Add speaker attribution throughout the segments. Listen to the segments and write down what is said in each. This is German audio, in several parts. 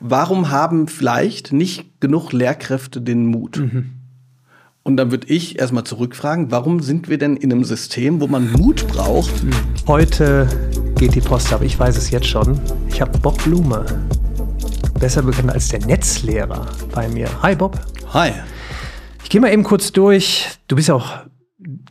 Speaker 1: warum haben vielleicht nicht genug Lehrkräfte den Mut? Mhm. Und dann würde ich erstmal zurückfragen, warum sind wir denn in einem System, wo man Mut braucht?
Speaker 2: Heute geht die Post ab, ich weiß es jetzt schon. Ich habe Bob Blume, besser bekannt als der Netzlehrer, bei mir. Hi Bob.
Speaker 1: Hi.
Speaker 2: Ich gehe mal eben kurz durch. Du bist ja auch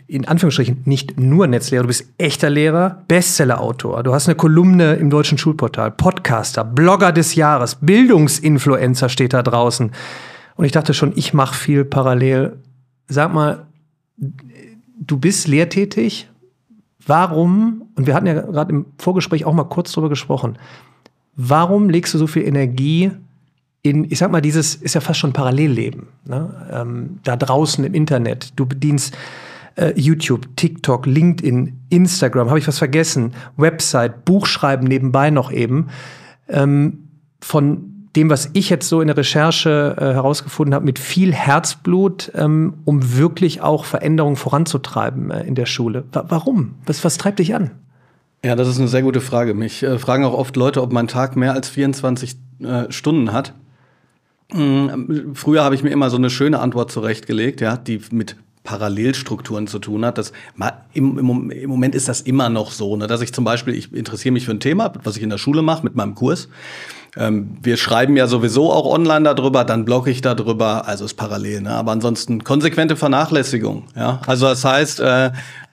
Speaker 2: in Anführungsstrichen nicht nur Netzlehrer, du bist echter Lehrer, Bestsellerautor, du hast eine Kolumne im deutschen Schulportal, Podcaster, Blogger des Jahres, Bildungsinfluencer steht da draußen. Und ich dachte schon, ich mache viel parallel sag mal, du bist lehrtätig. Warum, und wir hatten ja gerade im Vorgespräch auch mal kurz drüber gesprochen, warum legst du so viel Energie in, ich sag mal, dieses ist ja fast schon Parallelleben, ne? ähm, da draußen im Internet. Du bedienst äh, YouTube, TikTok, LinkedIn, Instagram, habe ich was vergessen, Website, Buchschreiben nebenbei noch eben. Ähm, von dem, was ich jetzt so in der Recherche äh, herausgefunden habe, mit viel Herzblut, ähm, um wirklich auch Veränderungen voranzutreiben äh, in der Schule. Wa warum? Was, was treibt dich an?
Speaker 1: Ja, das ist eine sehr gute Frage. Mich äh, fragen auch oft Leute, ob mein Tag mehr als 24 äh, Stunden hat. Mhm. Früher habe ich mir immer so eine schöne Antwort zurechtgelegt, ja, die mit Parallelstrukturen zu tun hat. Das, im, im, Im Moment ist das immer noch so, ne, dass ich zum Beispiel, ich interessiere mich für ein Thema, was ich in der Schule mache mit meinem Kurs. Ähm, wir schreiben ja sowieso auch online darüber, dann blogge ich darüber, also ist parallel. Ne? Aber ansonsten konsequente Vernachlässigung. Ja? Also das heißt, äh,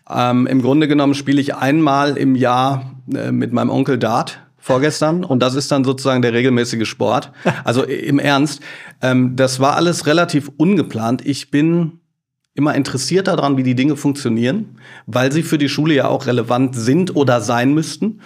Speaker 1: ähm, im Grunde genommen spiele ich einmal im Jahr äh, mit meinem Onkel Dart vorgestern und das ist dann sozusagen der regelmäßige Sport. Also im Ernst, ähm, das war alles relativ ungeplant. Ich bin immer interessiert daran, wie die Dinge funktionieren, weil sie für die Schule ja auch relevant sind oder sein müssten.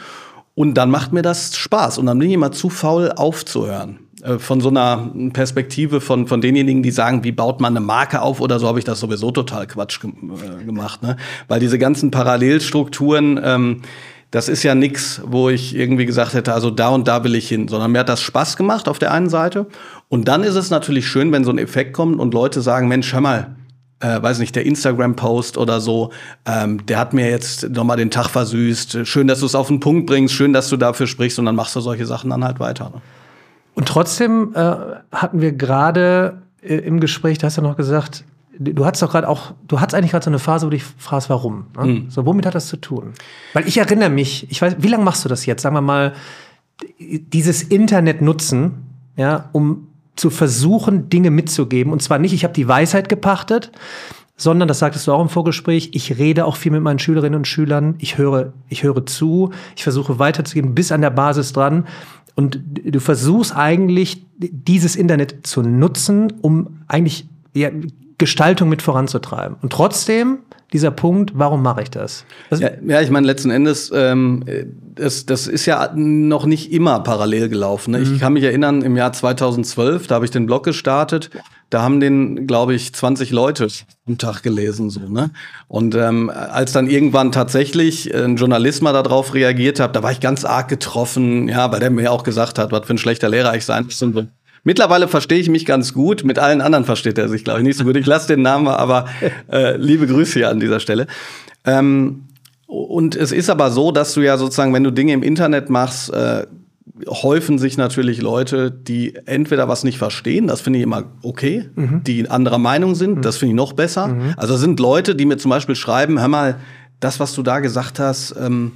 Speaker 1: Und dann macht mir das Spaß. Und dann bin ich immer zu faul aufzuhören. Äh, von so einer Perspektive von, von denjenigen, die sagen, wie baut man eine Marke auf oder so, habe ich das sowieso total Quatsch äh, gemacht. Ne? Weil diese ganzen Parallelstrukturen, ähm, das ist ja nix, wo ich irgendwie gesagt hätte, also da und da will ich hin, sondern mir hat das Spaß gemacht auf der einen Seite. Und dann ist es natürlich schön, wenn so ein Effekt kommt und Leute sagen, Mensch, hör mal, äh, weiß nicht, der Instagram-Post oder so, ähm, der hat mir jetzt nochmal den Tag versüßt. Schön, dass du es auf den Punkt bringst, schön, dass du dafür sprichst und dann machst du solche Sachen dann halt weiter. Ne?
Speaker 2: Und trotzdem äh, hatten wir gerade äh, im Gespräch, da hast du noch gesagt, du hattest doch gerade auch, du hattest eigentlich gerade so eine Phase, wo du dich fragst, warum. Ne? Hm. So, womit hat das zu tun? Weil ich erinnere mich, ich weiß, wie lange machst du das jetzt? Sagen wir mal, dieses Internet nutzen, ja, um zu versuchen, Dinge mitzugeben. Und zwar nicht, ich habe die Weisheit gepachtet, sondern, das sagtest du auch im Vorgespräch, ich rede auch viel mit meinen Schülerinnen und Schülern, ich höre, ich höre zu, ich versuche weiterzugeben, bis an der Basis dran. Und du versuchst eigentlich, dieses Internet zu nutzen, um eigentlich ja, Gestaltung mit voranzutreiben. Und trotzdem dieser Punkt, warum mache ich das?
Speaker 1: Ja, ja, ich meine, letzten Endes, ähm, das, das ist ja noch nicht immer parallel gelaufen. Ne? Mhm. Ich kann mich erinnern, im Jahr 2012, da habe ich den Blog gestartet, da haben den, glaube ich, 20 Leute am Tag gelesen. So, ne? Und ähm, als dann irgendwann tatsächlich ein Journalist mal darauf reagiert hat, da war ich ganz arg getroffen, ja, weil der mir auch gesagt hat, was für ein schlechter Lehrer ich sein muss. Mittlerweile verstehe ich mich ganz gut. Mit allen anderen versteht er sich, glaube ich, nicht so gut. Ich lasse den Namen, aber äh, liebe Grüße hier an dieser Stelle. Ähm, und es ist aber so, dass du ja sozusagen, wenn du Dinge im Internet machst, äh, häufen sich natürlich Leute, die entweder was nicht verstehen, das finde ich immer okay, mhm. die anderer Meinung sind, mhm. das finde ich noch besser. Mhm. Also sind Leute, die mir zum Beispiel schreiben, hör mal, das, was du da gesagt hast, ähm,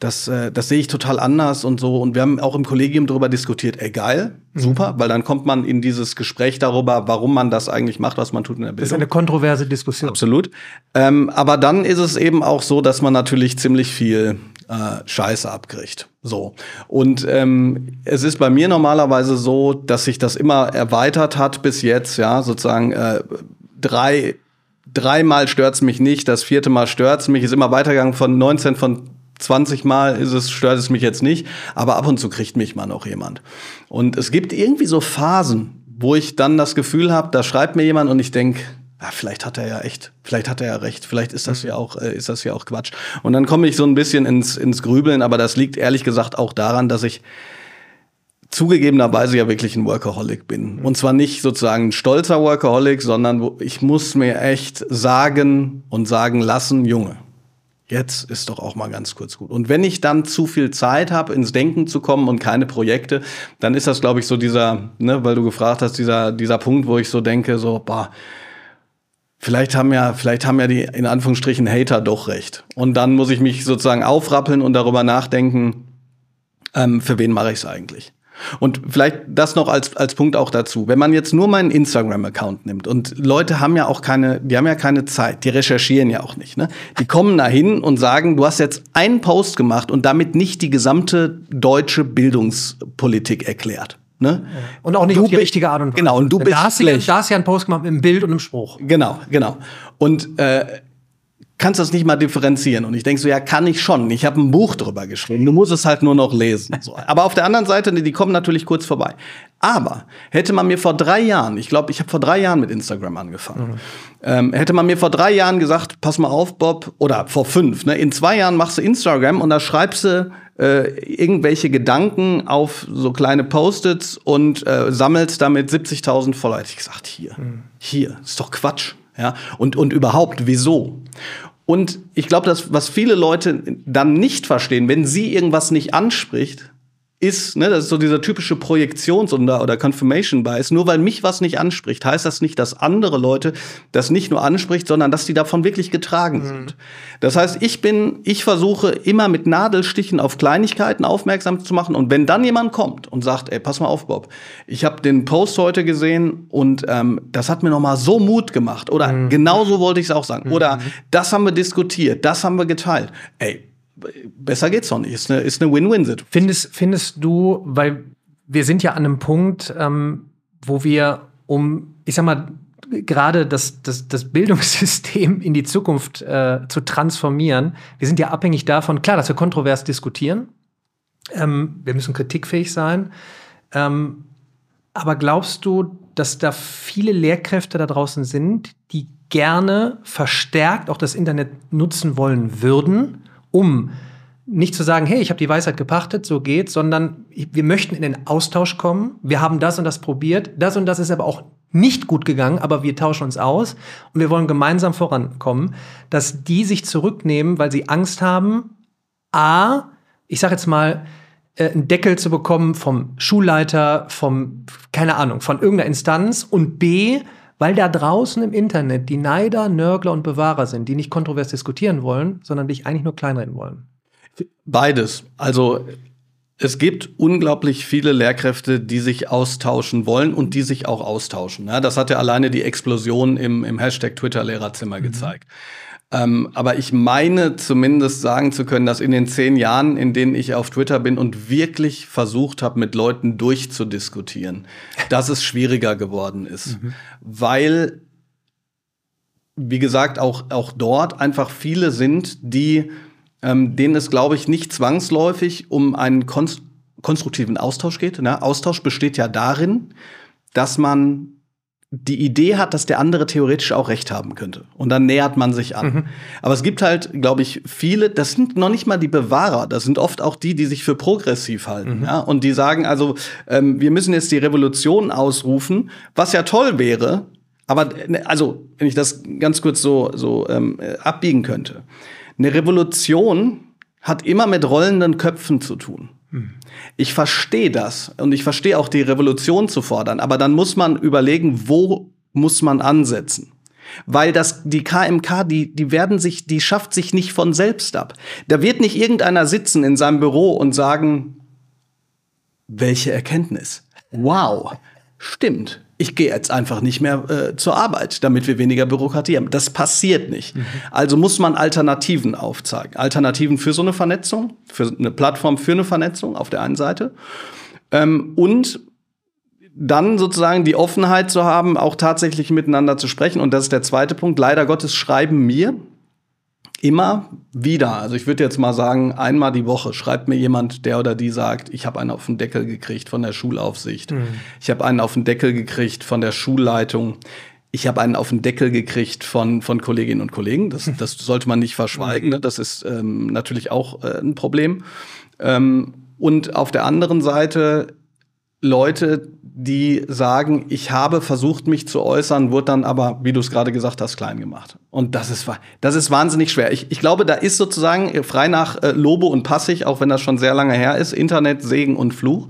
Speaker 1: das, äh, das sehe ich total anders und so. Und wir haben auch im Kollegium darüber diskutiert. Ey, geil, mhm. super, weil dann kommt man in dieses Gespräch darüber, warum man das eigentlich macht, was man tut in der Bildung.
Speaker 2: Das ist eine kontroverse Diskussion.
Speaker 1: Absolut. Ähm, aber dann ist es eben auch so, dass man natürlich ziemlich viel äh, Scheiße abkriegt. So. Und ähm, es ist bei mir normalerweise so, dass sich das immer erweitert hat bis jetzt, ja, sozusagen äh, drei dreimal stört's mich nicht, das vierte Mal stört's mich, ist immer weitergegangen von 19 von 20 Mal ist es, stört es mich jetzt nicht, aber ab und zu kriegt mich mal noch jemand. Und es gibt irgendwie so Phasen, wo ich dann das Gefühl habe, da schreibt mir jemand und ich denke, ja, vielleicht hat er ja echt, vielleicht hat er ja recht, vielleicht ist das mhm. ja auch, äh, ist das ja auch Quatsch. Und dann komme ich so ein bisschen ins, ins Grübeln, aber das liegt ehrlich gesagt auch daran, dass ich zugegebenerweise ja wirklich ein Workaholic bin. Mhm. Und zwar nicht sozusagen ein stolzer Workaholic, sondern ich muss mir echt sagen und sagen lassen, Junge, Jetzt ist doch auch mal ganz kurz gut. Und wenn ich dann zu viel Zeit habe, ins Denken zu kommen und keine Projekte, dann ist das, glaube ich, so dieser, ne, weil du gefragt hast, dieser, dieser Punkt, wo ich so denke, so, boah, vielleicht haben ja, vielleicht haben ja die in Anführungsstrichen Hater doch recht. Und dann muss ich mich sozusagen aufrappeln und darüber nachdenken, ähm, für wen mache ich es eigentlich? Und vielleicht das noch als, als Punkt auch dazu. Wenn man jetzt nur meinen Instagram-Account nimmt und Leute haben ja auch keine, die haben ja keine Zeit, die recherchieren ja auch nicht. Ne? Die kommen da hin und sagen, du hast jetzt einen Post gemacht und damit nicht die gesamte deutsche Bildungspolitik erklärt. Ne?
Speaker 2: Und auch nicht du auf die richtige Art und Weise.
Speaker 1: Genau, und du bist
Speaker 2: da hast, du, da hast du ja einen Post gemacht mit einem Bild und einem Spruch.
Speaker 1: Genau, genau. Und äh, kannst das nicht mal differenzieren. Und ich denke so, ja, kann ich schon. Ich habe ein Buch drüber geschrieben. Du musst es halt nur noch lesen. So. Aber auf der anderen Seite, die kommen natürlich kurz vorbei. Aber hätte man mir vor drei Jahren, ich glaube, ich habe vor drei Jahren mit Instagram angefangen, mhm. ähm, hätte man mir vor drei Jahren gesagt, pass mal auf, Bob, oder vor fünf, ne, in zwei Jahren machst du Instagram und da schreibst du äh, irgendwelche Gedanken auf so kleine Post-its und äh, sammelst damit 70.000 Follower. Hätte ich gesagt, hier, mhm. hier, ist doch Quatsch. Ja, und, und überhaupt, wieso? Und ich glaube, dass was viele Leute dann nicht verstehen, wenn sie irgendwas nicht anspricht, ist, ne, das ist so dieser typische Projektions- oder Confirmation Bias. Nur weil mich was nicht anspricht, heißt das nicht, dass andere Leute das nicht nur anspricht, sondern dass die davon wirklich getragen mhm. sind. Das heißt, ich bin, ich versuche immer mit Nadelstichen auf Kleinigkeiten aufmerksam zu machen. Und wenn dann jemand kommt und sagt, ey, pass mal auf, Bob, ich habe den Post heute gesehen und ähm, das hat mir noch mal so Mut gemacht. Oder mhm. genauso wollte ich es auch sagen. Mhm. Oder das haben wir diskutiert, das haben wir geteilt. Ey, besser geht's doch nicht. Ist eine, ist eine Win-Win-Situation.
Speaker 2: Findest, findest du, weil wir sind ja an einem Punkt, ähm, wo wir um, ich sag mal, gerade das, das, das Bildungssystem in die Zukunft äh, zu transformieren, wir sind ja abhängig davon, klar, dass wir kontrovers diskutieren. Ähm, wir müssen kritikfähig sein. Ähm, aber glaubst du, dass da viele Lehrkräfte da draußen sind, die gerne verstärkt auch das Internet nutzen wollen würden, um nicht zu sagen, hey, ich habe die Weisheit gepachtet, so geht's, sondern wir möchten in den Austausch kommen. Wir haben das und das probiert, das und das ist aber auch nicht gut gegangen, aber wir tauschen uns aus und wir wollen gemeinsam vorankommen, dass die sich zurücknehmen, weil sie Angst haben, a, ich sage jetzt mal, äh, einen Deckel zu bekommen vom Schulleiter, vom keine Ahnung, von irgendeiner Instanz und b, weil da draußen im Internet die Neider, Nörgler und Bewahrer sind, die nicht kontrovers diskutieren wollen, sondern dich eigentlich nur kleinreden wollen.
Speaker 1: Beides. Also es gibt unglaublich viele Lehrkräfte, die sich austauschen wollen und die sich auch austauschen. Ja, das hat ja alleine die Explosion im, im Hashtag Twitter-Lehrerzimmer mhm. gezeigt. Ähm, aber ich meine zumindest sagen zu können, dass in den zehn Jahren, in denen ich auf Twitter bin und wirklich versucht habe, mit Leuten durchzudiskutieren, dass es schwieriger geworden ist. Mhm. Weil, wie gesagt, auch, auch dort einfach viele sind, die, ähm, denen es, glaube ich, nicht zwangsläufig um einen konstruktiven Austausch geht. Ne? Austausch besteht ja darin, dass man die Idee hat, dass der andere theoretisch auch recht haben könnte. Und dann nähert man sich an. Mhm. Aber es gibt halt, glaube ich, viele, das sind noch nicht mal die Bewahrer, das sind oft auch die, die sich für progressiv halten. Mhm. Ja? Und die sagen also, ähm, wir müssen jetzt die Revolution ausrufen, was ja toll wäre. Aber ne, also, wenn ich das ganz kurz so, so ähm, äh, abbiegen könnte. Eine Revolution hat immer mit rollenden Köpfen zu tun. Ich verstehe das und ich verstehe auch die Revolution zu fordern, aber dann muss man überlegen, wo muss man ansetzen? Weil das, die KMK, die, die werden sich, die schafft sich nicht von selbst ab. Da wird nicht irgendeiner sitzen in seinem Büro und sagen, welche Erkenntnis? Wow, stimmt ich gehe jetzt einfach nicht mehr äh, zur Arbeit, damit wir weniger Bürokratie haben. Das passiert nicht. Mhm. Also muss man Alternativen aufzeigen. Alternativen für so eine Vernetzung, für eine Plattform für eine Vernetzung auf der einen Seite. Ähm, und dann sozusagen die Offenheit zu haben, auch tatsächlich miteinander zu sprechen. Und das ist der zweite Punkt. Leider Gottes schreiben mir immer wieder, also ich würde jetzt mal sagen, einmal die Woche schreibt mir jemand, der oder die sagt, ich habe einen auf den Deckel gekriegt von der Schulaufsicht. Mhm. Ich habe einen auf den Deckel gekriegt von der Schulleitung. Ich habe einen auf den Deckel gekriegt von, von Kolleginnen und Kollegen. Das, das sollte man nicht verschweigen. Ne? Das ist ähm, natürlich auch äh, ein Problem. Ähm, und auf der anderen Seite Leute, die sagen, ich habe versucht, mich zu äußern, wurde dann aber, wie du es gerade gesagt hast, klein gemacht. Und das ist, das ist wahnsinnig schwer. Ich, ich glaube, da ist sozusagen äh, frei nach äh, Lobo und Passig, auch wenn das schon sehr lange her ist, Internet, Segen und Fluch.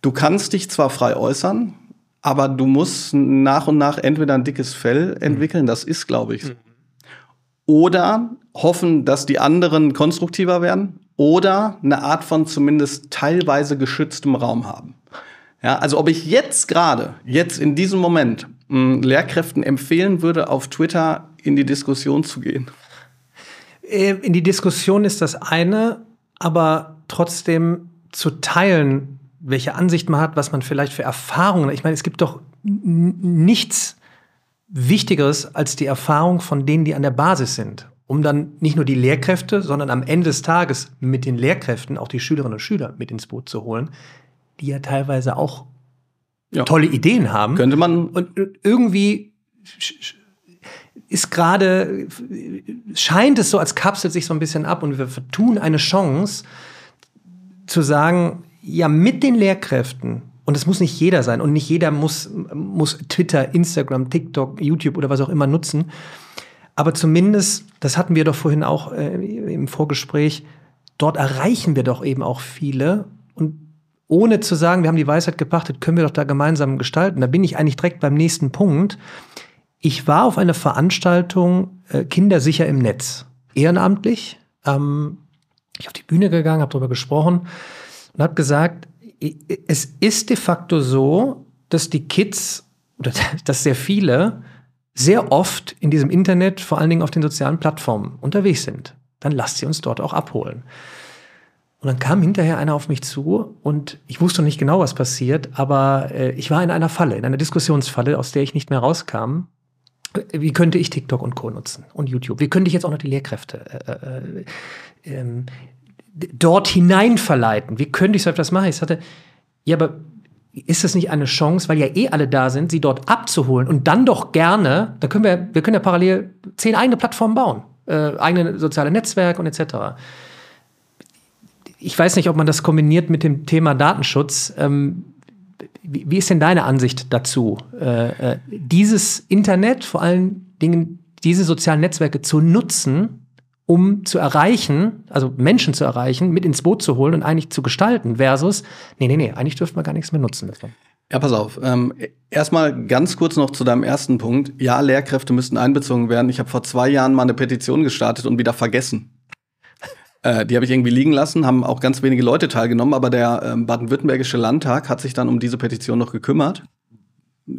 Speaker 1: Du kannst dich zwar frei äußern, aber du musst nach und nach entweder ein dickes Fell entwickeln, das ist, glaube ich. Oder hoffen, dass die anderen konstruktiver werden oder eine Art von zumindest teilweise geschütztem Raum haben. Ja, also ob ich jetzt gerade, jetzt in diesem Moment, mh, Lehrkräften empfehlen würde, auf Twitter in die Diskussion zu gehen.
Speaker 2: Äh, in die Diskussion ist das eine, aber trotzdem zu teilen, welche Ansicht man hat, was man vielleicht für Erfahrungen. Ich meine, es gibt doch nichts Wichtigeres als die Erfahrung von denen, die an der Basis sind um dann nicht nur die Lehrkräfte, sondern am Ende des Tages mit den Lehrkräften auch die Schülerinnen und Schüler mit ins Boot zu holen, die ja teilweise auch ja. tolle Ideen haben.
Speaker 1: Könnte man.
Speaker 2: Und irgendwie ist gerade, scheint es so, als kapselt sich so ein bisschen ab und wir vertun eine Chance zu sagen, ja, mit den Lehrkräften, und es muss nicht jeder sein und nicht jeder muss, muss Twitter, Instagram, TikTok, YouTube oder was auch immer nutzen, aber zumindest, das hatten wir doch vorhin auch äh, im Vorgespräch, dort erreichen wir doch eben auch viele. Und ohne zu sagen, wir haben die Weisheit gepachtet, können wir doch da gemeinsam gestalten. Da bin ich eigentlich direkt beim nächsten Punkt. Ich war auf einer Veranstaltung äh, Kindersicher im Netz, ehrenamtlich. Ähm, ich auf die Bühne gegangen, habe darüber gesprochen und habe gesagt, es ist de facto so, dass die Kids oder dass sehr viele sehr oft in diesem Internet, vor allen Dingen auf den sozialen Plattformen unterwegs sind. Dann lasst sie uns dort auch abholen. Und dann kam hinterher einer auf mich zu und ich wusste noch nicht genau, was passiert, aber äh, ich war in einer Falle, in einer Diskussionsfalle, aus der ich nicht mehr rauskam. Wie könnte ich TikTok und Co. nutzen und YouTube? Wie könnte ich jetzt auch noch die Lehrkräfte äh, äh, ähm, dort hinein verleiten? Wie könnte ich so etwas machen? Ich sagte, ja, aber ist das nicht eine Chance, weil ja eh alle da sind, sie dort abzuholen und dann doch gerne, da können wir, wir können ja parallel zehn eigene Plattformen bauen, äh, eigene soziale Netzwerke und etc. Ich weiß nicht, ob man das kombiniert mit dem Thema Datenschutz. Ähm, wie, wie, ist denn deine Ansicht dazu, äh, äh, dieses Internet, vor allen Dingen diese sozialen Netzwerke zu nutzen, um zu erreichen, also Menschen zu erreichen, mit ins Boot zu holen und eigentlich zu gestalten, versus, nee, nee, nee, eigentlich dürfte man gar nichts mehr nutzen davon.
Speaker 1: Ja, pass auf. Ähm, erstmal ganz kurz noch zu deinem ersten Punkt. Ja, Lehrkräfte müssten einbezogen werden. Ich habe vor zwei Jahren mal eine Petition gestartet und wieder vergessen. Äh, die habe ich irgendwie liegen lassen, haben auch ganz wenige Leute teilgenommen, aber der äh, baden-württembergische Landtag hat sich dann um diese Petition noch gekümmert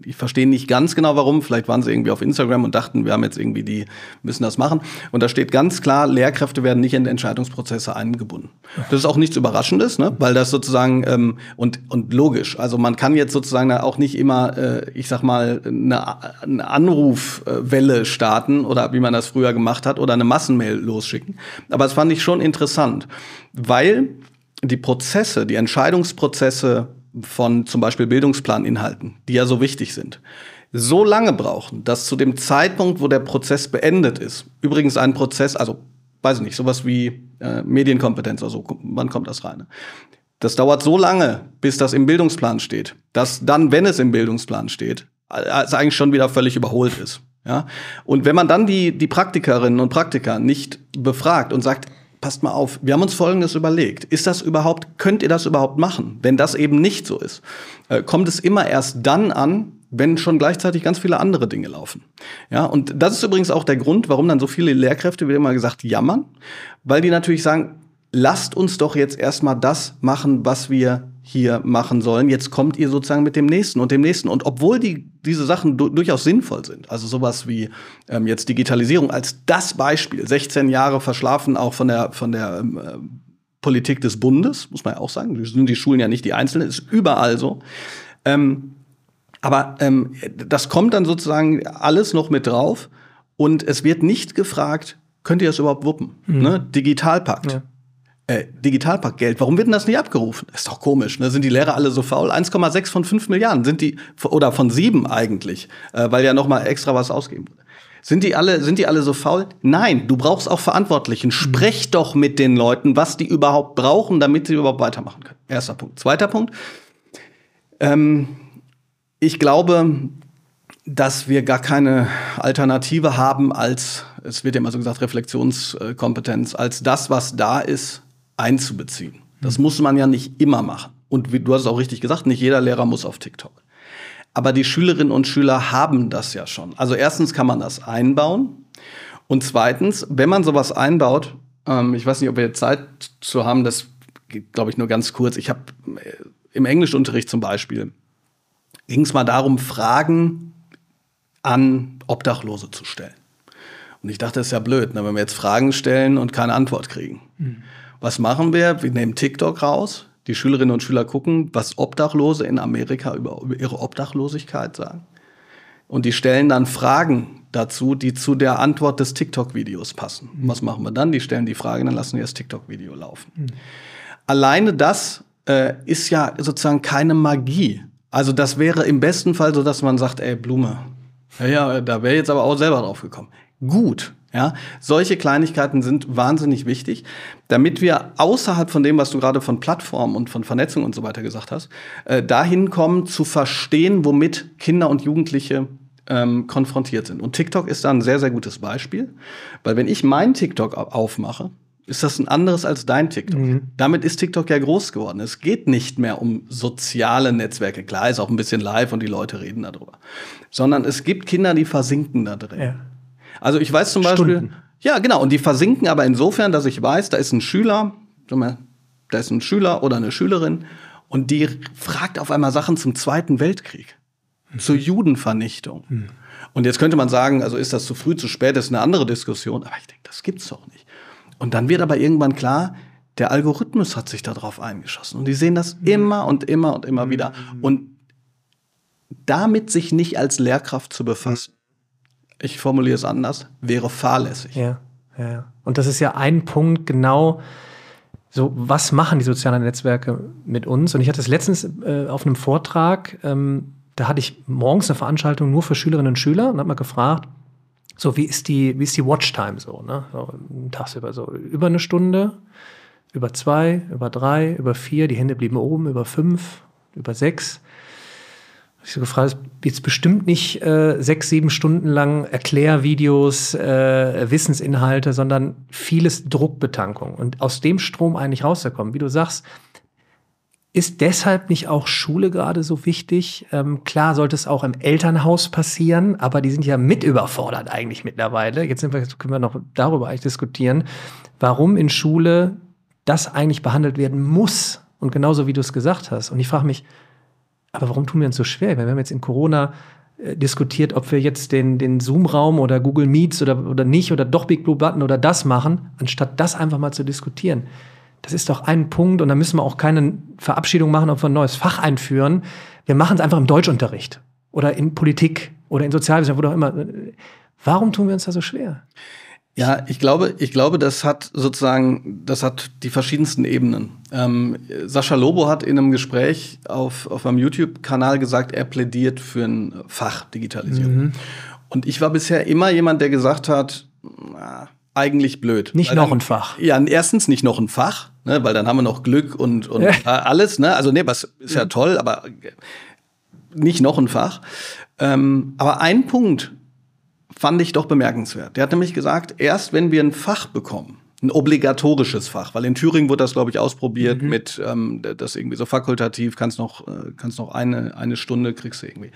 Speaker 1: ich verstehe nicht ganz genau warum. Vielleicht waren sie irgendwie auf Instagram und dachten, wir haben jetzt irgendwie die, müssen das machen. Und da steht ganz klar, Lehrkräfte werden nicht in Entscheidungsprozesse eingebunden. Das ist auch nichts Überraschendes, ne? weil das sozusagen ähm, und und logisch. Also man kann jetzt sozusagen auch nicht immer, äh, ich sag mal, eine, eine Anrufwelle starten oder wie man das früher gemacht hat oder eine Massenmail losschicken. Aber das fand ich schon interessant, weil die Prozesse, die Entscheidungsprozesse von zum Beispiel Bildungsplaninhalten, die ja so wichtig sind, so lange brauchen, dass zu dem Zeitpunkt, wo der Prozess beendet ist, übrigens ein Prozess, also weiß ich nicht, sowas wie äh, Medienkompetenz oder so, wann kommt das rein? Das dauert so lange, bis das im Bildungsplan steht, dass dann, wenn es im Bildungsplan steht, es eigentlich schon wieder völlig überholt ist. Ja? Und wenn man dann die, die Praktikerinnen und Praktiker nicht befragt und sagt, passt mal auf, wir haben uns Folgendes überlegt. Ist das überhaupt, könnt ihr das überhaupt machen? Wenn das eben nicht so ist, äh, kommt es immer erst dann an, wenn schon gleichzeitig ganz viele andere Dinge laufen. Ja, und das ist übrigens auch der Grund, warum dann so viele Lehrkräfte, wie immer gesagt, jammern, weil die natürlich sagen, lasst uns doch jetzt erstmal das machen, was wir hier machen sollen. Jetzt kommt ihr sozusagen mit dem nächsten und dem nächsten. Und obwohl die, diese Sachen du durchaus sinnvoll sind, also sowas wie ähm, jetzt Digitalisierung als das Beispiel, 16 Jahre verschlafen auch von der, von der ähm, äh, Politik des Bundes, muss man ja auch sagen, das sind die Schulen ja nicht die einzelnen, ist überall so. Ähm, aber ähm, das kommt dann sozusagen alles noch mit drauf und es wird nicht gefragt, könnt ihr das überhaupt wuppen? Mhm. Ne? Digitalpakt. Ja äh, Digitalpackgeld, warum wird denn das nicht abgerufen? Ist doch komisch, ne? Sind die Lehrer alle so faul? 1,6 von 5 Milliarden sind die, oder von 7 eigentlich, äh, weil ja noch mal extra was ausgeben wurde. Sind die alle, sind die alle so faul? Nein, du brauchst auch Verantwortlichen. Sprech doch mit den Leuten, was die überhaupt brauchen, damit sie überhaupt weitermachen können. Erster Punkt. Zweiter Punkt. Ähm, ich glaube, dass wir gar keine Alternative haben als, es wird ja immer so gesagt, Reflexionskompetenz, als das, was da ist, einzubeziehen. Das muss man ja nicht immer machen. Und wie, du hast es auch richtig gesagt, nicht jeder Lehrer muss auf TikTok. Aber die Schülerinnen und Schüler haben das ja schon. Also erstens kann man das einbauen. Und zweitens, wenn man sowas einbaut, ähm, ich weiß nicht, ob wir Zeit zu haben, das geht, glaube ich, nur ganz kurz. Ich habe äh, im Englischunterricht zum Beispiel, ging es mal darum, Fragen an Obdachlose zu stellen. Und ich dachte, das ist ja blöd, ne, wenn wir jetzt Fragen stellen und keine Antwort kriegen. Mhm. Was machen wir? Wir nehmen TikTok raus. Die Schülerinnen und Schüler gucken, was Obdachlose in Amerika über, über ihre Obdachlosigkeit sagen. Und die stellen dann Fragen dazu, die zu der Antwort des TikTok-Videos passen. Mhm. Was machen wir dann? Die stellen die Frage, dann lassen wir das TikTok-Video laufen. Mhm. Alleine das äh, ist ja sozusagen keine Magie. Also das wäre im besten Fall so, dass man sagt, ey Blume, ja, ja da wäre jetzt aber auch selber drauf gekommen. Gut, ja, solche Kleinigkeiten sind wahnsinnig wichtig, damit wir außerhalb von dem, was du gerade von Plattformen und von Vernetzung und so weiter gesagt hast, äh, dahin kommen zu verstehen, womit Kinder und Jugendliche ähm, konfrontiert sind. Und TikTok ist da ein sehr, sehr gutes Beispiel, weil wenn ich mein TikTok aufmache, ist das ein anderes als dein TikTok. Mhm. Damit ist TikTok ja groß geworden. Es geht nicht mehr um soziale Netzwerke. Klar ist auch ein bisschen live und die Leute reden darüber. Sondern es gibt Kinder, die versinken da drin. Ja. Also ich weiß zum Stunden. Beispiel, ja genau, und die versinken aber insofern, dass ich weiß, da ist ein Schüler, da ist ein Schüler oder eine Schülerin und die fragt auf einmal Sachen zum Zweiten Weltkrieg, mhm. zur Judenvernichtung. Mhm. Und jetzt könnte man sagen, also ist das zu früh, zu spät, das ist eine andere Diskussion, aber ich denke, das gibt's doch nicht. Und dann wird aber irgendwann klar, der Algorithmus hat sich darauf eingeschossen. Und die sehen das mhm. immer und immer und immer wieder. Mhm. Und damit sich nicht als Lehrkraft zu befassen, ich formuliere es anders, wäre fahrlässig.
Speaker 2: Ja, ja. Und das ist ja ein Punkt genau, so, was machen die sozialen Netzwerke mit uns? Und ich hatte es letztens äh, auf einem Vortrag, ähm, da hatte ich morgens eine Veranstaltung nur für Schülerinnen und Schüler und habe mal gefragt, so, wie ist die, wie ist die Watchtime so, ne? So, tagsüber so über eine Stunde, über zwei, über drei, über vier, die Hände blieben oben, über fünf, über sechs. Ich so gefragt, jetzt bestimmt nicht äh, sechs, sieben Stunden lang Erklärvideos, äh, Wissensinhalte, sondern vieles Druckbetankung. Und aus dem Strom eigentlich rauszukommen, wie du sagst, ist deshalb nicht auch Schule gerade so wichtig? Ähm, klar sollte es auch im Elternhaus passieren, aber die sind ja mit überfordert eigentlich mittlerweile. Jetzt, wir, jetzt können wir noch darüber eigentlich diskutieren, warum in Schule das eigentlich behandelt werden muss. Und genauso wie du es gesagt hast. Und ich frage mich, aber warum tun wir uns so schwer? Wir haben jetzt in Corona äh, diskutiert, ob wir jetzt den, den Zoom-Raum oder Google Meets oder, oder nicht oder doch Big Blue Button oder das machen, anstatt das einfach mal zu diskutieren. Das ist doch ein Punkt und da müssen wir auch keine Verabschiedung machen, ob wir ein neues Fach einführen. Wir machen es einfach im Deutschunterricht oder in Politik oder in Sozialwissenschaften, wo auch immer. Warum tun wir uns da so schwer?
Speaker 1: Ja, ich glaube, ich glaube, das hat sozusagen, das hat die verschiedensten Ebenen. Ähm, Sascha Lobo hat in einem Gespräch auf, auf einem YouTube-Kanal gesagt, er plädiert für ein Fach Digitalisierung. Mhm. Und ich war bisher immer jemand, der gesagt hat, na, eigentlich blöd.
Speaker 2: Nicht weil noch dann, ein Fach.
Speaker 1: Ja, erstens nicht noch ein Fach, ne, weil dann haben wir noch Glück und, und alles. Ne? Also nee, was ist ja toll, aber nicht noch ein Fach. Ähm, aber ein Punkt fand ich doch bemerkenswert. Der hat nämlich gesagt, erst wenn wir ein Fach bekommen, ein obligatorisches Fach, weil in Thüringen wurde das, glaube ich, ausprobiert mhm. mit ähm, das irgendwie so fakultativ, kannst noch, äh, kannst noch eine, eine Stunde, kriegst du irgendwie.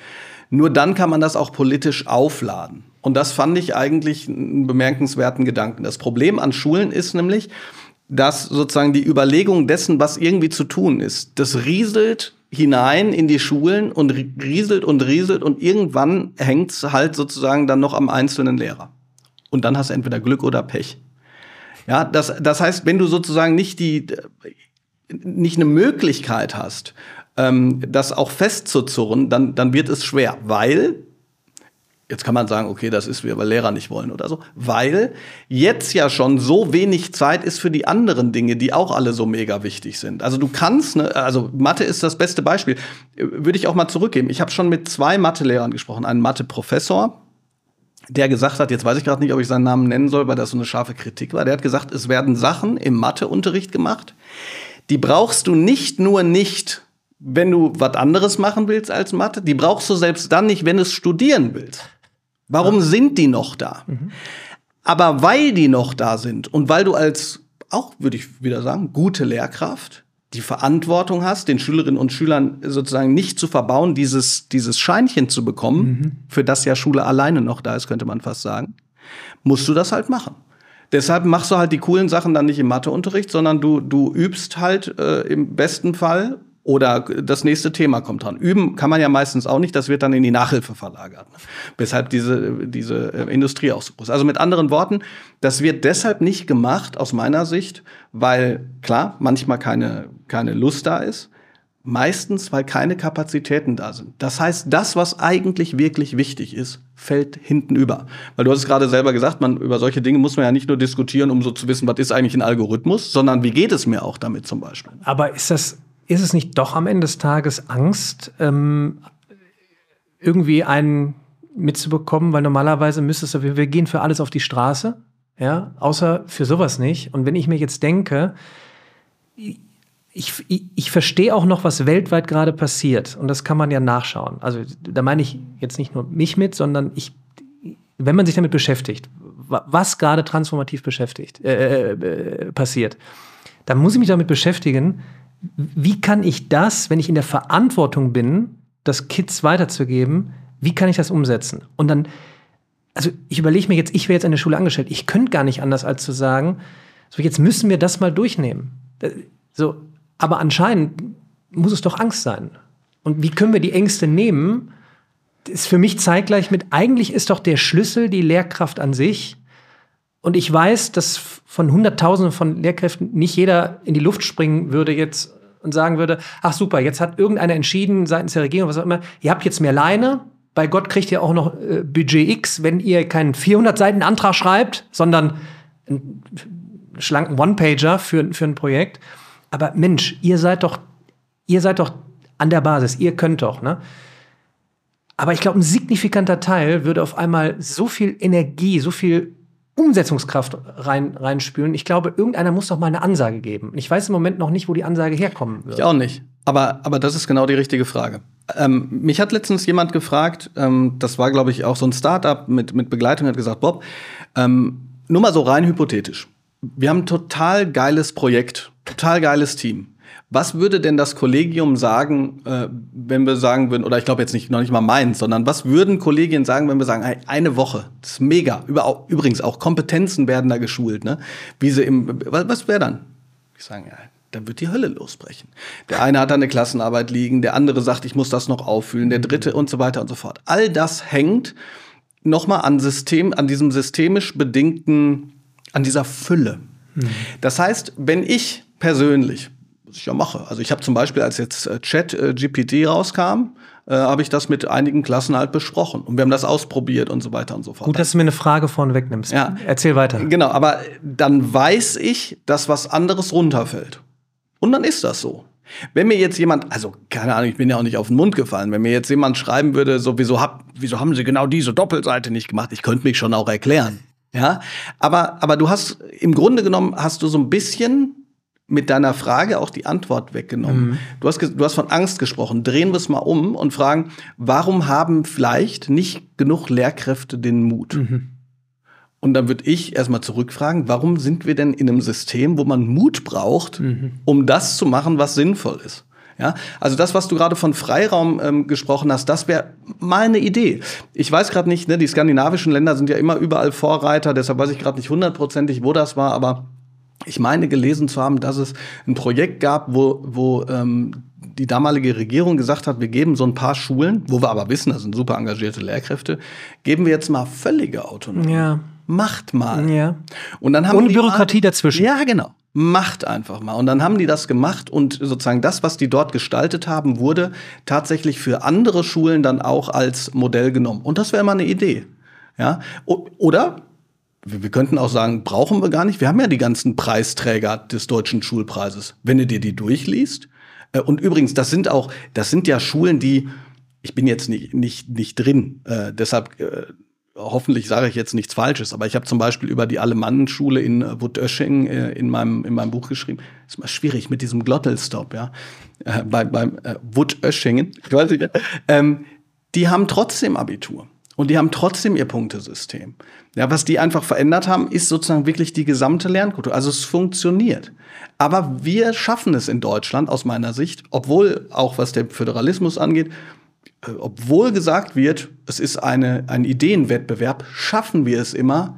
Speaker 1: Nur dann kann man das auch politisch aufladen. Und das fand ich eigentlich einen bemerkenswerten Gedanken. Das Problem an Schulen ist nämlich, dass sozusagen die Überlegung dessen, was irgendwie zu tun ist, das rieselt hinein in die Schulen und rieselt und rieselt und irgendwann hängt es halt sozusagen dann noch am einzelnen Lehrer. Und dann hast du entweder Glück oder Pech. Ja, das, das heißt, wenn du sozusagen nicht die, nicht eine Möglichkeit hast, ähm, das auch festzuzurren, dann, dann wird es schwer, weil Jetzt kann man sagen, okay, das ist, weil Lehrer nicht wollen oder so, weil jetzt ja schon so wenig Zeit ist für die anderen Dinge, die auch alle so mega wichtig sind. Also du kannst, ne, also Mathe ist das beste Beispiel. Würde ich auch mal zurückgeben. Ich habe schon mit zwei Mathe-Lehrern gesprochen, einen Mathe-Professor, der gesagt hat, jetzt weiß ich gerade nicht, ob ich seinen Namen nennen soll, weil das so eine scharfe Kritik war. Der hat gesagt, es werden Sachen im Matheunterricht gemacht, die brauchst du nicht nur nicht wenn du was anderes machen willst als Mathe. Die brauchst du selbst dann nicht, wenn du es studieren willst. Warum sind die noch da? Mhm. Aber weil die noch da sind und weil du als, auch würde ich wieder sagen, gute Lehrkraft die Verantwortung hast, den Schülerinnen und Schülern sozusagen nicht zu verbauen, dieses, dieses Scheinchen zu bekommen, mhm. für das ja Schule alleine noch da ist, könnte man fast sagen, musst du das halt machen. Deshalb machst du halt die coolen Sachen dann nicht im Matheunterricht, sondern du, du übst halt äh, im besten Fall oder das nächste Thema kommt dran. Üben kann man ja meistens auch nicht, das wird dann in die Nachhilfe verlagert. Weshalb diese, diese äh, Industrie auch so groß. Also mit anderen Worten, das wird deshalb nicht gemacht, aus meiner Sicht, weil klar, manchmal keine, keine Lust da ist, meistens, weil keine Kapazitäten da sind. Das heißt, das, was eigentlich wirklich wichtig ist, fällt hinten über. Weil du hast es gerade selber gesagt, man, über solche Dinge muss man ja nicht nur diskutieren, um so zu wissen, was ist eigentlich ein Algorithmus, sondern wie geht es mir auch damit zum Beispiel.
Speaker 2: Aber ist das ist es nicht doch am Ende des Tages Angst, ähm, irgendwie einen mitzubekommen? Weil normalerweise müsstest du, wir gehen für alles auf die Straße, ja, außer für sowas nicht. Und wenn ich mir jetzt denke, ich, ich, ich verstehe auch noch, was weltweit gerade passiert. Und das kann man ja nachschauen. Also da meine ich jetzt nicht nur mich mit, sondern ich, wenn man sich damit beschäftigt, was gerade transformativ beschäftigt, äh, äh, passiert, dann muss ich mich damit beschäftigen, wie kann ich das, wenn ich in der Verantwortung bin, das Kids weiterzugeben, wie kann ich das umsetzen? Und dann, also ich überlege mir jetzt, ich wäre jetzt an der Schule angestellt, ich könnte gar nicht anders, als zu sagen, so jetzt müssen wir das mal durchnehmen. Äh, so, aber anscheinend muss es doch Angst sein. Und wie können wir die Ängste nehmen? Das ist für mich zeitgleich mit, eigentlich ist doch der Schlüssel die Lehrkraft an sich. Und ich weiß, dass von Hunderttausenden von Lehrkräften nicht jeder in die Luft springen würde jetzt und sagen würde, ach super, jetzt hat irgendeiner entschieden seitens der Regierung, was auch immer, ihr habt jetzt mehr Leine, bei Gott kriegt ihr auch noch äh, Budget X, wenn ihr keinen 400 Seiten Antrag schreibt, sondern einen schlanken One-Pager für, für ein Projekt. Aber Mensch, ihr seid doch, ihr seid doch an der Basis, ihr könnt doch, ne? Aber ich glaube, ein signifikanter Teil würde auf einmal so viel Energie, so viel Umsetzungskraft rein, reinspülen. Ich glaube, irgendeiner muss doch mal eine Ansage geben. Ich weiß im Moment noch nicht, wo die Ansage herkommen wird.
Speaker 1: Ich auch nicht. Aber, aber das ist genau die richtige Frage. Ähm, mich hat letztens jemand gefragt, ähm, das war, glaube ich, auch so ein Startup mit, mit Begleitung, hat gesagt, Bob, ähm, nur mal so rein hypothetisch. Wir haben ein total geiles Projekt, total geiles Team. Was würde denn das Kollegium sagen, äh, wenn wir sagen würden, oder ich glaube jetzt nicht noch nicht mal meins, sondern was würden Kollegien sagen, wenn wir sagen, hey, eine Woche, das ist mega. Über, übrigens auch Kompetenzen werden da geschult, ne? Wie sie im, was, was wäre dann? Ich sage, ja, dann wird die Hölle losbrechen. Der eine hat da eine Klassenarbeit liegen, der andere sagt, ich muss das noch auffüllen, der dritte und so weiter und so fort. All das hängt nochmal an System, an diesem systemisch bedingten, an dieser Fülle. Hm. Das heißt, wenn ich persönlich was ich ja mache. Also ich habe zum Beispiel, als jetzt äh, Chat äh, GPT rauskam, äh, habe ich das mit einigen Klassen halt besprochen. Und wir haben das ausprobiert und so weiter und so fort.
Speaker 2: Gut, dass du mir eine Frage vorne wegnimmst. Ja. Erzähl weiter.
Speaker 1: Genau, aber dann weiß ich, dass was anderes runterfällt. Und dann ist das so. Wenn mir jetzt jemand, also keine Ahnung, ich bin ja auch nicht auf den Mund gefallen, wenn mir jetzt jemand schreiben würde, so wieso, hab, wieso haben sie genau diese Doppelseite nicht gemacht, ich könnte mich schon auch erklären. Ja, aber, aber du hast im Grunde genommen hast du so ein bisschen mit deiner Frage auch die Antwort weggenommen. Mhm. Du, hast, du hast von Angst gesprochen. Drehen wir es mal um und fragen, warum haben vielleicht nicht genug Lehrkräfte den Mut? Mhm. Und dann würde ich erstmal zurückfragen, warum sind wir denn in einem System, wo man Mut braucht, mhm. um das zu machen, was sinnvoll ist? Ja, also das, was du gerade von Freiraum ähm, gesprochen hast, das wäre meine Idee. Ich weiß gerade nicht, ne, die skandinavischen Länder sind ja immer überall Vorreiter, deshalb weiß ich gerade nicht hundertprozentig, wo das war, aber ich meine gelesen zu haben, dass es ein Projekt gab, wo, wo ähm, die damalige Regierung gesagt hat, wir geben so ein paar Schulen, wo wir aber wissen, das sind super engagierte Lehrkräfte, geben wir jetzt mal völlige Autonomie. Ja. Macht mal.
Speaker 2: Ja.
Speaker 1: Und dann haben
Speaker 2: Ohne Bürokratie mal, dazwischen.
Speaker 1: Ja, genau. Macht einfach mal. Und dann haben die das gemacht und sozusagen das, was die dort gestaltet haben, wurde tatsächlich für andere Schulen dann auch als Modell genommen. Und das wäre mal eine Idee. Ja. Oder wir könnten auch sagen, brauchen wir gar nicht. Wir haben ja die ganzen Preisträger des deutschen Schulpreises. Wenn du dir die durchliest. Äh, und übrigens, das sind auch, das sind ja Schulen, die, ich bin jetzt nicht, nicht, nicht drin, äh, deshalb äh, hoffentlich sage ich jetzt nichts Falsches, aber ich habe zum Beispiel über die Alemannenschule in äh, Wutösching äh, in, meinem, in meinem Buch geschrieben. Ist mal schwierig mit diesem Glottelstop, ja. Äh, bei, beim äh, Wutöschingen, ich weiß nicht, ähm, die haben trotzdem Abitur. Und die haben trotzdem ihr Punktesystem. Ja, was die einfach verändert haben, ist sozusagen wirklich die gesamte Lernkultur. Also es funktioniert. Aber wir schaffen es in Deutschland aus meiner Sicht, obwohl auch was der Föderalismus angeht, äh, obwohl gesagt wird, es ist eine, ein Ideenwettbewerb, schaffen wir es immer,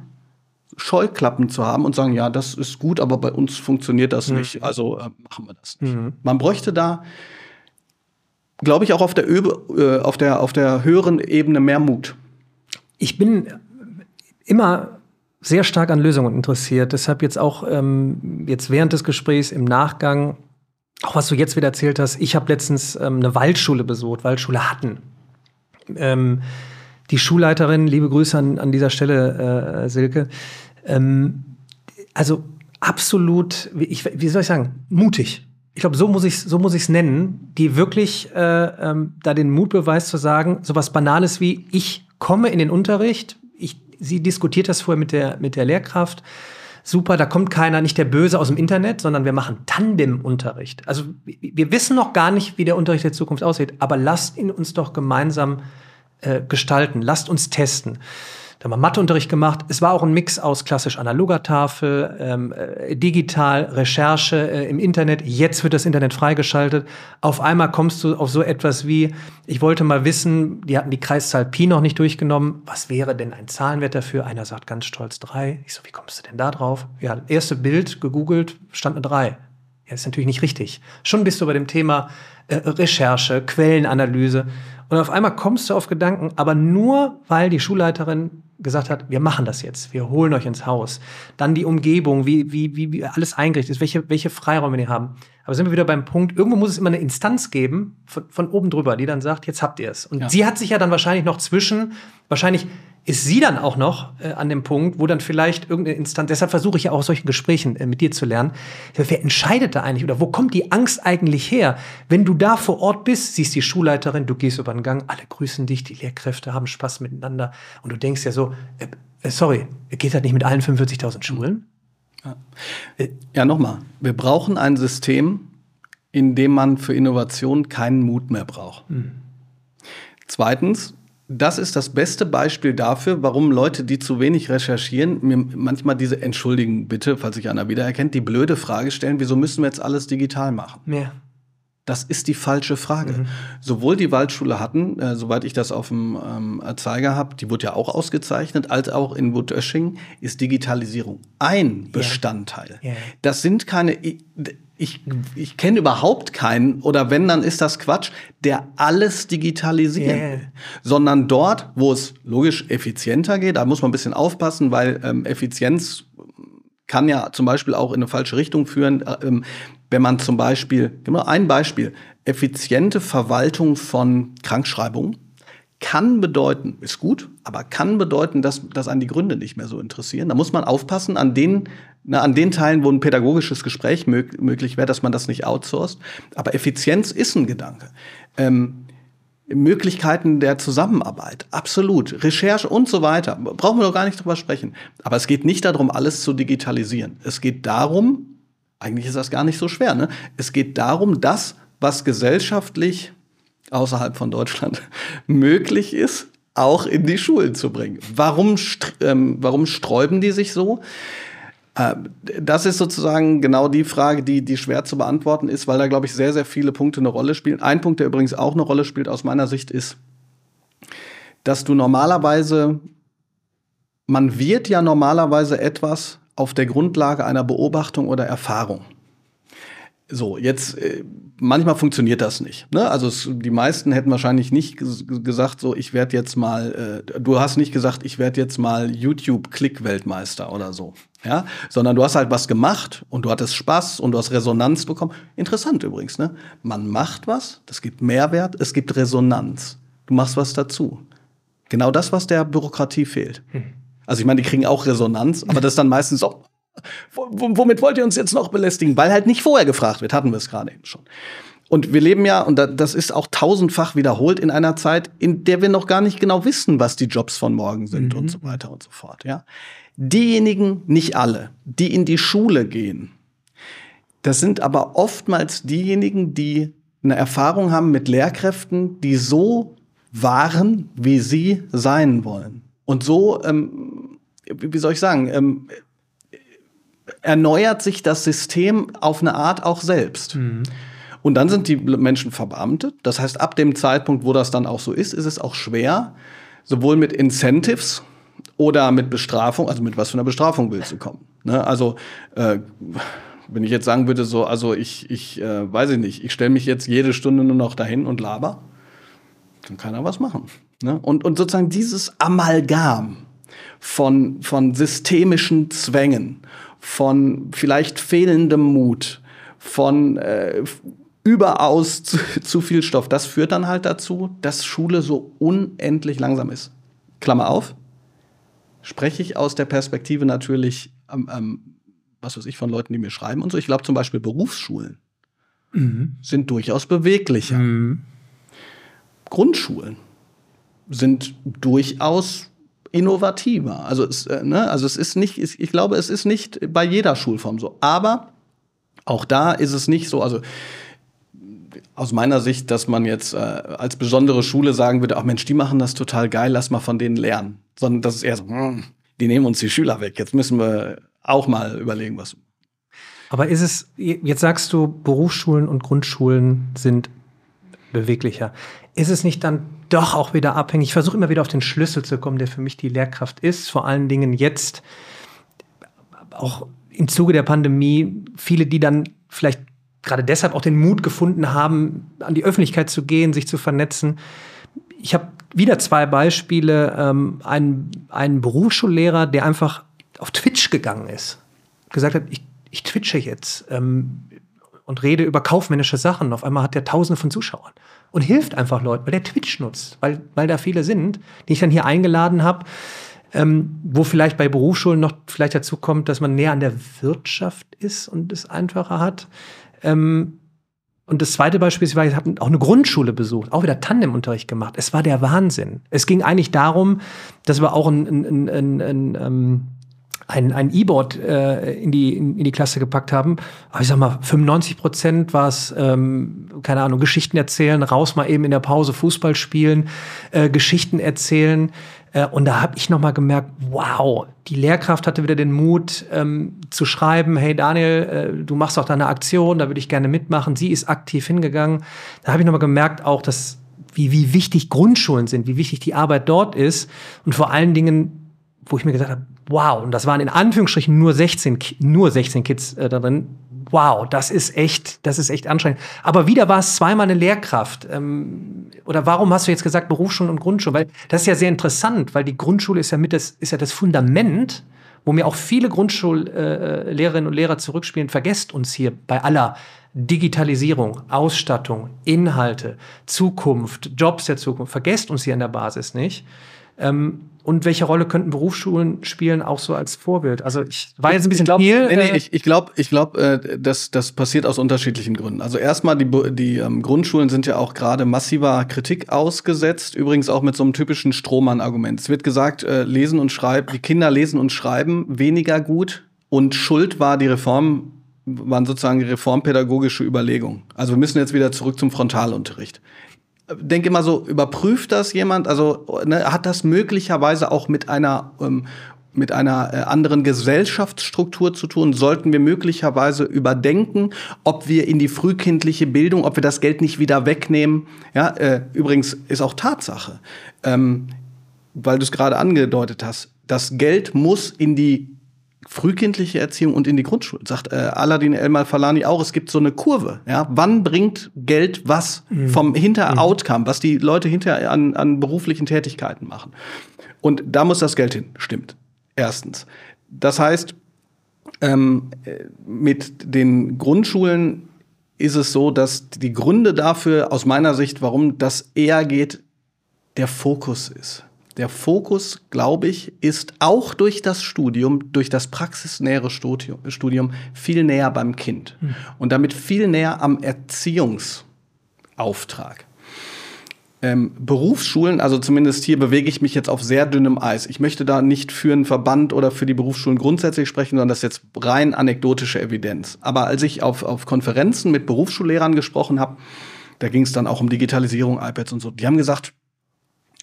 Speaker 1: Scheuklappen zu haben und sagen, ja, das ist gut, aber bei uns funktioniert das mhm. nicht, also äh, machen wir das nicht. Mhm. Man bräuchte da, glaube ich, auch auf der, Öbe, äh, auf, der, auf der höheren Ebene mehr Mut.
Speaker 2: Ich bin immer sehr stark an Lösungen interessiert. Deshalb jetzt auch ähm, jetzt während des Gesprächs im Nachgang auch was du jetzt wieder erzählt hast, ich habe letztens ähm, eine Waldschule besucht, Waldschule Hatten. Ähm, die Schulleiterin, liebe Grüße an, an dieser Stelle, äh, Silke. Ähm, also absolut, wie, ich, wie soll ich sagen, mutig. Ich glaube, so muss ich so muss ich es nennen, die wirklich äh, ähm, da den Mut beweist zu sagen, so was Banales wie ich komme in den Unterricht, ich, sie diskutiert das vorher mit der mit der Lehrkraft super, da kommt keiner, nicht der Böse aus dem Internet, sondern wir machen Tandem-Unterricht. Also wir wissen noch gar nicht, wie der Unterricht der Zukunft aussieht, aber lasst ihn uns doch gemeinsam äh, gestalten, lasst uns testen. Da haben wir Matheunterricht gemacht. Es war auch ein Mix aus klassisch analoger Tafel, ähm, äh, digital, Recherche äh, im Internet. Jetzt wird das Internet freigeschaltet. Auf einmal kommst du auf so etwas wie, ich wollte mal wissen, die hatten die Kreiszahl Pi noch nicht durchgenommen. Was wäre denn ein Zahlenwert dafür? Einer sagt ganz stolz drei. Ich so, wie kommst du denn da drauf? Ja, erste Bild gegoogelt, stand eine drei. Ja, ist natürlich nicht richtig. Schon bist du bei dem Thema äh, Recherche, Quellenanalyse. Und auf einmal kommst du auf Gedanken, aber nur weil die Schulleiterin gesagt hat, wir machen das jetzt, wir holen euch ins Haus. Dann die Umgebung, wie, wie, wie alles eingerichtet ist, welche, welche Freiräume die haben. Aber sind wir wieder beim Punkt, irgendwo muss es immer eine Instanz geben, von, von oben drüber, die dann sagt, jetzt habt ihr es. Und ja. sie hat sich ja dann wahrscheinlich noch zwischen, wahrscheinlich ist sie dann auch noch äh, an dem Punkt, wo dann vielleicht irgendeine Instanz, deshalb versuche ich ja auch aus solchen Gesprächen äh, mit dir zu lernen, wer entscheidet da eigentlich oder wo kommt die Angst eigentlich her? Wenn du da vor Ort bist, siehst die Schulleiterin, du gehst über den Gang, alle grüßen dich, die Lehrkräfte haben Spaß miteinander und du denkst ja so, äh, äh sorry, geht das nicht mit allen 45.000 Schulen?
Speaker 1: Ja, äh, ja nochmal, wir brauchen ein System, in dem man für Innovation keinen Mut mehr braucht. Mhm. Zweitens, das ist das beste Beispiel dafür, warum Leute, die zu wenig recherchieren, mir manchmal diese entschuldigen bitte, falls sich einer wiedererkennt, die blöde Frage stellen, wieso müssen wir jetzt alles digital machen?
Speaker 2: Ja.
Speaker 1: Das ist die falsche Frage. Mhm. Sowohl die Waldschule hatten, äh, soweit ich das auf dem ähm, Zeiger habe, die wurde ja auch ausgezeichnet, als auch in Wutösching ist Digitalisierung ein Bestandteil. Ja. Ja. Das sind keine ich, ich kenne überhaupt keinen, oder wenn, dann ist das Quatsch, der alles digitalisiert. Yeah. Sondern dort, wo es logisch effizienter geht, da muss man ein bisschen aufpassen, weil ähm, Effizienz kann ja zum Beispiel auch in eine falsche Richtung führen. Äh, ähm, wenn man zum Beispiel, genau ein Beispiel, effiziente Verwaltung von Krankschreibungen kann bedeuten, ist gut, aber kann bedeuten, dass, dass einen die Gründe nicht mehr so interessieren. Da muss man aufpassen an den, na, an den Teilen, wo ein pädagogisches Gespräch mög möglich wäre, dass man das nicht outsourced. Aber Effizienz ist ein Gedanke. Ähm, Möglichkeiten der Zusammenarbeit, absolut. Recherche und so weiter. Brauchen wir doch gar nicht drüber sprechen. Aber es geht nicht darum, alles zu digitalisieren. Es geht darum, eigentlich ist das gar nicht so schwer, ne? Es geht darum, das, was gesellschaftlich außerhalb von Deutschland möglich ist, auch in die Schulen zu bringen. Warum, ähm, warum sträuben die sich so? Äh, das ist sozusagen genau die Frage, die, die schwer zu beantworten ist, weil da, glaube ich, sehr, sehr viele Punkte eine Rolle spielen. Ein Punkt, der übrigens auch eine Rolle spielt aus meiner Sicht, ist, dass du normalerweise, man wird ja normalerweise etwas auf der Grundlage einer Beobachtung oder Erfahrung. So, jetzt äh, manchmal funktioniert das nicht. Ne? Also es, die meisten hätten wahrscheinlich nicht gesagt, so ich werde jetzt mal, äh, du hast nicht gesagt, ich werde jetzt mal YouTube-Klick-Weltmeister oder so. Ja, sondern du hast halt was gemacht und du hattest Spaß und du hast Resonanz bekommen. Interessant übrigens, ne? Man macht was, das gibt Mehrwert, es gibt Resonanz. Du machst was dazu. Genau das, was der Bürokratie fehlt. Hm. Also ich meine, die kriegen auch Resonanz, aber das ist dann meistens so, womit wollt ihr uns jetzt noch belästigen? Weil halt nicht vorher gefragt wird, hatten wir es gerade eben schon. Und wir leben ja, und das ist auch tausendfach wiederholt in einer Zeit, in der wir noch gar nicht genau wissen, was die Jobs von morgen sind mhm. und so weiter und so fort. Ja? Diejenigen, nicht alle, die in die Schule gehen, das sind aber oftmals diejenigen, die eine Erfahrung haben mit Lehrkräften, die so waren, wie sie sein wollen. Und so, ähm, wie soll ich sagen, ähm, erneuert sich das System auf eine Art auch selbst. Mhm. Und dann sind die Menschen verbeamtet. Das heißt, ab dem Zeitpunkt, wo das dann auch so ist, ist es auch schwer, sowohl mit Incentives oder mit Bestrafung, also mit was für einer Bestrafung willst du kommen. Ne? Also äh, wenn ich jetzt sagen würde, so, also ich, ich äh, weiß ich nicht, ich stelle mich jetzt jede Stunde nur noch dahin und laber, kann keiner was machen. Ne? Und, und sozusagen dieses Amalgam von, von systemischen Zwängen, von vielleicht fehlendem Mut, von äh, überaus zu, zu, viel Stoff, das führt dann halt dazu, dass Schule so unendlich langsam ist. Klammer auf, spreche ich aus der Perspektive natürlich ähm, ähm, was weiß ich, von Leuten, die mir schreiben und so. Ich glaube zum Beispiel Berufsschulen mhm. sind durchaus beweglicher. Mhm. Grundschulen sind durchaus innovativer. Also es, äh, ne, also es ist nicht, ich glaube, es ist nicht bei jeder Schulform so. Aber auch da ist es nicht so, also aus meiner Sicht, dass man jetzt äh, als besondere Schule sagen würde, ach Mensch, die machen das total geil, lass mal von denen lernen. Sondern das ist eher so, hm, die nehmen uns die Schüler weg. Jetzt müssen wir auch mal überlegen, was.
Speaker 2: Aber ist es, jetzt sagst du, Berufsschulen und Grundschulen sind beweglicher. Ist es nicht dann doch auch wieder abhängig? Ich versuche immer wieder auf den Schlüssel zu kommen, der für mich die Lehrkraft ist. Vor allen Dingen jetzt, auch im Zuge der Pandemie, viele, die dann vielleicht gerade deshalb auch den Mut gefunden haben, an die Öffentlichkeit zu gehen, sich zu vernetzen. Ich habe wieder zwei Beispiele. Ähm, einen, Berufsschullehrer, der einfach auf Twitch gegangen ist, gesagt hat, ich, ich twitche jetzt ähm, und rede über kaufmännische Sachen. Auf einmal hat der Tausende von Zuschauern und hilft einfach Leuten, weil der Twitch nutzt, weil, weil da viele sind, die ich dann hier eingeladen habe. Ähm, wo vielleicht bei Berufsschulen noch vielleicht dazu kommt, dass man näher an der Wirtschaft ist und es einfacher hat. Ähm, und das zweite Beispiel ist, ich habe auch eine Grundschule besucht, auch wieder Tandemunterricht gemacht. Es war der Wahnsinn. Es ging eigentlich darum, dass wir auch ein, ein, ein, ein, ein ein, ein E-Board äh, in, die, in, in, die Klasse gepackt haben. Aber ich sag mal, 95 Prozent war es, ähm, keine Ahnung, Geschichten erzählen, raus mal eben in der Pause Fußball spielen, äh, Geschichten erzählen. Äh, und da habe ich nochmal gemerkt, wow, die Lehrkraft hatte wieder den Mut ähm, zu schreiben, hey Daniel, äh, du machst auch da eine Aktion, da würde ich gerne mitmachen. Sie ist aktiv hingegangen. Da habe ich nochmal gemerkt auch, dass wie, wie wichtig Grundschulen sind, wie wichtig die Arbeit dort ist und vor allen Dingen, wo ich mir gesagt habe, wow, und das waren in Anführungsstrichen nur 16, nur 16 Kids äh, da drin. Wow, das ist echt, das ist echt anstrengend. Aber wieder war es zweimal eine Lehrkraft. Ähm, oder warum hast du jetzt gesagt Berufsschule und Grundschule? Weil das ist ja sehr interessant, weil die Grundschule ist ja mit das, ist ja das Fundament, wo mir auch viele Grundschullehrerinnen äh, und Lehrer zurückspielen. Vergesst uns hier bei aller Digitalisierung, Ausstattung, Inhalte, Zukunft, Jobs der Zukunft. Vergesst uns hier in der Basis nicht. Ähm, und welche Rolle könnten Berufsschulen spielen, auch so als Vorbild? Also ich war jetzt ein bisschen
Speaker 1: ich glaub,
Speaker 2: viel.
Speaker 1: Nee, nee, äh, ich, ich glaube, ich glaub, äh, das, das passiert aus unterschiedlichen Gründen. Also erstmal, die, die ähm, Grundschulen sind ja auch gerade massiver Kritik ausgesetzt, übrigens auch mit so einem typischen Strohmann-Argument. Es wird gesagt, äh, lesen und schreiben, die Kinder lesen und schreiben weniger gut und Schuld war die Reform, waren sozusagen reformpädagogische Überlegungen. Also wir müssen jetzt wieder zurück zum Frontalunterricht denke immer so, überprüft das jemand? Also ne, hat das möglicherweise auch mit einer ähm, mit einer äh, anderen Gesellschaftsstruktur zu tun? Sollten wir möglicherweise überdenken, ob wir in die frühkindliche Bildung, ob wir das Geld nicht wieder wegnehmen? Ja, äh, übrigens ist auch Tatsache, ähm, weil du es gerade angedeutet hast. Das Geld muss in die frühkindliche Erziehung und in die Grundschule. Sagt äh, Aladin Elmal Falani auch, es gibt so eine Kurve. Ja? Wann bringt Geld was mhm. vom Hinter-Outcome, mhm. was die Leute hinter an, an beruflichen Tätigkeiten machen? Und da muss das Geld hin, stimmt. Erstens. Das heißt, ähm, mit den Grundschulen ist es so, dass die Gründe dafür aus meiner Sicht, warum das eher geht, der Fokus ist der Fokus, glaube ich, ist auch durch das Studium, durch das praxisnähere Studium, viel näher beim Kind mhm. und damit viel näher am Erziehungsprozess. Auftrag. Ähm, Berufsschulen, also zumindest hier bewege ich mich jetzt auf sehr dünnem Eis. Ich möchte da nicht für einen Verband oder für die Berufsschulen grundsätzlich sprechen, sondern das ist jetzt rein anekdotische Evidenz. Aber als ich auf, auf Konferenzen mit Berufsschullehrern gesprochen habe, da ging es dann auch um Digitalisierung, iPads und so. Die haben gesagt,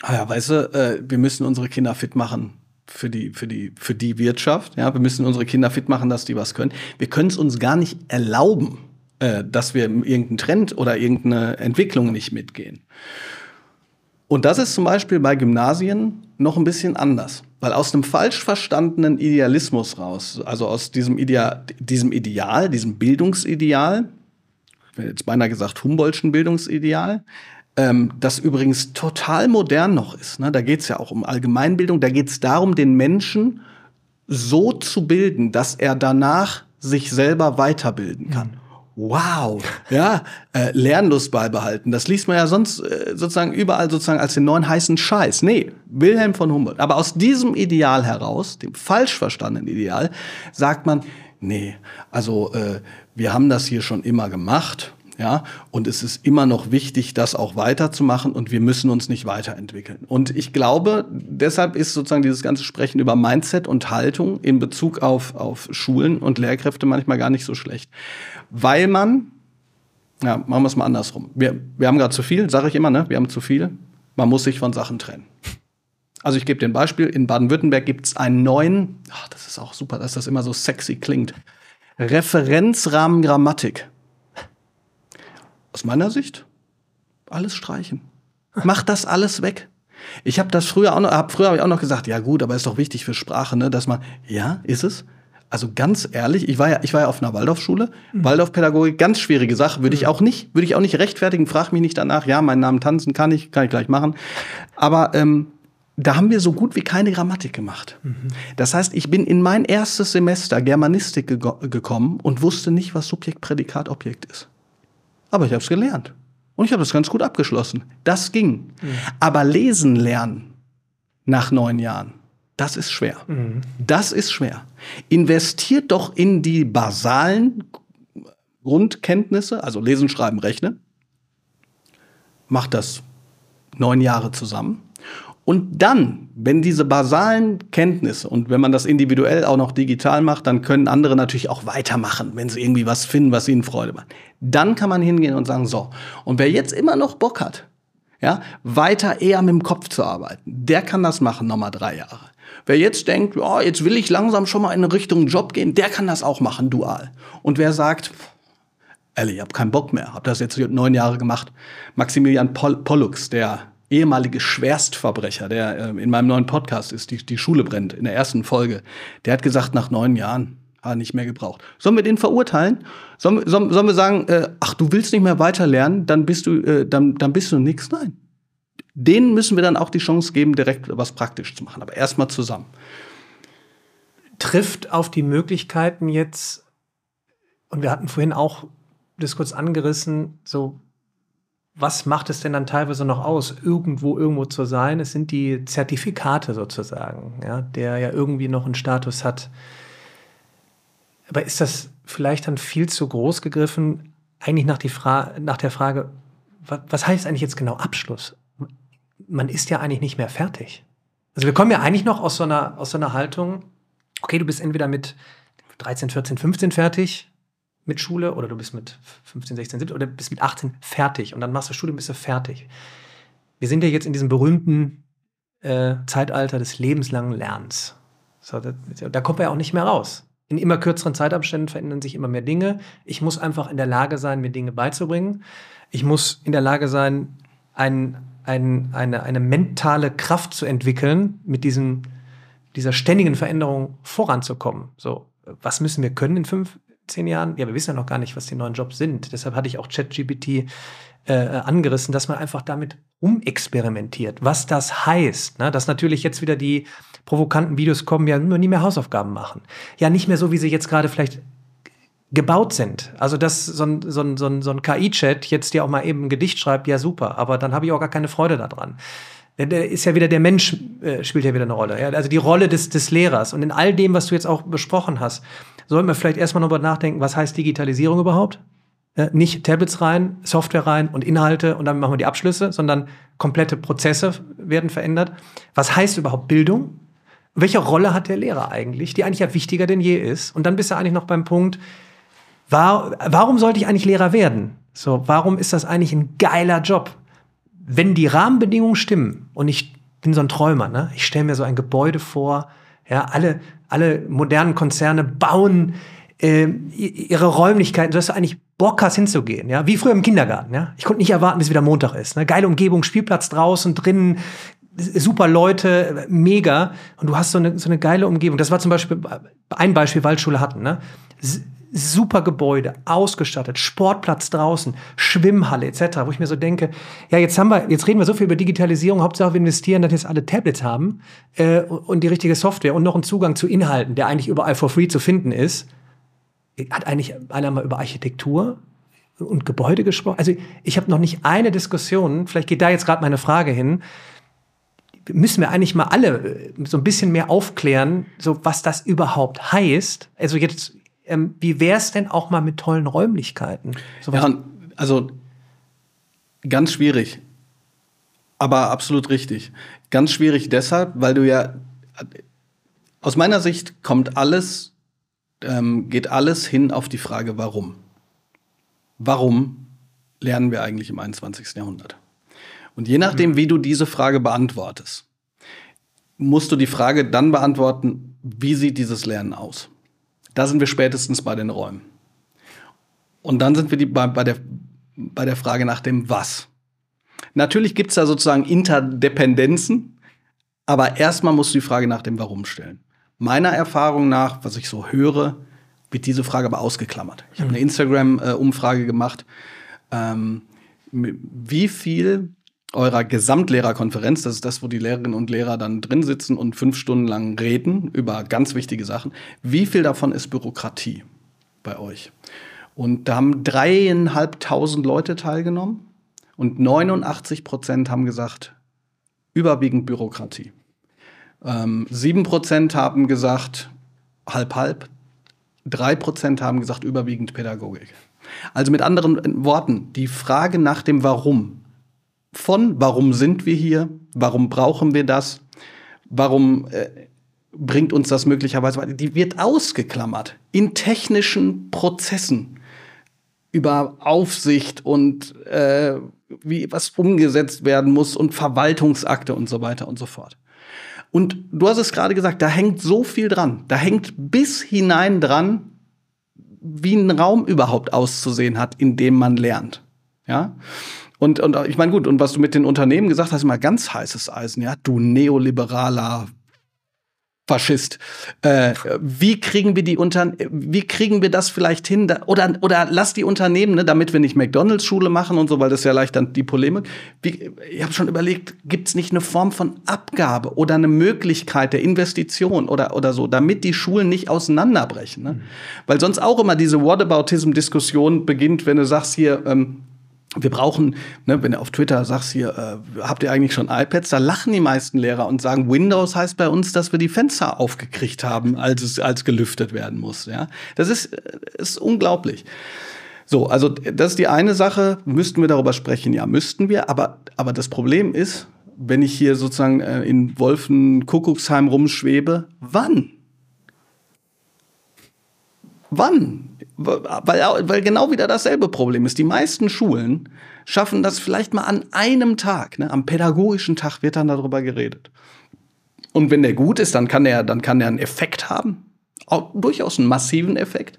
Speaker 1: ah ja, weißt du, äh, wir müssen unsere Kinder fit machen für die, für die, für die Wirtschaft. Ja, wir müssen unsere Kinder fit machen, dass die was können. Wir können es uns gar nicht erlauben, äh, dass wir irgendeinen Trend oder irgendeine Entwicklung nicht mitgehen. Und das ist zum Beispiel bei Gymnasien noch ein bisschen anders. Weil aus einem falsch verstandenen Idealismus raus, also aus diesem, Ideal, diesem Ideal, diesem Bildungsideal, jetzt beinahe gesagt Humboldtschen Bildungsideal, ähm, das übrigens total modern noch ist. Ne? Da geht es ja auch um Allgemeinbildung, da geht es darum, den Menschen so zu bilden, dass er danach sich selber weiterbilden kann. Mhm wow, ja, äh, Lernlust beibehalten. Das liest man ja sonst äh, sozusagen überall sozusagen als den neuen heißen Scheiß. Nee, Wilhelm von Humboldt. Aber aus diesem Ideal heraus, dem falsch verstandenen Ideal, sagt man, nee, also äh, wir haben das hier schon immer gemacht ja, und es ist immer noch wichtig, das auch weiterzumachen und wir müssen uns nicht weiterentwickeln. Und ich glaube, deshalb ist sozusagen dieses ganze Sprechen über Mindset und Haltung in Bezug auf, auf Schulen und Lehrkräfte manchmal gar nicht so schlecht. Weil man, ja, machen wir es mal andersrum. Wir, wir haben gerade zu viel, sage ich immer, ne? Wir haben zu viel. Man muss sich von Sachen trennen. Also ich gebe dir ein Beispiel. In Baden-Württemberg gibt es einen neuen, ach, das ist auch super, dass das immer so sexy klingt. Referenzrahmen Grammatik. Aus meiner Sicht alles streichen. Mach das alles weg. Ich habe das früher auch noch, hab, früher habe ich auch noch gesagt, ja gut, aber ist doch wichtig für Sprache, ne, dass man, ja, ist es. Also ganz ehrlich, ich war ja, ich war ja auf einer Waldorfschule, mhm. Waldorfpädagogik, ganz schwierige Sache, würde ich mhm. auch nicht, würde ich auch nicht rechtfertigen, frag mich nicht danach, ja, meinen Namen tanzen kann ich, kann ich gleich machen. Aber ähm, da haben wir so gut wie keine Grammatik gemacht. Mhm. Das heißt, ich bin in mein erstes Semester Germanistik ge gekommen und wusste nicht, was Subjekt, Prädikat, Objekt ist. Aber ich habe es gelernt. Und ich habe das ganz gut abgeschlossen. Das ging. Mhm. Aber lesen lernen nach neun Jahren, das ist schwer. Mhm. Das ist schwer. Investiert doch in die basalen Grundkenntnisse, also lesen, schreiben, rechnen. Macht das neun Jahre zusammen. Und dann, wenn diese basalen Kenntnisse und wenn man das individuell auch noch digital macht, dann können andere natürlich auch weitermachen, wenn sie irgendwie was finden, was ihnen Freude macht. Dann kann man hingehen und sagen, so, und wer jetzt immer noch Bock hat, ja, weiter eher mit dem Kopf zu arbeiten, der kann das machen, nochmal drei Jahre. Wer jetzt denkt, oh, jetzt will ich langsam schon mal in Richtung Job gehen, der kann das auch machen, dual. Und wer sagt, ehrlich, ich habe keinen Bock mehr, habe das jetzt neun Jahre gemacht. Maximilian Poll Pollux, der ehemalige Schwerstverbrecher, der äh, in meinem neuen Podcast ist, die, die Schule brennt, in der ersten Folge, der hat gesagt, nach neun Jahren hat er nicht mehr gebraucht. Sollen wir den verurteilen? Sollen, sollen, sollen wir sagen, äh, ach, du willst nicht mehr weiterlernen, dann bist du, äh, dann, dann bist du nix? Nein. Denen müssen wir dann auch die Chance geben, direkt was praktisch zu machen. Aber erstmal zusammen.
Speaker 2: Trifft auf die Möglichkeiten jetzt, und wir hatten vorhin auch das kurz angerissen, so was macht es denn dann teilweise noch aus, irgendwo irgendwo zu sein? Es sind die Zertifikate sozusagen, ja, der ja irgendwie noch einen Status hat. Aber ist das vielleicht dann viel zu groß gegriffen, eigentlich nach, die Fra nach der Frage, was, was heißt eigentlich jetzt genau Abschluss? Man ist ja eigentlich nicht mehr fertig. Also wir kommen ja eigentlich noch aus so einer, aus so einer Haltung, okay, du bist entweder mit 13, 14, 15 fertig, mit Schule oder du bist mit 15, 16, 17 oder bist mit 18 fertig und dann machst du Studium, bist du fertig. Wir sind ja jetzt in diesem berühmten äh, Zeitalter des lebenslangen Lernens. So, da, da kommt man ja auch nicht mehr raus. In immer kürzeren Zeitabständen verändern sich immer mehr Dinge. Ich muss einfach in der Lage sein, mir Dinge beizubringen. Ich muss in der Lage sein, ein, ein, eine, eine mentale Kraft zu entwickeln, mit diesem, dieser ständigen Veränderung voranzukommen. So, was müssen wir können in fünf, zehn Jahren? Ja, wir wissen ja noch gar nicht, was die neuen Jobs sind. Deshalb hatte ich auch ChatGPT äh, angerissen, dass man einfach damit umexperimentiert, was das heißt. Ne? Dass natürlich jetzt wieder die provokanten Videos kommen, ja, nur nie mehr Hausaufgaben machen. Ja, nicht mehr so, wie sie jetzt gerade vielleicht gebaut sind. Also, dass so ein, so ein, so ein, so ein KI-Chat jetzt dir auch mal eben ein Gedicht schreibt, ja, super, aber dann habe ich auch gar keine Freude daran. Der ist ja wieder der Mensch, äh, spielt ja wieder eine Rolle. Ja? Also die Rolle des, des Lehrers. Und in all dem, was du jetzt auch besprochen hast, sollten wir vielleicht erstmal nochmal nachdenken, was heißt Digitalisierung überhaupt? Äh, nicht Tablets rein, Software rein und Inhalte und dann machen wir die Abschlüsse, sondern komplette Prozesse werden verändert. Was heißt überhaupt Bildung? Welche Rolle hat der Lehrer eigentlich, die eigentlich ja wichtiger denn je ist? Und dann bist du eigentlich noch beim Punkt, war, warum sollte ich eigentlich Lehrer werden? So, warum ist das eigentlich ein geiler Job? Wenn die Rahmenbedingungen stimmen und ich bin so ein Träumer, ne? Ich stelle mir so ein Gebäude vor, ja, alle, alle modernen Konzerne bauen äh, ihre Räumlichkeiten, dass du eigentlich Bock hast hinzugehen, ja, wie früher im Kindergarten, ja. Ich konnte nicht erwarten, bis wieder Montag ist. Ne? Geile Umgebung, Spielplatz draußen, drinnen, super Leute, mega. Und du hast so eine, so eine geile Umgebung. Das war zum Beispiel ein Beispiel, Waldschule hatten, ne? Super Gebäude, ausgestattet, Sportplatz draußen, Schwimmhalle etc., wo ich mir so denke, ja, jetzt haben wir, jetzt reden wir so viel über Digitalisierung, Hauptsache wir investieren, dass jetzt alle Tablets haben äh, und die richtige Software und noch einen Zugang zu Inhalten, der eigentlich überall for free zu finden ist. Hat eigentlich einer mal über Architektur und Gebäude gesprochen? Also ich habe noch nicht eine Diskussion, vielleicht geht da jetzt gerade meine Frage hin, müssen wir eigentlich mal alle so ein bisschen mehr aufklären, so was das überhaupt heißt. Also jetzt ähm, wie wäre es denn auch mal mit tollen Räumlichkeiten?
Speaker 1: ja, also ganz schwierig, aber absolut richtig. Ganz schwierig deshalb, weil du ja aus meiner Sicht kommt alles, ähm, geht alles hin auf die Frage, warum. Warum lernen wir eigentlich im 21. Jahrhundert? Und je nachdem, mhm. wie du diese Frage beantwortest, musst du die Frage dann beantworten, wie sieht dieses Lernen aus? Da sind wir spätestens bei den Räumen. Und dann sind wir die, bei, bei, der, bei der Frage nach dem Was. Natürlich gibt es da sozusagen Interdependenzen, aber erstmal musst du die Frage nach dem Warum stellen. Meiner Erfahrung nach, was ich so höre, wird diese Frage aber ausgeklammert. Ich habe eine Instagram-Umfrage gemacht. Ähm, wie viel eurer Gesamtlehrerkonferenz, das ist das, wo die Lehrerinnen und Lehrer dann drin sitzen und fünf Stunden lang reden über ganz wichtige Sachen. Wie viel davon ist Bürokratie bei euch? Und da haben dreieinhalbtausend Leute teilgenommen und 89 Prozent haben gesagt, überwiegend Bürokratie. Ähm, sieben ähm, Prozent haben gesagt, halb, halb. Drei Prozent haben gesagt, überwiegend Pädagogik. Also mit anderen Worten, die Frage nach dem Warum von, warum sind wir hier, warum brauchen wir das, warum äh, bringt uns das möglicherweise weiter, die wird ausgeklammert in technischen Prozessen über Aufsicht und äh, wie was umgesetzt werden muss und Verwaltungsakte und so weiter und so fort. Und du hast es gerade gesagt, da hängt so viel dran. Da hängt bis hinein dran, wie ein Raum überhaupt auszusehen hat, in dem man lernt. Ja? Und, und ich meine, gut, und was du mit den Unternehmen gesagt hast, immer ganz heißes Eisen, ja, du neoliberaler Faschist. Äh, wie kriegen wir die Unter wie kriegen wir das vielleicht hin? Da, oder, oder lass die Unternehmen, ne, damit wir nicht McDonalds-Schule machen und so, weil das ja leicht dann die Polemik. Wie, ich habe schon überlegt, gibt es nicht eine Form von Abgabe oder eine Möglichkeit der Investition oder, oder so, damit die Schulen nicht auseinanderbrechen? Ne? Mhm. Weil sonst auch immer diese Whataboutism-Diskussion beginnt, wenn du sagst hier, ähm, wir brauchen, ne, wenn du auf Twitter sagst hier, äh, habt ihr eigentlich schon iPads? Da lachen die meisten Lehrer und sagen, Windows heißt bei uns, dass wir die Fenster aufgekriegt haben, als es als gelüftet werden muss. Ja, das ist, äh, ist unglaublich. So, also das ist die eine Sache. Müssten wir darüber sprechen? Ja, müssten wir. Aber, aber das Problem ist, wenn ich hier sozusagen äh, in Wolfen-Kuckucksheim rumschwebe, wann? Wann? Weil, weil genau wieder dasselbe Problem ist. Die meisten Schulen schaffen das vielleicht mal an einem Tag. Ne? Am pädagogischen Tag wird dann darüber geredet. Und wenn der gut ist, dann kann der, dann kann der einen Effekt haben. Auch durchaus einen massiven Effekt.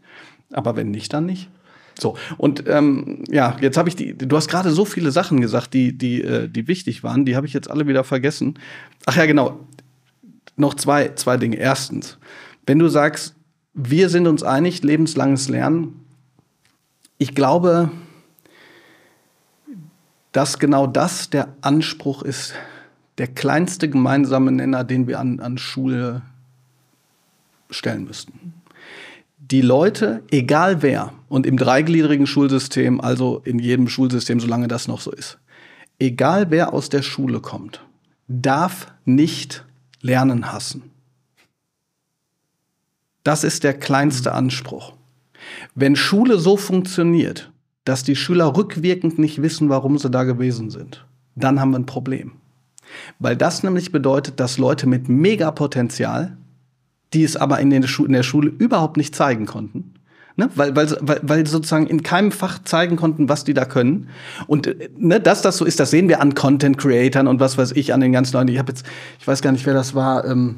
Speaker 1: Aber wenn nicht, dann nicht. So, und ähm, ja, jetzt habe ich die, du hast gerade so viele Sachen gesagt, die, die, äh, die wichtig waren, die habe ich jetzt alle wieder vergessen. Ach ja, genau. Noch zwei, zwei Dinge. Erstens, wenn du sagst, wir sind uns einig, lebenslanges Lernen. Ich glaube, dass genau das der Anspruch ist, der kleinste gemeinsame Nenner, den wir an, an Schule stellen müssten. Die Leute, egal wer, und im dreigliedrigen Schulsystem, also in jedem Schulsystem, solange das noch so ist, egal wer aus der Schule kommt, darf nicht Lernen hassen. Das ist der kleinste Anspruch. Wenn Schule so funktioniert, dass die Schüler rückwirkend nicht wissen, warum sie da gewesen sind, dann haben wir ein Problem. Weil das nämlich bedeutet, dass Leute mit Megapotenzial, die es aber in der, in der Schule überhaupt nicht zeigen konnten, Ne? Weil, weil, weil, weil sozusagen in keinem Fach zeigen konnten, was die da können. Und ne, dass das so ist, das sehen wir an Content-Creatern und was weiß ich, an den ganzen Leuten. Ich habe jetzt, ich weiß gar nicht, wer das war, ähm,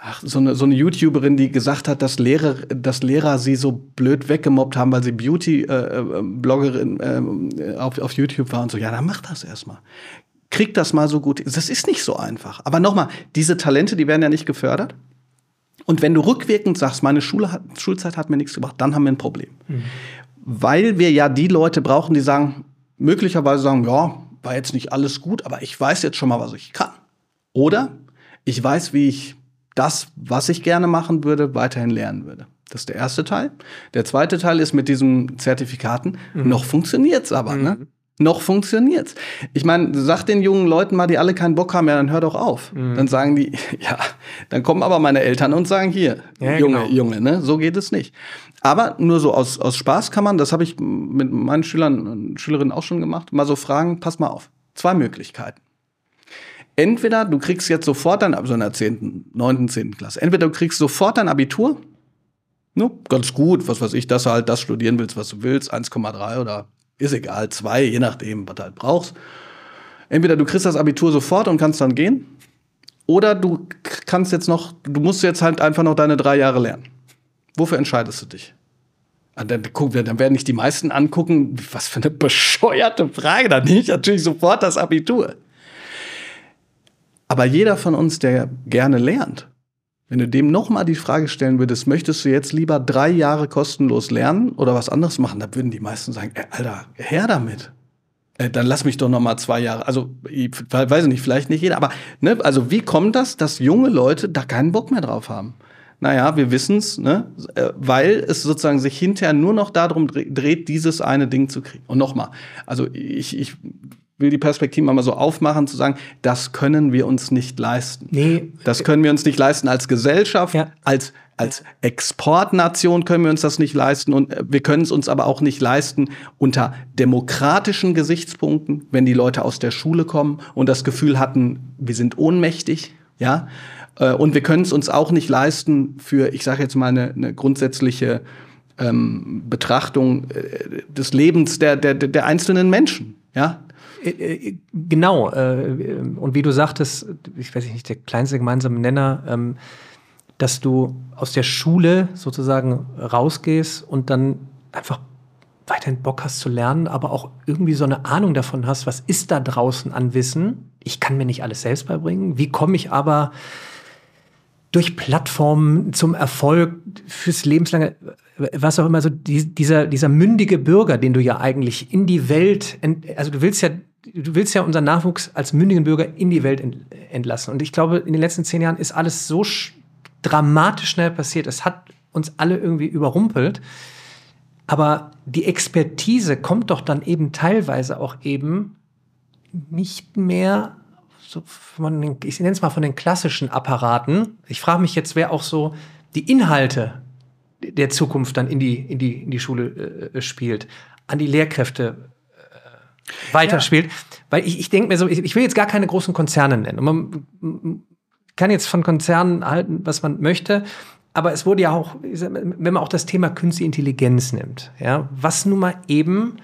Speaker 1: ach, so, eine, so eine YouTuberin, die gesagt hat, dass Lehrer, dass Lehrer sie so blöd weggemobbt haben, weil sie Beauty-Bloggerin äh, äh, auf, auf YouTube war und so. Ja, dann mach das erstmal kriegt das mal so gut. Das ist nicht so einfach. Aber nochmal, diese Talente, die werden ja nicht gefördert. Und wenn du rückwirkend sagst, meine Schule hat, Schulzeit hat mir nichts gebracht, dann haben wir ein Problem. Mhm. Weil wir ja die Leute brauchen, die sagen, möglicherweise sagen, ja, war jetzt nicht alles gut, aber ich weiß jetzt schon mal, was ich kann. Oder ich weiß, wie ich das, was ich gerne machen würde, weiterhin lernen würde. Das ist der erste Teil. Der zweite Teil ist mit diesen Zertifikaten. Mhm. Noch funktioniert's aber. Ne? Mhm. Ne? noch funktioniert's. Ich meine, sag den jungen Leuten mal, die alle keinen Bock haben, ja, dann hör doch auf. Mhm. Dann sagen die, ja, dann kommen aber meine Eltern und sagen, hier, ja, Junge, genau. Junge, ne, so geht es nicht. Aber nur so aus, aus Spaß kann man, das habe ich mit meinen Schülern und Schülerinnen auch schon gemacht, mal so fragen, pass mal auf. Zwei Möglichkeiten. Entweder du kriegst jetzt sofort dein, also in der 10., 9., 10. Klasse, entweder du kriegst sofort dein Abitur, ne, ganz gut, was weiß ich, dass du halt das studieren willst, was du willst, 1,3 oder ist egal, zwei, je nachdem, was du halt brauchst. Entweder du kriegst das Abitur sofort und kannst dann gehen, oder du kannst jetzt noch, du musst jetzt halt einfach noch deine drei Jahre lernen. Wofür entscheidest du dich? Ah, dann, dann werden nicht die meisten angucken, was für eine bescheuerte Frage. Dann nehme ich natürlich sofort das Abitur. Aber jeder von uns, der gerne lernt, wenn du dem nochmal die Frage stellen würdest, möchtest du jetzt lieber drei Jahre kostenlos lernen oder was anderes machen, dann würden die meisten sagen, ey, Alter, her damit. Äh, dann lass mich doch noch mal zwei Jahre. Also, ich weiß nicht, vielleicht nicht jeder, aber ne, also wie kommt das, dass junge Leute da keinen Bock mehr drauf haben? Naja, wir wissen's, ne, äh, weil es sozusagen sich hinterher nur noch darum dreht, dieses eine Ding zu kriegen. Und nochmal, also ich, ich will die Perspektive mal so aufmachen, zu sagen, das können wir uns nicht leisten. Nee. Das können wir uns nicht leisten als Gesellschaft, ja. als als Exportnation können wir uns das nicht leisten und äh, wir können es uns aber auch nicht leisten unter demokratischen Gesichtspunkten, wenn die Leute aus der Schule kommen und das Gefühl hatten, wir sind ohnmächtig, ja. Äh, und wir können es uns auch nicht leisten für, ich sage jetzt mal, eine, eine grundsätzliche ähm, Betrachtung äh, des Lebens der, der, der einzelnen Menschen. Ja,
Speaker 2: genau. Äh, und wie du sagtest, ich weiß nicht, der kleinste gemeinsame Nenner, ähm, dass du aus der Schule sozusagen rausgehst und dann einfach weiterhin Bock hast zu lernen, aber auch irgendwie so eine Ahnung davon hast, was ist da draußen an Wissen. Ich kann mir nicht alles selbst beibringen. Wie komme ich aber durch Plattformen zum Erfolg fürs lebenslange, was auch immer, so dieser, dieser mündige Bürger, den du ja eigentlich in die Welt, also du willst ja du willst ja unseren Nachwuchs als mündigen Bürger in die Welt entlassen. Und ich glaube, in den letzten zehn Jahren ist alles so dramatisch schnell passiert. Es hat uns alle irgendwie überrumpelt. Aber die Expertise kommt doch dann eben teilweise auch eben nicht mehr so von den, ich nenne es mal von den klassischen Apparaten. Ich frage mich jetzt, wer auch so die Inhalte der Zukunft dann in die, in die, in die Schule äh, spielt, an die Lehrkräfte weiterspielt. Ja. Weil ich, ich denke mir so, ich, ich, will jetzt gar keine großen Konzerne nennen. Und man kann jetzt von Konzernen halten, was man möchte. Aber es wurde ja auch, wenn man auch das Thema künstliche Intelligenz nimmt, ja, was nun mal eben,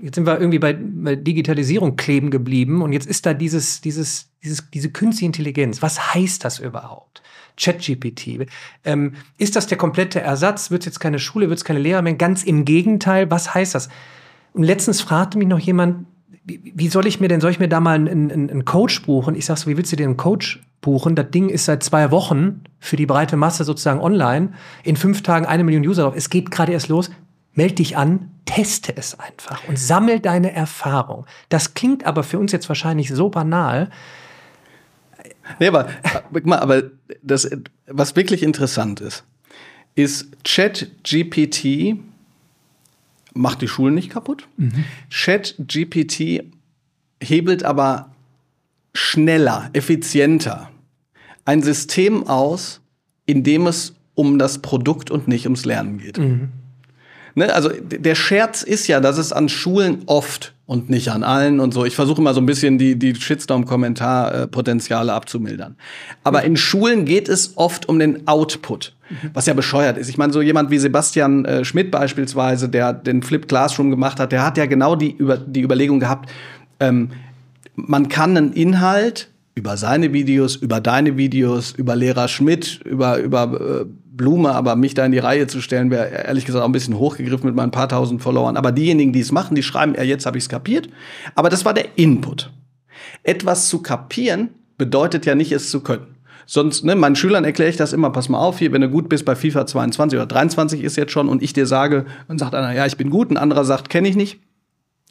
Speaker 2: jetzt sind wir irgendwie bei, bei Digitalisierung kleben geblieben und jetzt ist da dieses, dieses, dieses, diese künstliche Intelligenz. Was heißt das überhaupt? ChatGPT. Ähm, ist das der komplette Ersatz? Wird es jetzt keine Schule, wird es keine Lehrer mehr? Ganz im Gegenteil, was heißt das? Und letztens fragte mich noch jemand, wie soll ich mir denn, soll ich mir da mal einen, einen, einen Coach buchen? Ich sag so, wie willst du dir einen Coach buchen? Das Ding ist seit zwei Wochen für die breite Masse sozusagen online. In fünf Tagen eine Million User drauf. Es geht gerade erst los. Meld dich an, teste es einfach und sammel deine Erfahrung. Das klingt aber für uns jetzt wahrscheinlich so banal.
Speaker 1: Nee, aber, aber das, was wirklich interessant ist, ist ChatGPT macht die Schulen nicht kaputt. Mhm. Chat GPT hebelt aber schneller, effizienter ein System aus, in dem es um das Produkt und nicht ums Lernen geht. Mhm. Ne, also der Scherz ist ja, dass es an Schulen oft und nicht an allen und so. Ich versuche immer so ein bisschen die, die Shitstorm-Kommentar-Potenziale abzumildern. Aber in Schulen geht es oft um den Output, was ja bescheuert ist. Ich meine, so jemand wie Sebastian äh, Schmidt beispielsweise, der den Flip Classroom gemacht hat, der hat ja genau die, über, die Überlegung gehabt, ähm, man kann einen Inhalt über seine Videos, über deine Videos, über Lehrer Schmidt, über, über äh, Blume, aber mich da in die Reihe zu stellen, wäre ehrlich gesagt auch ein bisschen hochgegriffen mit meinen paar tausend Followern. Aber diejenigen, die es machen, die schreiben, ja, jetzt habe ich es kapiert. Aber das war der Input. Etwas zu kapieren bedeutet ja nicht, es zu können. Sonst, ne, meinen Schülern erkläre ich das immer, pass mal auf, hier, wenn du gut bist bei FIFA 22 oder 23 ist jetzt schon und ich dir sage, dann sagt einer, ja, ich bin gut, ein anderer sagt, kenne ich nicht.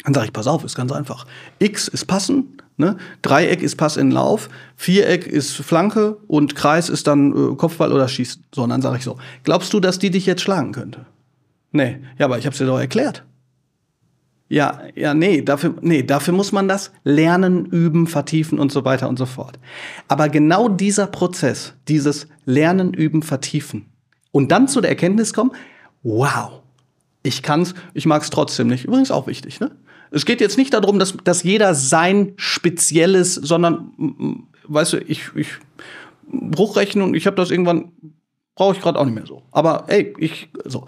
Speaker 1: Dann sage ich, pass auf, ist ganz einfach. X ist passen, ne? Dreieck ist Pass in Lauf, Viereck ist Flanke und Kreis ist dann äh, Kopfball oder Schießen. So, und dann sage ich so, glaubst du, dass die dich jetzt schlagen könnte? Nee, ja, aber ich habe dir doch erklärt. Ja, ja, nee, dafür, nee, dafür muss man das lernen, üben, vertiefen und so weiter und so fort. Aber genau dieser Prozess, dieses Lernen, üben, vertiefen und dann zu der Erkenntnis kommen, wow, ich kann's, ich mag's trotzdem nicht. Übrigens auch wichtig, ne? Es geht jetzt nicht darum, dass, dass jeder sein spezielles, sondern, weißt du, ich, ich Bruchrechnung, ich habe das irgendwann, brauche ich gerade auch nicht mehr so. Aber ey, ich, so.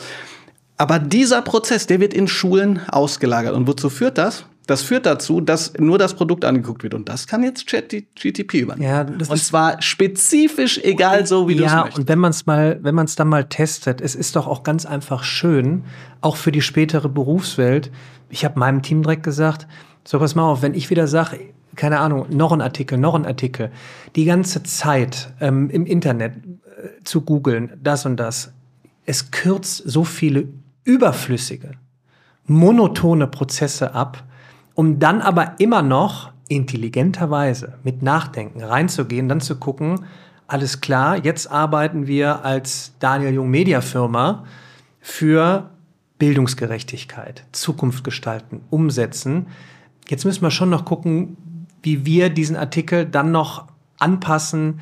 Speaker 1: Aber dieser Prozess, der wird in Schulen ausgelagert. Und wozu führt das? Das führt dazu, dass nur das Produkt angeguckt wird. Und das kann jetzt ChatGTP übernehmen. Ja, das und zwar spezifisch, egal so, wie ja, du es möchtest.
Speaker 2: Ja, und wenn man es mal, wenn man es dann mal testet, es ist doch auch ganz einfach schön, auch für die spätere Berufswelt. Ich habe meinem Team direkt gesagt, so pass mal auf, wenn ich wieder sage, keine Ahnung, noch ein Artikel, noch ein Artikel, die ganze Zeit ähm, im Internet äh, zu googeln, das und das, es kürzt so viele überflüssige, monotone Prozesse ab, um dann aber immer noch intelligenterweise mit Nachdenken reinzugehen, dann zu gucken, alles klar, jetzt arbeiten wir als Daniel Jung Media Firma für Bildungsgerechtigkeit, Zukunft gestalten, umsetzen. Jetzt müssen wir schon noch gucken, wie wir diesen Artikel dann noch anpassen,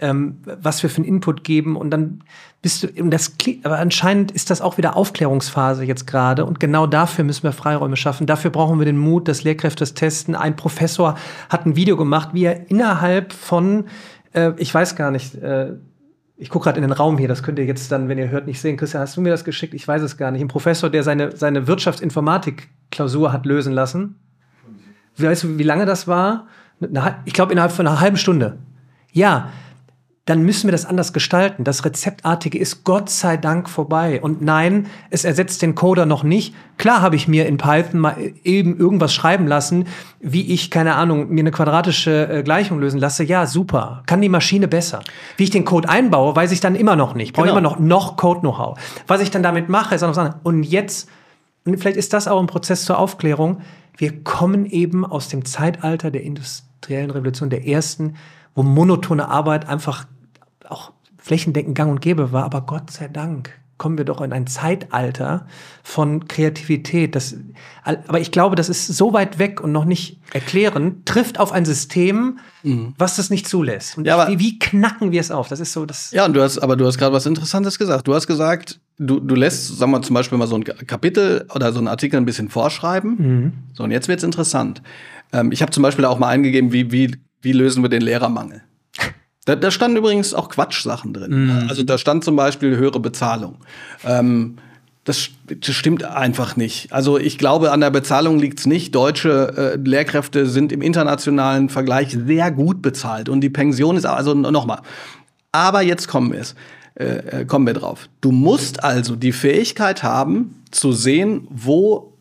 Speaker 2: ähm, was wir für einen Input geben und dann bist du, und das, aber anscheinend ist das auch wieder Aufklärungsphase jetzt gerade und genau dafür müssen wir Freiräume schaffen. Dafür brauchen wir den Mut, dass Lehrkräfte das testen. Ein Professor hat ein Video gemacht, wie er innerhalb von, äh, ich weiß gar nicht, äh, ich gucke gerade in den Raum hier, das könnt ihr jetzt dann, wenn ihr hört, nicht sehen. Christian, hast du mir das geschickt? Ich weiß es gar nicht. Ein Professor, der seine, seine Wirtschaftsinformatik-Klausur hat lösen lassen. Weißt du, wie lange das war? Ich glaube, innerhalb von einer halben Stunde. Ja, dann müssen wir das anders gestalten. Das Rezeptartige ist Gott sei Dank vorbei. Und nein, es ersetzt den Coder noch nicht. Klar habe ich mir in Python mal eben irgendwas schreiben lassen, wie ich, keine Ahnung, mir eine quadratische äh, Gleichung lösen lasse. Ja, super. Kann die Maschine besser. Wie ich den Code einbaue, weiß ich dann immer noch nicht. Brauche genau. immer noch, noch Code-Know-how. Was ich dann damit mache, ist auch noch sagen, und jetzt, und vielleicht ist das auch ein Prozess zur Aufklärung, wir kommen eben aus dem Zeitalter der industriellen Revolution, der ersten, wo monotone Arbeit einfach auch flächendeckend gang und gäbe war, aber Gott sei Dank kommen wir doch in ein Zeitalter von Kreativität. Das, aber ich glaube, das ist so weit weg und noch nicht erklären, trifft auf ein System, mhm. was das nicht zulässt. Und ja, wie, wie, knacken wir es auf? Das ist so das.
Speaker 1: Ja, und du hast, aber du hast gerade was Interessantes gesagt. Du hast gesagt, du, du lässt, sagen wir zum Beispiel mal so ein Kapitel oder so einen Artikel ein bisschen vorschreiben. Mhm. So, und jetzt wird's interessant. Ähm, ich habe zum Beispiel auch mal eingegeben, wie, wie, wie lösen wir den Lehrermangel? Da, da standen übrigens auch Quatschsachen drin. Mhm. Also da stand zum Beispiel höhere Bezahlung. Ähm, das, das, stimmt einfach nicht. Also ich glaube, an der Bezahlung liegt's nicht. Deutsche äh, Lehrkräfte sind im internationalen Vergleich sehr gut bezahlt und die Pension ist also nochmal. Aber jetzt kommen wir es. Äh, äh, kommen wir drauf. Du musst also die Fähigkeit haben, zu sehen, wo,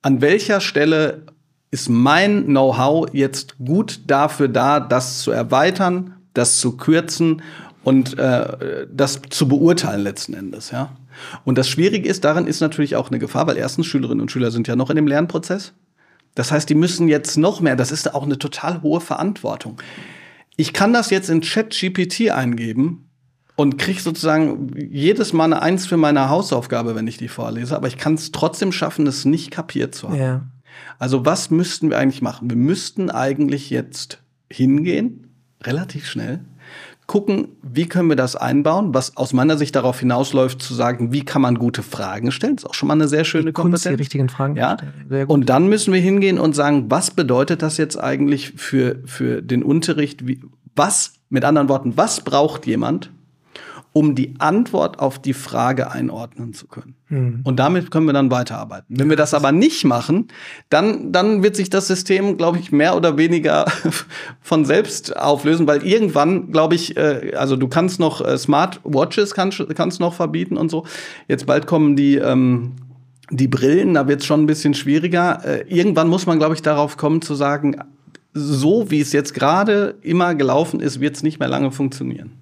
Speaker 1: an welcher Stelle ist mein Know-how jetzt gut dafür da, das zu erweitern, das zu kürzen und äh, das zu beurteilen letzten Endes, ja. Und das Schwierige ist, darin ist natürlich auch eine Gefahr, weil erstens Schülerinnen und Schüler sind ja noch in dem Lernprozess. Das heißt, die müssen jetzt noch mehr, das ist auch eine total hohe Verantwortung. Ich kann das jetzt in Chat-GPT eingeben und kriege sozusagen jedes Mal eine Eins für meine Hausaufgabe, wenn ich die vorlese, aber ich kann es trotzdem schaffen, es nicht kapiert zu haben. Ja. Also was müssten wir eigentlich machen? Wir müssten eigentlich jetzt hingehen relativ schnell gucken, wie können wir das einbauen, was aus meiner Sicht darauf hinausläuft, zu sagen, wie kann man gute Fragen stellen. Das ist auch schon mal eine sehr schöne
Speaker 2: die Kunst,
Speaker 1: Kompetenz.
Speaker 2: die richtigen Fragen
Speaker 1: ja. Und dann müssen wir hingehen und sagen, was bedeutet das jetzt eigentlich für, für den Unterricht? Wie, was, mit anderen Worten, was braucht jemand, um die Antwort auf die Frage einordnen zu können. Mhm. Und damit können wir dann weiterarbeiten. Wenn wir das aber nicht machen, dann, dann wird sich das System, glaube ich, mehr oder weniger von selbst auflösen, weil irgendwann, glaube ich, äh, also du kannst noch äh, Smartwatches kannst, kannst noch verbieten und so. Jetzt bald kommen die ähm, die Brillen, da wird es schon ein bisschen schwieriger. Äh, irgendwann muss man, glaube ich, darauf kommen zu sagen, so wie es jetzt gerade immer gelaufen ist, wird es nicht mehr lange funktionieren.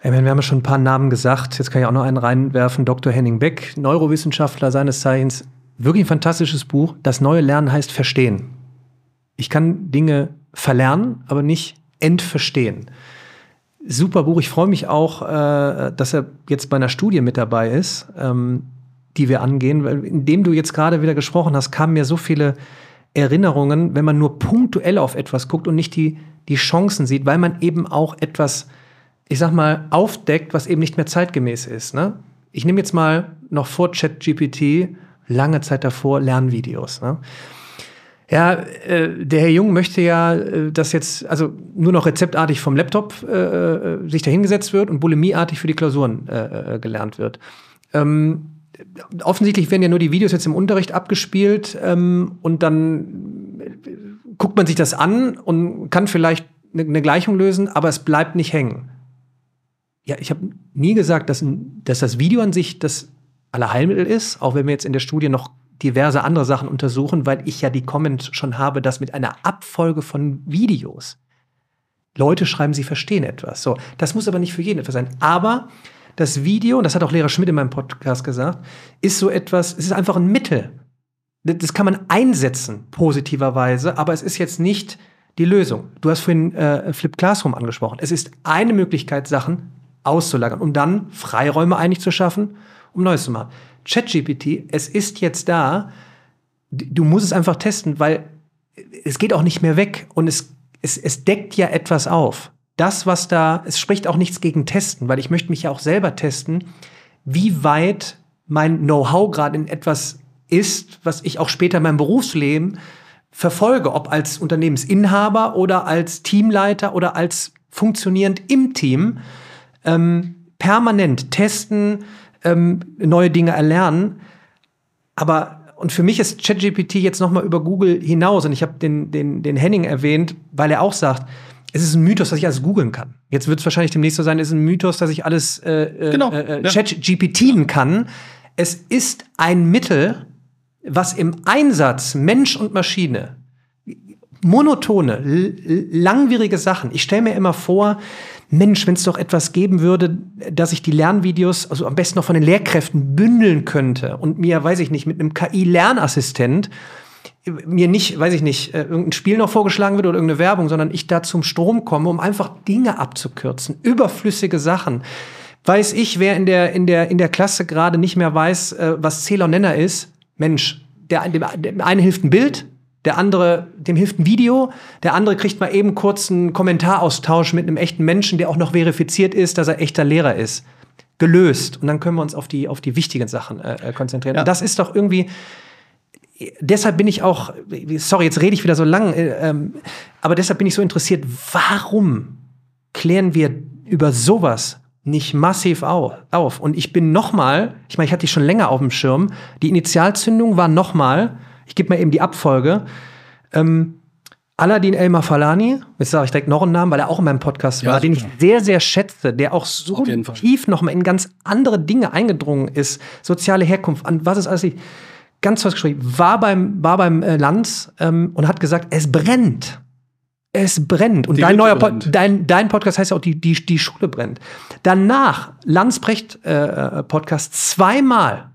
Speaker 2: Ich meine, wir haben ja schon ein paar Namen gesagt. Jetzt kann ich auch noch einen reinwerfen. Dr. Henning Beck, Neurowissenschaftler seines Zeichens. Wirklich ein fantastisches Buch. Das neue Lernen heißt Verstehen. Ich kann Dinge verlernen, aber nicht entverstehen. Super Buch. Ich freue mich auch, äh, dass er jetzt bei einer Studie mit dabei ist, ähm, die wir angehen. Indem du jetzt gerade wieder gesprochen hast, kamen mir so viele Erinnerungen, wenn man nur punktuell auf etwas guckt und nicht die, die Chancen sieht, weil man eben auch etwas ich sag mal, aufdeckt, was eben nicht mehr zeitgemäß ist. Ne? Ich nehme jetzt mal noch vor ChatGPT, lange Zeit davor, Lernvideos. Ne? Ja, äh, der Herr Jung möchte ja, äh, dass jetzt also nur noch rezeptartig vom Laptop äh, äh sich dahingesetzt wird und bulimieartig für die Klausuren äh, äh, gelernt wird. Ähm, offensichtlich werden ja nur die Videos jetzt im Unterricht abgespielt ähm, und dann guckt man sich das an und kann vielleicht eine, eine Gleichung lösen, aber es bleibt nicht hängen ja, ich habe nie gesagt, dass, dass das Video an sich das Allerheilmittel ist, auch wenn wir jetzt in der Studie noch diverse andere Sachen untersuchen, weil ich ja die Comment schon habe, dass mit einer Abfolge von Videos Leute schreiben, sie verstehen etwas. So, das muss aber nicht für jeden etwas sein. Aber das Video, und das hat auch Lehrer Schmidt in meinem Podcast gesagt, ist so etwas, es ist einfach ein Mittel. Das kann man einsetzen, positiverweise, aber es ist jetzt nicht die Lösung. Du hast vorhin äh, Flip Classroom angesprochen. Es ist eine Möglichkeit, Sachen auszulagern, um dann Freiräume eigentlich zu schaffen, um Neues zu machen. ChatGPT, es ist jetzt da, du musst es einfach testen, weil es geht auch nicht mehr weg und es, es, es deckt ja etwas auf. Das, was da, es spricht auch nichts gegen Testen, weil ich möchte mich ja auch selber testen, wie weit mein Know-how gerade in etwas ist, was ich auch später in meinem Berufsleben verfolge, ob als Unternehmensinhaber oder als Teamleiter oder als funktionierend im Team ähm, permanent testen, ähm, neue Dinge erlernen. Aber und für mich ist ChatGPT jetzt noch mal über Google hinaus. Und ich habe den, den, den Henning erwähnt, weil er auch sagt, es ist ein Mythos, dass ich alles googeln kann. Jetzt wird es wahrscheinlich demnächst so sein, es ist ein Mythos, dass ich alles äh, äh
Speaker 1: genau,
Speaker 2: äh, ja. ChatGPTen kann. Es ist ein Mittel, was im Einsatz Mensch und Maschine monotone, langwierige Sachen. Ich stelle mir immer vor, Mensch, wenn es doch etwas geben würde, dass ich die Lernvideos, also am besten noch von den Lehrkräften bündeln könnte und mir, weiß ich nicht, mit einem KI-Lernassistent mir nicht, weiß ich nicht, äh, irgendein Spiel noch vorgeschlagen wird oder irgendeine Werbung, sondern ich da zum Strom komme, um einfach Dinge abzukürzen, überflüssige Sachen. Weiß ich, wer in der, in der, in der Klasse gerade nicht mehr weiß, äh, was Zähler und Nenner ist? Mensch, der, dem, dem einen hilft ein Bild, der andere, dem hilft ein Video, der andere kriegt mal eben kurz einen Kommentaraustausch mit einem echten Menschen, der auch noch verifiziert ist, dass er echter Lehrer ist. Gelöst. Und dann können wir uns auf die, auf die wichtigen Sachen äh, äh konzentrieren. Ja. Und das ist doch irgendwie, deshalb bin ich auch, sorry, jetzt rede ich wieder so lang, äh, ähm, aber deshalb bin ich so interessiert, warum klären wir über sowas nicht massiv auf? Und ich bin noch mal, ich meine, ich hatte die schon länger auf dem Schirm, die Initialzündung war noch mal, ich gebe mal eben die Abfolge. Ähm, Aladdin Elmar Falani, jetzt sage ich direkt noch einen Namen, weil er auch in meinem Podcast ja, war, den ich sehr, sehr schätze, der auch so tief nochmal in ganz andere Dinge eingedrungen ist. Soziale Herkunft, an was ist alles nicht. Ganz was geschrieben, war beim, war beim äh, Lanz ähm, und hat gesagt, es brennt. Es brennt. Und die dein neuer brennt. dein, dein Podcast heißt ja auch, die, die, die Schule brennt. Danach, Landsbrecht äh, äh Podcast, zweimal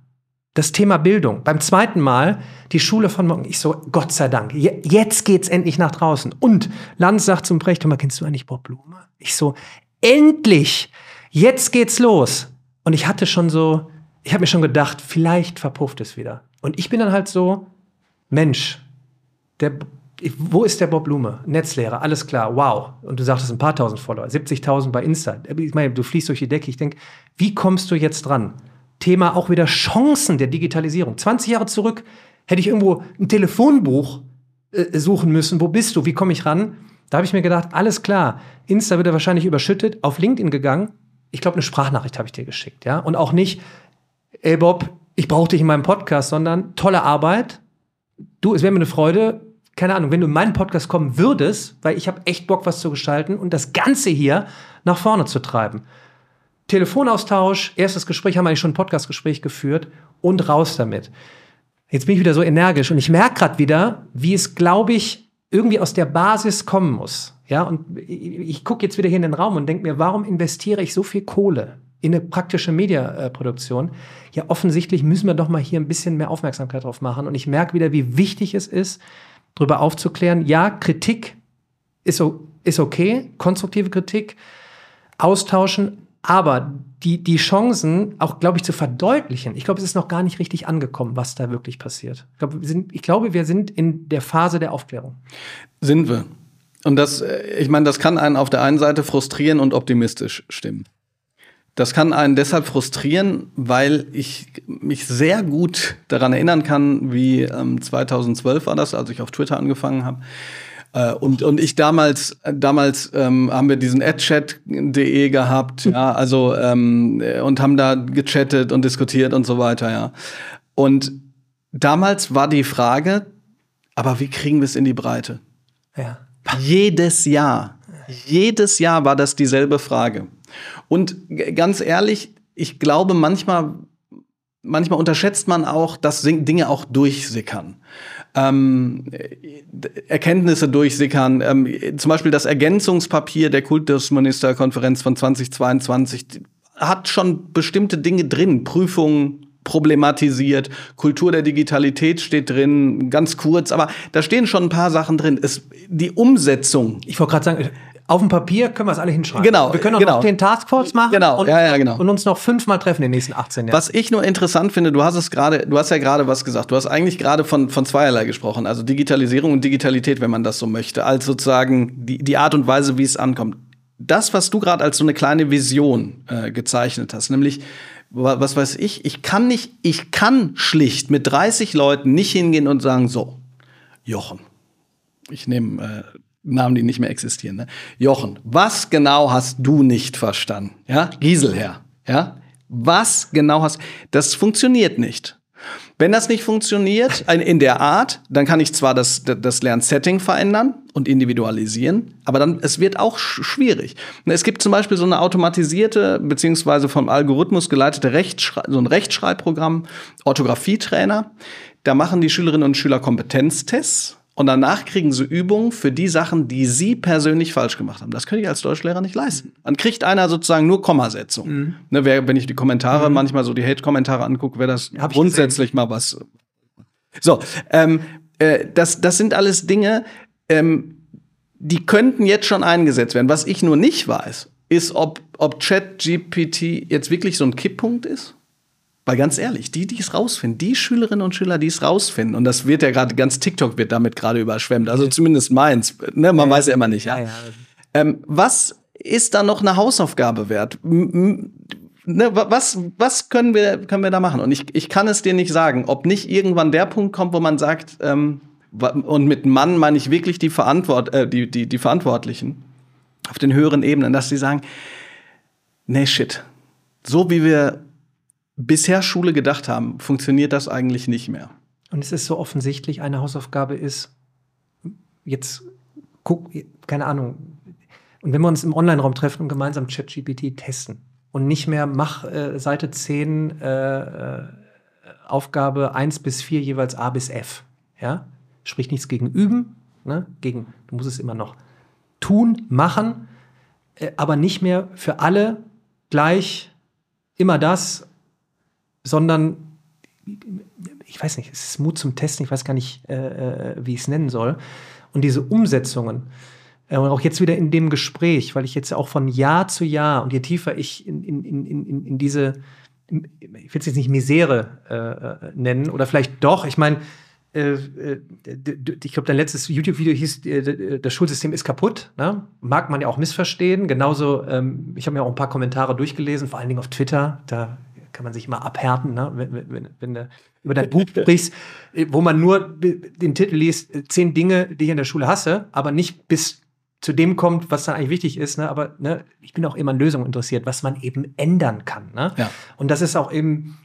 Speaker 2: das Thema Bildung. Beim zweiten Mal die Schule von morgen. Ich so, Gott sei Dank, jetzt geht's endlich nach draußen. Und Lanz sagt zum Brecht, mal, kennst du eigentlich Bob Blume? Ich so, endlich, jetzt geht's los. Und ich hatte schon so, ich habe mir schon gedacht, vielleicht verpufft es wieder. Und ich bin dann halt so, Mensch, der, wo ist der Bob Blume? Netzlehrer, alles klar, wow. Und du sagtest ein paar tausend Follower, 70.000 bei Insta. Ich meine, du fließt durch die Decke. Ich denke, wie kommst du jetzt dran? Thema auch wieder Chancen der Digitalisierung. 20 Jahre zurück hätte ich irgendwo ein Telefonbuch äh, suchen müssen. Wo bist du? Wie komme ich ran? Da habe ich mir gedacht, alles klar. Insta wird er wahrscheinlich überschüttet. Auf LinkedIn gegangen. Ich glaube, eine Sprachnachricht habe ich dir geschickt, ja. Und auch nicht, ey Bob, ich brauche dich in meinem Podcast, sondern tolle Arbeit. Du, es wäre mir eine Freude, keine Ahnung, wenn du in meinen Podcast kommen würdest, weil ich habe echt Bock, was zu gestalten und das Ganze hier nach vorne zu treiben. Telefonaustausch, erstes Gespräch, haben wir eigentlich schon ein Podcastgespräch geführt und raus damit. Jetzt bin ich wieder so energisch und ich merke gerade wieder, wie es, glaube ich, irgendwie aus der Basis kommen muss. Ja, und ich, ich gucke jetzt wieder hier in den Raum und denke mir, warum investiere ich so viel Kohle in eine praktische Mediaproduktion? Ja, offensichtlich müssen wir doch mal hier ein bisschen mehr Aufmerksamkeit drauf machen. Und ich merke wieder, wie wichtig es ist, darüber aufzuklären. Ja, Kritik ist, ist okay, konstruktive Kritik, austauschen, aber die, die Chancen auch, glaube ich, zu verdeutlichen, ich glaube, es ist noch gar nicht richtig angekommen, was da wirklich passiert. Ich glaube, wir sind, ich glaube, wir sind in der Phase der Aufklärung.
Speaker 1: Sind wir. Und das, äh, ich meine, das kann einen auf der einen Seite frustrieren und optimistisch stimmen. Das kann einen deshalb frustrieren, weil ich mich sehr gut daran erinnern kann, wie ähm, 2012 war das, als ich auf Twitter angefangen habe und, und ich damals, damals ähm, haben wir diesen adchat.de gehabt, ja, also ähm, und haben da gechattet und diskutiert und so weiter, ja. Und damals war die Frage, aber wie kriegen wir es in die Breite? Ja. Jedes Jahr, jedes Jahr war das dieselbe Frage. Und ganz ehrlich, ich glaube, manchmal, manchmal unterschätzt man auch, dass Dinge auch durchsickern ähm, Erkenntnisse durchsickern. Ähm, zum Beispiel das Ergänzungspapier der Kultusministerkonferenz von 2022 hat schon bestimmte Dinge drin, Prüfungen problematisiert, Kultur der Digitalität steht drin, ganz kurz, aber da stehen schon ein paar Sachen drin. Es, die Umsetzung.
Speaker 2: Ich wollte gerade sagen, auf dem Papier können wir es alle hinschreiben.
Speaker 1: Genau.
Speaker 2: Wir können auch
Speaker 1: genau.
Speaker 2: noch den Taskforce machen
Speaker 1: genau.
Speaker 2: und,
Speaker 1: ja, ja, genau.
Speaker 2: und uns noch fünfmal treffen in den nächsten 18 Jahren.
Speaker 1: Was ich nur interessant finde, du hast es gerade, du hast ja gerade was gesagt. Du hast eigentlich gerade von, von zweierlei gesprochen. Also Digitalisierung und Digitalität, wenn man das so möchte. Als sozusagen die, die Art und Weise, wie es ankommt. Das, was du gerade als so eine kleine Vision äh, gezeichnet hast, nämlich was weiß ich, ich kann nicht, ich kann schlicht mit 30 Leuten nicht hingehen und sagen, so, Jochen, ich nehme äh, Namen, die nicht mehr existieren. Ne? Jochen, was genau hast du nicht verstanden? Ja, Gieselherr. Ja, was genau hast? Das funktioniert nicht. Wenn das nicht funktioniert in der Art, dann kann ich zwar das, das Lernsetting verändern und individualisieren, aber dann es wird auch schwierig. Es gibt zum Beispiel so eine automatisierte beziehungsweise vom Algorithmus geleitete Rechtschrei so ein Rechtschreibprogramm, Orthographietrainer. Da machen die Schülerinnen und Schüler Kompetenztests und danach kriegen sie Übungen für die Sachen, die sie persönlich falsch gemacht haben. Das könnte ich als Deutschlehrer nicht leisten. Dann kriegt einer sozusagen nur Kommasetzung. Mhm. Ne, wer, wenn ich die Kommentare, mhm. manchmal so die Hate-Kommentare angucke, wäre das Hab grundsätzlich mal was. So, ähm, äh, das, das sind alles Dinge, ähm, die könnten jetzt schon eingesetzt werden. Was ich nur nicht weiß, ist, ob, ob ChatGPT jetzt wirklich so ein Kipppunkt ist weil ganz ehrlich, die, die es rausfinden, die Schülerinnen und Schüler, die es rausfinden, und das wird ja gerade, ganz TikTok wird damit gerade überschwemmt, also zumindest meins, ne? man ja, weiß ja immer nicht, ja. ja. Ähm, was ist da noch eine Hausaufgabe wert? Ne, was, was können wir, können wir da machen? Und ich, ich kann es dir nicht sagen, ob nicht irgendwann der Punkt kommt, wo man sagt, ähm, und mit Mann meine ich wirklich die, Verantwort äh, die, die, die Verantwortlichen auf den höheren Ebenen, dass sie sagen, nee, shit, so wie wir bisher Schule gedacht haben, funktioniert das eigentlich nicht mehr.
Speaker 2: Und es ist so offensichtlich, eine Hausaufgabe ist, jetzt guck, keine Ahnung, und wenn wir uns im Online-Raum treffen und gemeinsam ChatGPT testen und nicht mehr mach äh, Seite 10 äh, äh, Aufgabe 1 bis 4 jeweils A bis F, ja? Sprich nichts gegen üben, ne? gegen, du musst es immer noch tun, machen, äh, aber nicht mehr für alle gleich immer das sondern ich weiß nicht, es ist Mut zum Testen, ich weiß gar nicht, äh, äh wie ich es nennen soll. Und diese Umsetzungen, äh, und auch jetzt wieder in dem Gespräch, weil ich jetzt auch von Jahr zu Jahr und je tiefer ich in, in, in, in, diese, ich will es jetzt nicht Misere äh, äh, nennen, oder vielleicht doch, ich meine, äh, ich glaube, dein letztes YouTube-Video hieß, das Schulsystem ist kaputt. Ne? Mag man ja auch missverstehen. Genauso, ähm, ich habe mir auch ein paar Kommentare durchgelesen, vor allen Dingen auf Twitter. Da kann man sich immer abhärten, ne? wenn, wenn, wenn du über dein Buch sprichst, wo man nur den Titel liest, zehn Dinge, die ich in der Schule hasse, aber nicht bis zu dem kommt, was dann eigentlich wichtig ist. Ne? Aber ne, ich bin auch immer an Lösungen interessiert, was man eben ändern kann. Ne? Ja. Und das ist auch eben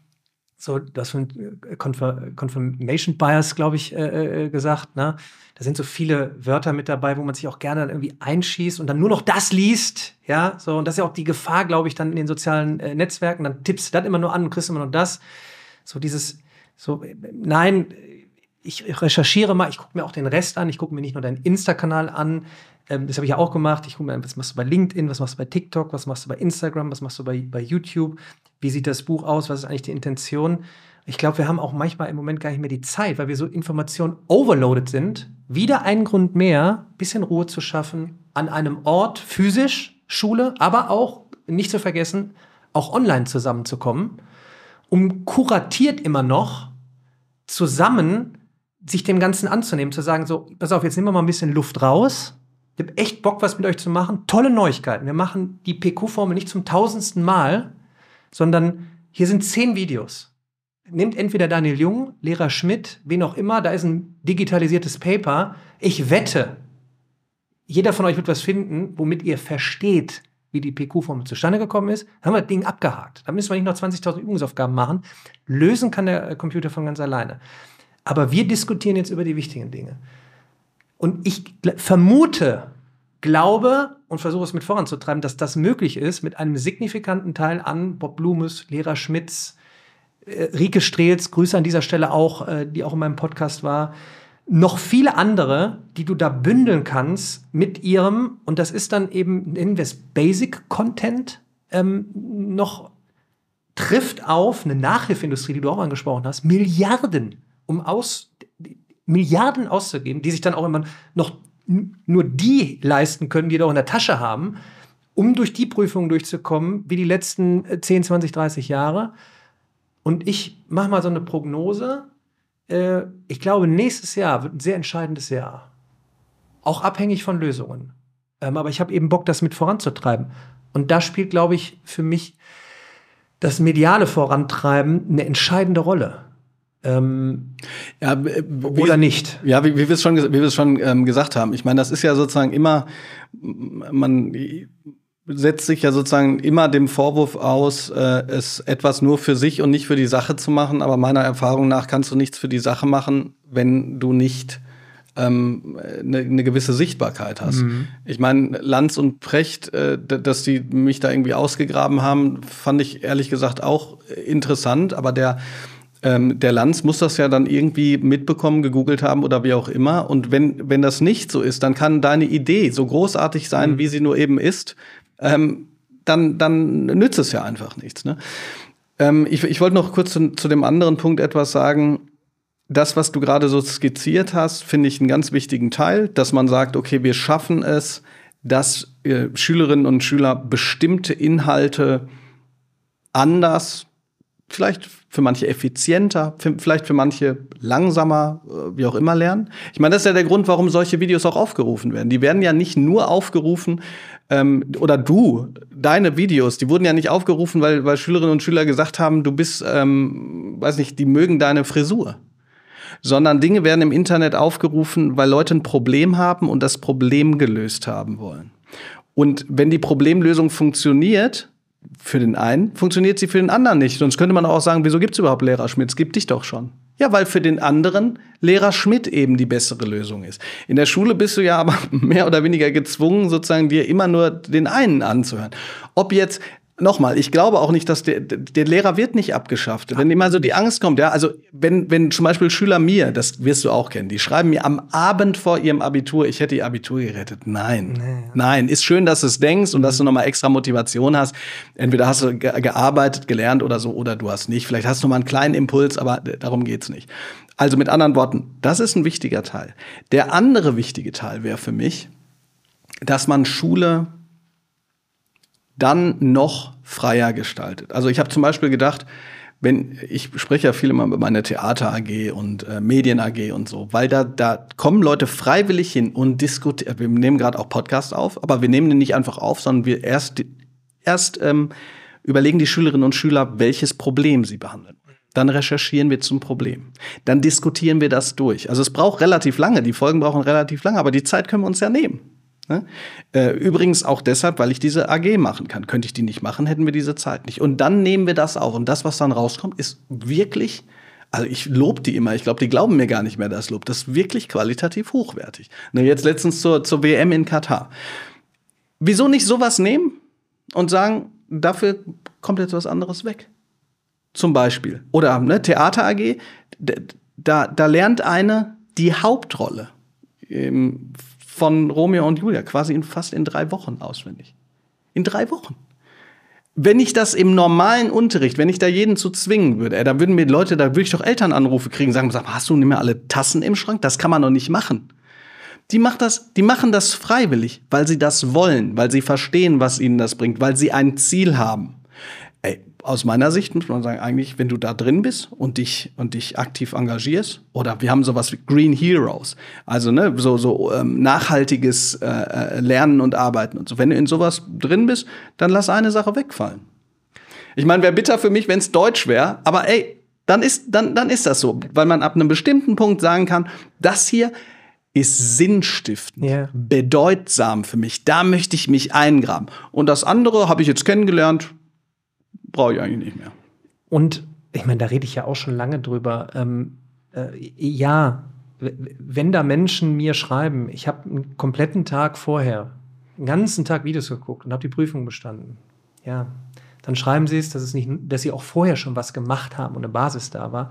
Speaker 2: so, das von äh, Confirmation Bias, glaube ich, äh, äh, gesagt. Ne? Da sind so viele Wörter mit dabei, wo man sich auch gerne dann irgendwie einschießt und dann nur noch das liest. Ja, so. Und das ist ja auch die Gefahr, glaube ich, dann in den sozialen äh, Netzwerken. Dann tippst du das immer nur an und kriegst immer nur das. So dieses, so, nein, ich recherchiere mal, ich gucke mir auch den Rest an, ich gucke mir nicht nur deinen Insta-Kanal an, ähm, das habe ich ja auch gemacht. Ich gucke mir an, was machst du bei LinkedIn, was machst du bei TikTok, was machst du bei Instagram, was machst du bei, bei YouTube, wie sieht das Buch aus, was ist eigentlich die Intention. Ich glaube, wir haben auch manchmal im Moment gar nicht mehr die Zeit, weil wir so Informationen overloaded sind. Wieder ein Grund mehr, bisschen Ruhe zu schaffen, an einem Ort, physisch, Schule, aber auch, nicht zu vergessen, auch online zusammenzukommen, um kuratiert immer noch zusammen sich dem Ganzen anzunehmen, zu sagen, so, pass auf, jetzt nehmen wir mal ein bisschen Luft raus ich habe echt Bock, was mit euch zu machen. Tolle Neuigkeiten. Wir machen die PQ-Formel nicht zum tausendsten Mal, sondern hier sind zehn Videos. Nehmt entweder Daniel Jung, Lehrer Schmidt, wen auch immer, da ist ein digitalisiertes Paper. Ich wette, jeder von euch wird was finden, womit ihr versteht, wie die PQ-Formel zustande gekommen ist. Dann haben wir das Ding abgehakt. Da müssen wir nicht noch 20.000 Übungsaufgaben machen. Lösen kann der Computer von ganz alleine. Aber wir diskutieren jetzt über die wichtigen Dinge. Und ich vermute, glaube und versuche es mit voranzutreiben, dass das möglich ist mit einem signifikanten Teil an Bob Blumes, Lehrer Schmitz, äh, Rike Strehls, Grüße an dieser Stelle auch, äh, die auch in meinem Podcast war, noch viele andere, die du da bündeln kannst mit ihrem, und das ist dann eben, nennen wir es Basic Content, ähm, noch trifft auf eine Nachhilfeindustrie, die du auch angesprochen hast, Milliarden, um aus Milliarden auszugeben, die sich dann auch immer noch nur die leisten können, die da auch in der Tasche haben, um durch die Prüfungen durchzukommen, wie die letzten 10, 20, 30 Jahre. Und ich mache mal so eine Prognose. Äh, ich glaube, nächstes Jahr wird ein sehr entscheidendes Jahr. Auch abhängig von Lösungen. Ähm, aber ich habe eben Bock, das mit voranzutreiben. Und da spielt, glaube ich, für mich das mediale Vorantreiben eine entscheidende Rolle. Ähm,
Speaker 1: ja, wie, oder nicht? Ja, wie, wie wir es schon, wie wir es schon ähm, gesagt haben. Ich meine, das ist ja sozusagen immer, man setzt sich ja sozusagen immer dem Vorwurf aus, äh, es etwas nur für sich und nicht für die Sache zu machen. Aber meiner Erfahrung nach kannst du nichts für die Sache machen, wenn du nicht ähm, eine, eine gewisse Sichtbarkeit hast. Mhm. Ich meine, Lanz und Precht, äh, dass die mich da irgendwie ausgegraben haben, fand ich ehrlich gesagt auch interessant. Aber der ähm, der Lanz muss das ja dann irgendwie mitbekommen, gegoogelt haben oder wie auch immer. Und wenn, wenn das nicht so ist, dann kann deine Idee so großartig sein, mhm. wie sie nur eben ist, ähm, dann, dann nützt es ja einfach nichts. Ne? Ähm, ich, ich wollte noch kurz zu, zu dem anderen Punkt etwas sagen. Das, was du gerade so skizziert hast, finde ich einen ganz wichtigen Teil, dass man sagt, okay, wir schaffen es, dass äh, Schülerinnen und Schüler bestimmte Inhalte anders vielleicht für manche effizienter, vielleicht für manche langsamer, äh, wie auch immer lernen. Ich meine, das ist ja der Grund, warum solche Videos auch aufgerufen werden. Die werden ja nicht nur aufgerufen, ähm, oder du, deine Videos, die wurden ja nicht aufgerufen, weil, weil Schülerinnen und Schüler gesagt haben, du bist, ähm, weiß nicht, die mögen deine Frisur. Sondern Dinge werden im Internet aufgerufen, weil Leute ein Problem haben und das Problem gelöst haben wollen. Und wenn die Problemlösung funktioniert, für den einen funktioniert sie für den anderen nicht. Sonst könnte man auch sagen, wieso gibt es überhaupt Lehrer Schmidt? Es gibt dich doch schon. Ja, weil für den anderen Lehrer Schmidt eben die bessere Lösung ist. In der Schule bist du ja aber mehr oder weniger gezwungen, sozusagen dir immer nur den einen anzuhören. Ob jetzt nochmal, ich glaube auch nicht, dass der, der Lehrer wird nicht abgeschafft. Wenn immer so die Angst kommt, ja, also wenn, wenn zum Beispiel Schüler mir, das wirst du auch kennen, die schreiben mir am Abend vor ihrem Abitur, ich hätte ihr Abitur gerettet. Nein, nee. nein, ist schön, dass du es denkst und dass du nochmal extra Motivation hast. Entweder hast du gearbeitet, gelernt oder so, oder du hast nicht. Vielleicht hast du mal einen kleinen Impuls, aber darum geht's nicht. Also mit anderen Worten, das ist ein wichtiger Teil. Der andere wichtige Teil wäre für mich, dass man Schule dann noch freier gestaltet. Also ich habe zum Beispiel gedacht, wenn ich spreche ja viel immer über meine Theater AG und äh, Medien AG und so, weil da da kommen Leute freiwillig hin und diskutieren. Wir nehmen gerade auch Podcast auf, aber wir nehmen den nicht einfach auf, sondern wir erst erst ähm, überlegen die Schülerinnen und Schüler, welches Problem sie behandeln. Dann recherchieren wir zum Problem. Dann diskutieren wir das durch. Also es braucht relativ lange, die Folgen brauchen relativ lange, aber die Zeit können wir uns ja nehmen. Ne? Äh, übrigens auch deshalb, weil ich diese AG machen kann. Könnte ich die nicht machen, hätten wir diese Zeit nicht. Und dann nehmen wir das auf. Und das, was dann rauskommt, ist wirklich, also ich lobe die immer. Ich glaube, die glauben mir gar nicht mehr das Lob. Das ist wirklich qualitativ hochwertig. Ne, jetzt letztens zur, zur WM in Katar. Wieso nicht sowas nehmen und sagen, dafür kommt jetzt was anderes weg? Zum Beispiel. Oder ne, Theater AG, da, da lernt eine die Hauptrolle ähm, von Romeo und Julia quasi in fast in drei Wochen auswendig. In drei Wochen. Wenn ich das im normalen Unterricht, wenn ich da jeden zu zwingen würde, ey, da würden mir Leute, da würde ich doch Elternanrufe kriegen, sagen, hast du nicht mehr alle Tassen im Schrank? Das kann man doch nicht machen. Die, macht das, die machen das freiwillig, weil sie das wollen, weil sie verstehen, was ihnen das bringt, weil sie ein Ziel haben aus meiner Sicht muss man sagen, eigentlich, wenn du da drin bist und dich, und dich aktiv engagierst, oder wir haben sowas wie Green Heroes, also ne, so, so ähm, nachhaltiges äh, äh, Lernen und Arbeiten und so. Wenn du in sowas drin bist, dann lass eine Sache wegfallen. Ich meine, wäre bitter für mich, wenn es Deutsch wäre, aber ey, dann ist, dann, dann ist das so, weil man ab einem bestimmten Punkt sagen kann, das hier ist sinnstiftend, yeah. bedeutsam für mich. Da möchte ich mich eingraben. Und das andere habe ich jetzt kennengelernt, brauche ich eigentlich nicht mehr.
Speaker 2: Und ich meine, da rede ich ja auch schon lange drüber. Ähm, äh, ja, wenn da Menschen mir schreiben, ich habe einen kompletten Tag vorher, einen ganzen Tag Videos geguckt und habe die Prüfung bestanden, ja, dann schreiben sie es, dass, es nicht, dass sie auch vorher schon was gemacht haben und eine Basis da war.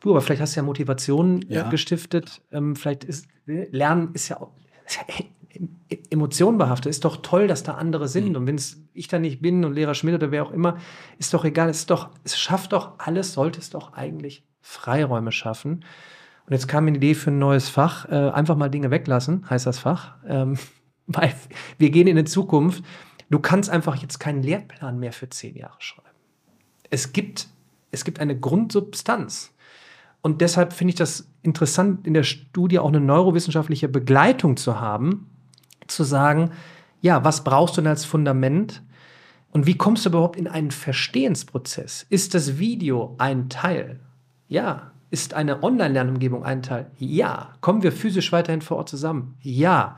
Speaker 2: Du, aber vielleicht hast du ja Motivation äh, ja. gestiftet. Ähm, vielleicht ist Lernen ist ja auch, emotionenbehaftet. Ist doch toll, dass da andere sind. Mhm. Und wenn es ich da nicht bin und Lehrer Schmidt oder wer auch immer, ist doch egal. Es, ist doch, es schafft doch alles, sollte es doch eigentlich Freiräume schaffen. Und jetzt kam mir eine Idee für ein neues Fach. Äh, einfach mal Dinge weglassen, heißt das Fach. Ähm, weil wir gehen in die Zukunft. Du kannst einfach jetzt keinen Lehrplan mehr für zehn Jahre schreiben. Es gibt, es gibt eine Grundsubstanz. Und deshalb finde ich das interessant, in der Studie auch eine neurowissenschaftliche Begleitung zu haben, zu sagen, ja, was brauchst du denn als Fundament? Und wie kommst du überhaupt in einen Verstehensprozess? Ist das Video ein Teil? Ja. Ist eine Online-Lernumgebung ein Teil? Ja. Kommen wir physisch weiterhin vor Ort zusammen? Ja.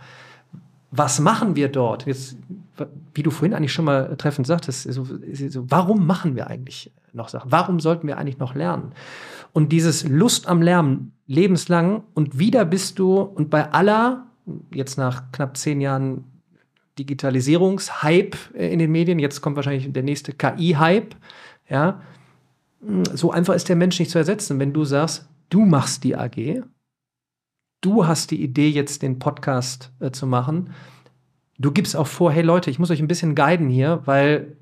Speaker 2: Was machen wir dort? Jetzt, wie du vorhin eigentlich schon mal treffend sagtest, so, so, warum machen wir eigentlich noch Sachen? Warum sollten wir eigentlich noch lernen? Und dieses Lust am Lernen lebenslang und wieder bist du und bei aller jetzt nach knapp zehn Jahren Digitalisierungshype äh, in den Medien, jetzt kommt wahrscheinlich der nächste KI-Hype, ja, so einfach ist der Mensch nicht zu ersetzen. Wenn du sagst, du machst die AG, du hast die Idee, jetzt den Podcast äh, zu machen, du gibst auch vor, hey Leute, ich muss euch ein bisschen guiden hier, weil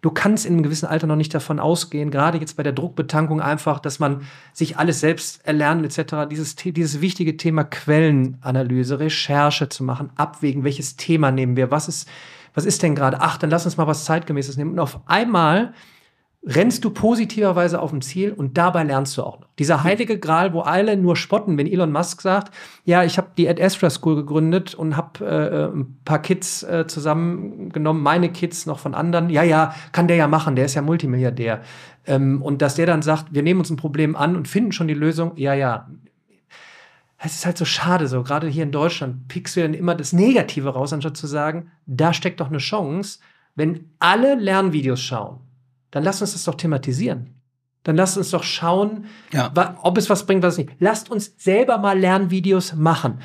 Speaker 2: du kannst in einem gewissen Alter noch nicht davon ausgehen, gerade jetzt bei der Druckbetankung einfach, dass man sich alles selbst erlernen etc., dieses, dieses wichtige Thema Quellenanalyse, Recherche zu machen, abwägen, welches Thema nehmen wir, was ist, was ist denn gerade, ach, dann lass uns mal was zeitgemäßes nehmen. Und auf einmal rennst du positiverweise auf dem Ziel und dabei lernst du auch noch. Dieser heilige Gral, wo alle nur spotten, wenn Elon Musk sagt, ja, ich habe die Ad Astra School gegründet und habe äh, ein paar Kids äh, zusammengenommen, meine Kids noch von anderen. Ja, ja, kann der ja machen, der ist ja Multimilliardär. Ähm, und dass der dann sagt, wir nehmen uns ein Problem an und finden schon die Lösung, ja, ja. Es ist halt so schade, so gerade hier in Deutschland pickst du dann immer das Negative raus, anstatt zu sagen, da steckt doch eine Chance, wenn alle Lernvideos schauen dann lasst uns das doch thematisieren. Dann lasst uns doch schauen, ja. ob es was bringt, was nicht. Lasst uns selber mal Lernvideos machen.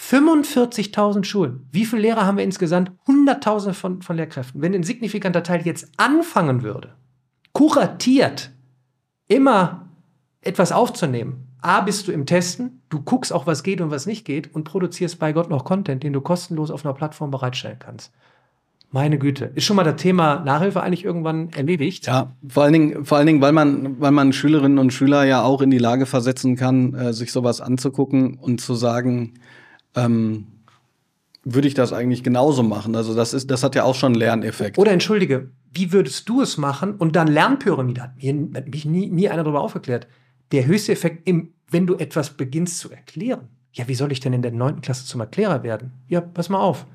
Speaker 2: 45.000 Schulen. Wie viele Lehrer haben wir insgesamt? Hunderttausende von, von Lehrkräften. Wenn ein signifikanter Teil jetzt anfangen würde, kuratiert, immer etwas aufzunehmen, A, bist du im Testen, du guckst auch, was geht und was nicht geht und produzierst bei Gott noch Content, den du kostenlos auf einer Plattform bereitstellen kannst. Meine Güte. Ist schon mal das Thema Nachhilfe eigentlich irgendwann erledigt?
Speaker 1: Ja, vor allen Dingen, vor allen Dingen weil, man, weil man Schülerinnen und Schüler ja auch in die Lage versetzen kann, äh, sich sowas anzugucken und zu sagen, ähm, würde ich das eigentlich genauso machen? Also das, ist, das hat ja auch schon einen Lerneffekt.
Speaker 2: Oder entschuldige, wie würdest du es machen? Und dann Lernpyramide hat mir hat mich nie, nie einer darüber aufgeklärt. Der höchste Effekt, im, wenn du etwas beginnst zu erklären. Ja, wie soll ich denn in der neunten Klasse zum Erklärer werden? Ja, pass mal auf.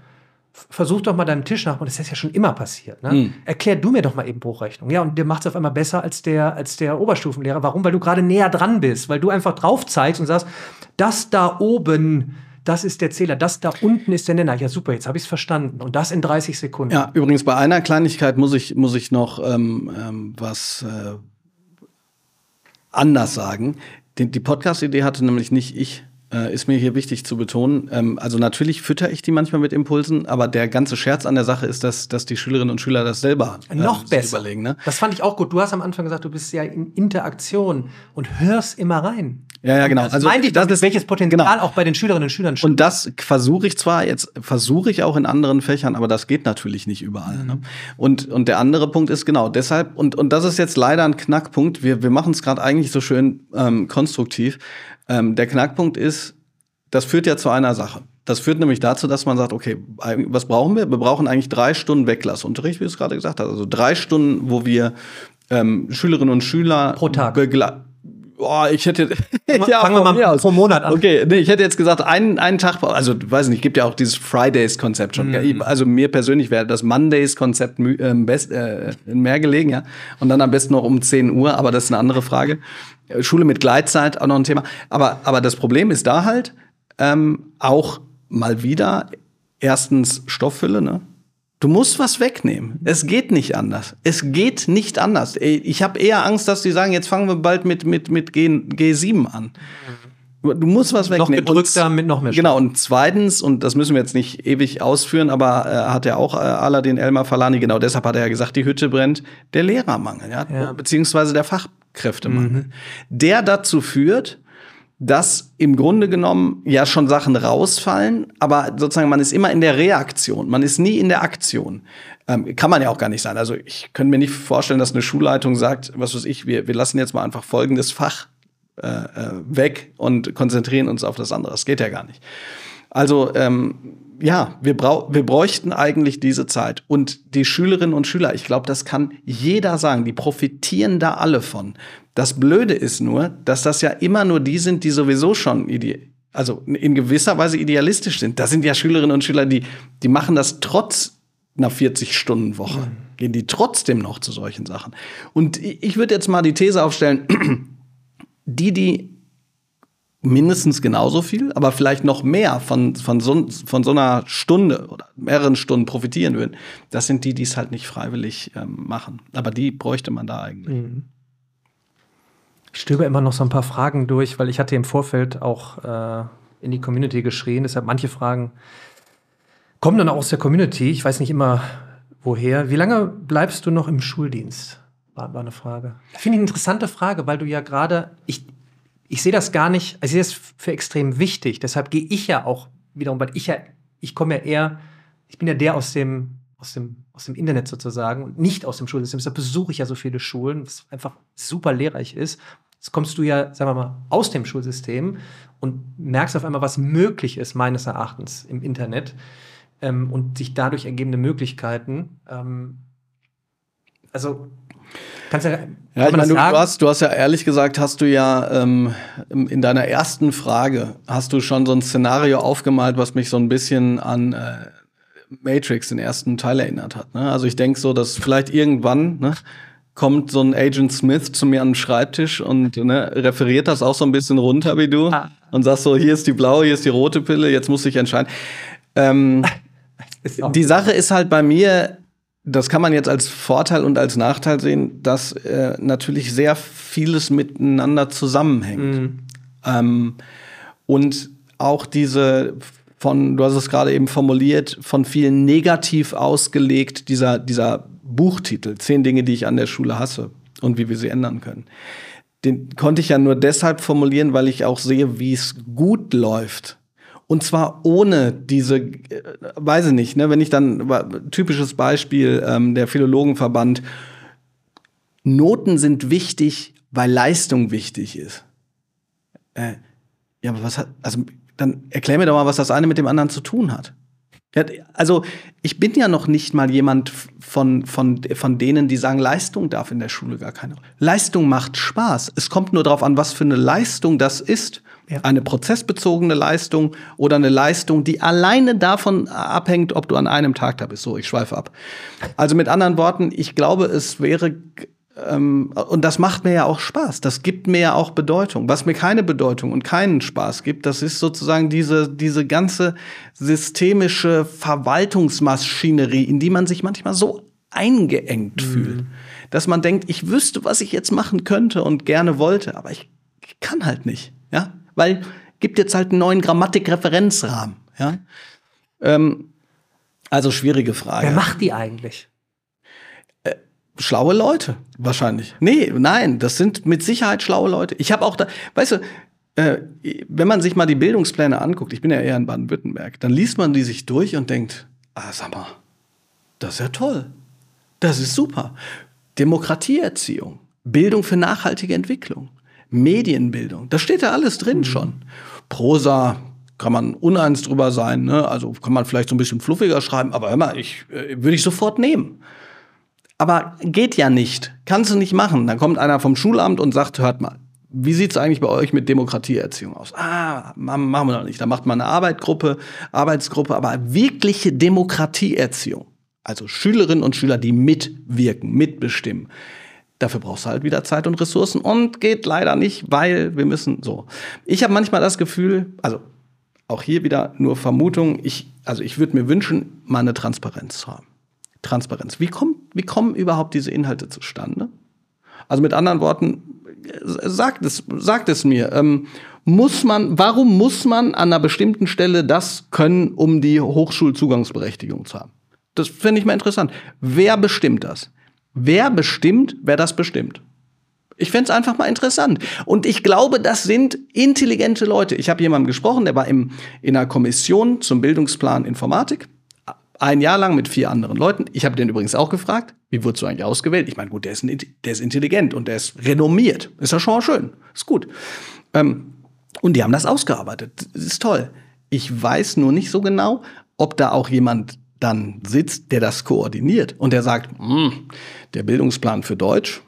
Speaker 2: Versuch doch mal deinen Tisch nach, und das ist ja schon immer passiert. Ne? Mhm. Erklär du mir doch mal eben Bruchrechnung. Ja, und der macht es auf einmal besser als der, als der Oberstufenlehrer. Warum? Weil du gerade näher dran bist, weil du einfach drauf zeigst und sagst, das da oben, das ist der Zähler, das da unten ist der Nenner. Ja, super, jetzt habe ich es verstanden. Und das in 30 Sekunden.
Speaker 1: Ja, übrigens, bei einer Kleinigkeit muss ich, muss ich noch ähm, ähm, was äh, anders sagen. Die, die Podcast-Idee hatte nämlich nicht ich, äh, ist mir hier wichtig zu betonen. Ähm, also natürlich fütter ich die manchmal mit Impulsen, aber der ganze Scherz an der Sache ist, dass, dass die Schülerinnen und Schüler das selber
Speaker 2: äh, noch besser überlegen. Ne? Das fand ich auch gut. Du hast am Anfang gesagt, du bist ja in Interaktion und hörst immer rein.
Speaker 1: Ja, ja, genau.
Speaker 2: Das also meinte ich, das ist, welches Potenzial genau. auch bei den Schülerinnen und Schülern
Speaker 1: steht. Und das versuche ich zwar, jetzt versuche ich auch in anderen Fächern, aber das geht natürlich nicht überall. Ne? Mhm. Ne? Und, und der andere Punkt ist genau deshalb, und, und das ist jetzt leider ein Knackpunkt, wir, wir machen es gerade eigentlich so schön ähm, konstruktiv. Ähm, der Knackpunkt ist, das führt ja zu einer Sache. Das führt nämlich dazu, dass man sagt, okay, was brauchen wir? Wir brauchen eigentlich drei Stunden Weglassunterricht, wie du es gerade gesagt hast. Also drei Stunden, wo wir ähm, Schülerinnen und Schüler
Speaker 2: pro Tag
Speaker 1: Boah, ich hätte.
Speaker 2: ja, Fangen wir mal aus. pro Monat an.
Speaker 1: Okay, nee, ich hätte jetzt gesagt, einen, einen Tag, also weiß nicht, gibt ja auch dieses Fridays-Konzept schon. Mhm. Also mir persönlich wäre das Mondays-Konzept äh, best, äh, mehr gelegen, ja. Und dann am besten noch um 10 Uhr, aber das ist eine andere Frage. Schule mit Gleitzeit, auch noch ein Thema. Aber, aber das Problem ist da halt ähm, auch mal wieder erstens Stofffülle, ne? Du musst was wegnehmen. Es geht nicht anders. Es geht nicht anders. Ich habe eher Angst, dass die sagen, jetzt fangen wir bald mit, mit, mit G, G7 an. Du musst was wegnehmen.
Speaker 2: Noch gedrückter mit noch mehr.
Speaker 1: Genau. Und zweitens, und das müssen wir jetzt nicht ewig ausführen, aber äh, hat ja auch äh, Aladdin Elmar Falani, genau deshalb hat er ja gesagt, die Hütte brennt, der Lehrermangel, ja, ja. beziehungsweise der Fachkräftemangel. Mhm. Der dazu führt, dass im Grunde genommen ja schon Sachen rausfallen, aber sozusagen man ist immer in der Reaktion, man ist nie in der Aktion. Ähm, kann man ja auch gar nicht sein. Also ich könnte mir nicht vorstellen, dass eine Schulleitung sagt, was weiß ich, wir, wir lassen jetzt mal einfach folgendes Fach äh, äh weg und konzentrieren uns auf das andere. Das geht ja gar nicht. Also ähm, ja, wir, brau wir bräuchten eigentlich diese Zeit. Und die Schülerinnen und Schüler, ich glaube, das kann jeder sagen, die profitieren da alle von. Das Blöde ist nur, dass das ja immer nur die sind, die sowieso schon also in gewisser Weise idealistisch sind. Da sind ja Schülerinnen und Schüler, die, die machen das trotz einer 40-Stunden-Woche. Mhm. Gehen die trotzdem noch zu solchen Sachen. Und ich würde jetzt mal die These aufstellen, die, die mindestens genauso viel, aber vielleicht noch mehr von, von, so, von so einer Stunde oder mehreren Stunden profitieren würden, das sind die, die es halt nicht freiwillig ähm, machen. Aber die bräuchte man da eigentlich. Mhm.
Speaker 2: Ich stöbe immer noch so ein paar Fragen durch, weil ich hatte im Vorfeld auch äh, in die Community geschrien. Deshalb manche Fragen kommen dann auch aus der Community. Ich weiß nicht immer woher. Wie lange bleibst du noch im Schuldienst? War, war eine Frage. Finde ich eine interessante Frage, weil du ja gerade, ich, ich sehe das gar nicht, also ich sehe das für extrem wichtig. Deshalb gehe ich ja auch wiederum, weil ich ja, ich komme ja eher, ich bin ja der aus dem, aus dem, aus dem Internet sozusagen und nicht aus dem Schulsystem. Deshalb besuche ich ja so viele Schulen, was einfach super lehrreich ist. Jetzt kommst du ja, sagen wir mal, aus dem Schulsystem und merkst auf einmal, was möglich ist, meines Erachtens, im Internet ähm, und sich dadurch ergebende Möglichkeiten. Ähm, also Kannst
Speaker 1: ja, ja ich meine, du, hast, du hast ja ehrlich gesagt, hast du ja ähm, in deiner ersten Frage hast du schon so ein Szenario aufgemalt, was mich so ein bisschen an äh, Matrix, den ersten Teil erinnert hat. Ne? Also ich denke so, dass vielleicht irgendwann ne, kommt so ein Agent Smith zu mir an den Schreibtisch und ne, referiert das auch so ein bisschen runter wie du ah. und sagst so, hier ist die blaue, hier ist die rote Pille, jetzt muss ich entscheiden. Ähm, die Sache ist halt bei mir, das kann man jetzt als Vorteil und als Nachteil sehen, dass äh, natürlich sehr vieles miteinander zusammenhängt. Mhm. Ähm, und auch diese von, du hast es gerade eben formuliert, von vielen negativ ausgelegt, dieser, dieser Buchtitel, zehn Dinge, die ich an der Schule hasse und wie wir sie ändern können. Den konnte ich ja nur deshalb formulieren, weil ich auch sehe, wie es gut läuft. Und zwar ohne diese, äh, weiß ich nicht, ne, wenn ich dann, typisches Beispiel, ähm, der Philologenverband, Noten sind wichtig, weil Leistung wichtig ist. Äh, ja, aber was hat, also dann erklär mir doch mal, was das eine mit dem anderen zu tun hat. Ja, also ich bin ja noch nicht mal jemand von, von, von denen, die sagen, Leistung darf in der Schule gar keine Rolle. Leistung macht Spaß. Es kommt nur darauf an, was für eine Leistung das ist. Ja. Eine prozessbezogene Leistung oder eine Leistung, die alleine davon abhängt, ob du an einem Tag da bist. So, ich schweife ab. Also mit anderen Worten, ich glaube, es wäre ähm, und das macht mir ja auch Spaß. Das gibt mir ja auch Bedeutung. Was mir keine Bedeutung und keinen Spaß gibt, das ist sozusagen diese, diese ganze systemische Verwaltungsmaschinerie, in die man sich manchmal so eingeengt mhm. fühlt, dass man denkt, ich wüsste, was ich jetzt machen könnte und gerne wollte, aber ich, ich kann halt nicht, ja, weil gibt jetzt halt einen neuen Grammatikreferenzrahmen, ja. Ähm, also schwierige Frage.
Speaker 2: Wer macht die eigentlich?
Speaker 1: schlaue Leute, wahrscheinlich. Nee, nein, das sind mit Sicherheit schlaue Leute. Ich habe auch da, weißt du, äh, wenn man sich mal die Bildungspläne anguckt, ich bin ja eher in Baden-Württemberg, dann liest man die sich durch und denkt, ah, sag mal, das ist ja toll. Das ist super. Demokratieerziehung, Bildung für nachhaltige Entwicklung, Medienbildung, da steht ja alles drin mhm. schon. Prosa, kann man uneins drüber sein, ne? also kann man vielleicht so ein bisschen fluffiger schreiben, aber hör mal, ich, äh, würde ich sofort nehmen. Aber geht ja nicht. Kannst du nicht machen. Dann kommt einer vom Schulamt und sagt, hört mal, wie sieht's eigentlich bei euch mit Demokratieerziehung aus? Ah, machen wir noch nicht. Da macht man eine Arbeitsgruppe, Arbeitsgruppe, aber wirkliche Demokratieerziehung. Also Schülerinnen und Schüler, die mitwirken, mitbestimmen. Dafür brauchst du halt wieder Zeit und Ressourcen und geht leider nicht, weil wir müssen so. Ich habe manchmal das Gefühl, also auch hier wieder nur Vermutung, ich, also ich würde mir wünschen, mal eine Transparenz zu haben. Transparenz. Wie, kommt, wie kommen überhaupt diese Inhalte zustande? Also mit anderen Worten, sagt es, sagt es mir. Ähm, muss man, warum muss man an einer bestimmten Stelle das können, um die Hochschulzugangsberechtigung zu haben? Das finde ich mal interessant. Wer bestimmt das? Wer bestimmt, wer das bestimmt? Ich fände es einfach mal interessant. Und ich glaube, das sind intelligente Leute. Ich habe jemandem gesprochen, der war im, in einer Kommission zum Bildungsplan Informatik ein Jahr lang mit vier anderen Leuten. Ich habe den übrigens auch gefragt, wie wurdest du eigentlich ausgewählt? Ich meine, gut, der ist, ein, der ist intelligent und der ist renommiert. Ist ja schon mal schön. Ist gut. Ähm, und die haben das ausgearbeitet. Das ist toll. Ich weiß nur nicht so genau, ob da auch jemand dann sitzt, der das koordiniert und der sagt, hm, der Bildungsplan für Deutsch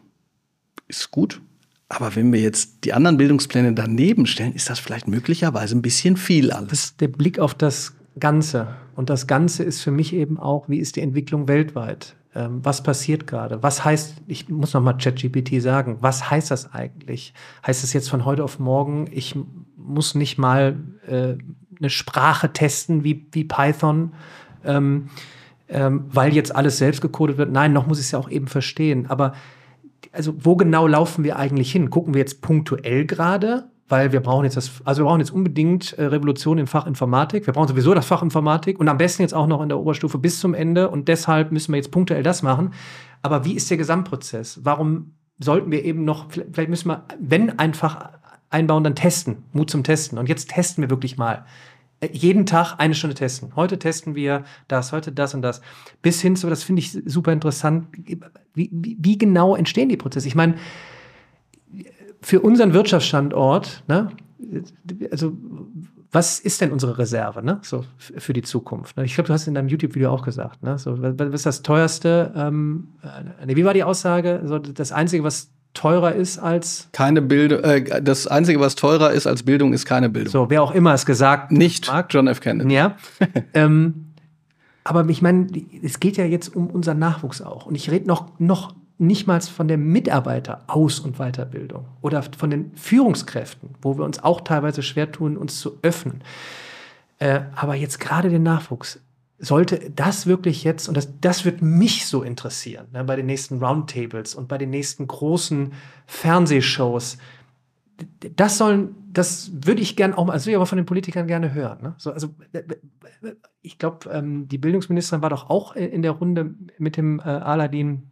Speaker 1: ist gut, aber wenn wir jetzt die anderen Bildungspläne daneben stellen, ist das vielleicht möglicherweise ein bisschen viel alles. Das
Speaker 2: ist der Blick auf das Ganze. Und das Ganze ist für mich eben auch, wie ist die Entwicklung weltweit? Ähm, was passiert gerade? Was heißt, ich muss nochmal ChatGPT sagen, was heißt das eigentlich? Heißt es jetzt von heute auf morgen, ich muss nicht mal äh, eine Sprache testen wie, wie Python, ähm, ähm, weil jetzt alles selbst gecodet wird? Nein, noch muss ich es ja auch eben verstehen. Aber also wo genau laufen wir eigentlich hin? Gucken wir jetzt punktuell gerade weil wir brauchen jetzt das, also wir brauchen jetzt unbedingt äh, Revolution im Fach Informatik. Wir brauchen sowieso das Fach Informatik und am besten jetzt auch noch in der Oberstufe bis zum Ende und deshalb müssen wir jetzt punktuell das machen. Aber wie ist der Gesamtprozess? Warum sollten wir eben noch, vielleicht müssen wir, wenn einfach einbauen, dann testen, Mut zum Testen. Und jetzt testen wir wirklich mal. Äh, jeden Tag eine Stunde testen. Heute testen wir das, heute das und das. Bis hin zu, das finde ich super interessant, wie, wie, wie genau entstehen die Prozesse? Ich meine, für unseren Wirtschaftsstandort, ne, also was ist denn unsere Reserve, ne, so für die Zukunft? Ne? Ich glaube, du hast in deinem YouTube-Video auch gesagt, ne, so was ist das teuerste? Ähm, äh, wie war die Aussage? So das einzige, was teurer ist als
Speaker 1: keine Bildung. Äh, das einzige, was teurer ist als Bildung, ist keine Bildung.
Speaker 2: So, wer auch immer es gesagt
Speaker 1: nicht mag. John F. Kennedy.
Speaker 2: Ja. ähm, aber ich meine, es geht ja jetzt um unseren Nachwuchs auch. Und ich rede noch, noch nicht mal von der Mitarbeiter-Aus- und Weiterbildung oder von den Führungskräften, wo wir uns auch teilweise schwer tun, uns zu öffnen. Äh, aber jetzt gerade den Nachwuchs, sollte das wirklich jetzt, und das, das wird mich so interessieren, ne, bei den nächsten Roundtables und bei den nächsten großen Fernsehshows, das sollen, das würde ich gerne auch mal, also ich aber von den Politikern gerne hören. Ne? So, also ich glaube, ähm, die Bildungsministerin war doch auch in der Runde mit dem äh, Aladin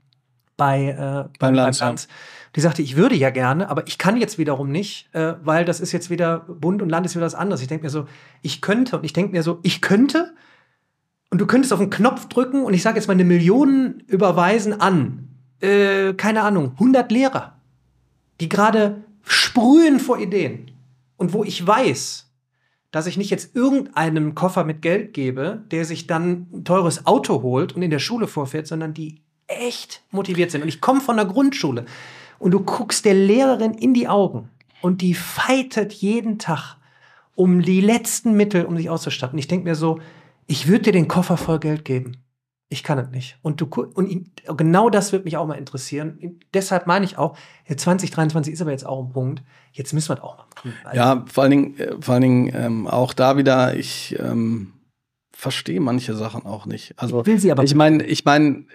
Speaker 2: bei, äh, beim, Lanz. Lanz. Die sagte, ich würde ja gerne, aber ich kann jetzt wiederum nicht, äh, weil das ist jetzt wieder Bund und Land ist wieder was anderes. Ich denke mir so, ich könnte und ich denke mir so, ich könnte und du könntest auf den Knopf drücken und ich sage jetzt mal eine Million überweisen an, äh, keine Ahnung, 100 Lehrer, die gerade sprühen vor Ideen und wo ich weiß, dass ich nicht jetzt irgendeinem Koffer mit Geld gebe, der sich dann ein teures Auto holt und in der Schule vorfährt, sondern die echt motiviert sind. Und ich komme von der Grundschule und du guckst der Lehrerin in die Augen und die fightet jeden Tag um die letzten Mittel, um sich auszustatten. Ich denke mir so, ich würde dir den Koffer voll Geld geben. Ich kann es nicht. Und, du, und genau das wird mich auch mal interessieren. Deshalb meine ich auch, 2023 ist aber jetzt auch ein Punkt. Jetzt müssen wir es auch mal
Speaker 1: machen. Ja, vor allen Dingen, äh, vor allen Dingen ähm, auch da wieder, ich ähm, verstehe manche Sachen auch nicht. Also, ich will sie aber. Ich meine, ich meine,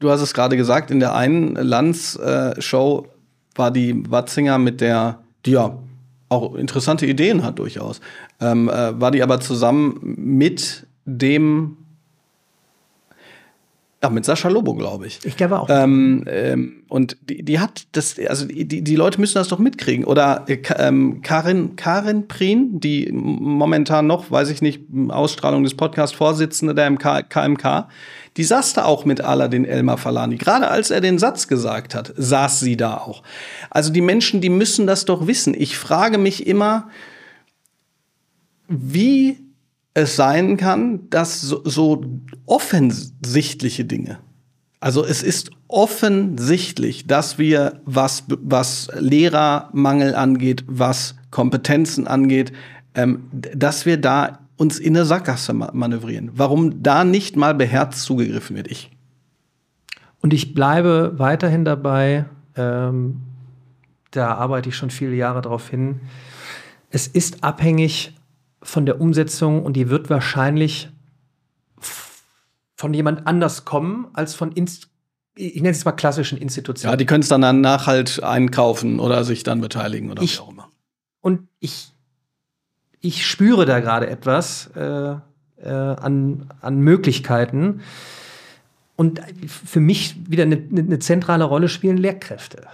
Speaker 1: du hast es gerade gesagt, in der einen Lanz-Show äh, war die Watzinger mit der, die ja auch interessante Ideen hat durchaus, ähm, äh, war die aber zusammen mit dem ja, mit Sascha Lobo, glaube ich.
Speaker 2: Ich glaube auch.
Speaker 1: Ähm, ähm, und die, die hat das, also die, die Leute müssen das doch mitkriegen. Oder äh, ähm, Karin, Karin Prien, die momentan noch, weiß ich nicht, Ausstrahlung des Podcasts Vorsitzende der MK, KMK, die saß da auch mit Aladdin Elmar Falani. Gerade als er den Satz gesagt hat, saß sie da auch. Also die Menschen, die müssen das doch wissen. Ich frage mich immer, wie es sein kann, dass so, so offensichtliche Dinge, also es ist offensichtlich, dass wir, was, was Lehrermangel angeht, was Kompetenzen angeht, ähm, dass wir da uns in eine Sackgasse manövrieren. Warum da nicht mal beherzt zugegriffen wird, ich.
Speaker 2: Und ich bleibe weiterhin dabei, ähm, da arbeite ich schon viele Jahre darauf hin. Es ist abhängig von der Umsetzung und die wird wahrscheinlich von jemand anders kommen als von Inst ich nenne es mal klassischen Institutionen.
Speaker 1: Ja, die können es dann danach halt einkaufen oder sich dann beteiligen oder
Speaker 2: ich,
Speaker 1: wie auch immer.
Speaker 2: Und ich, ich spüre da gerade etwas äh, äh, an, an Möglichkeiten. Und für mich wieder eine, eine zentrale Rolle spielen Lehrkräfte.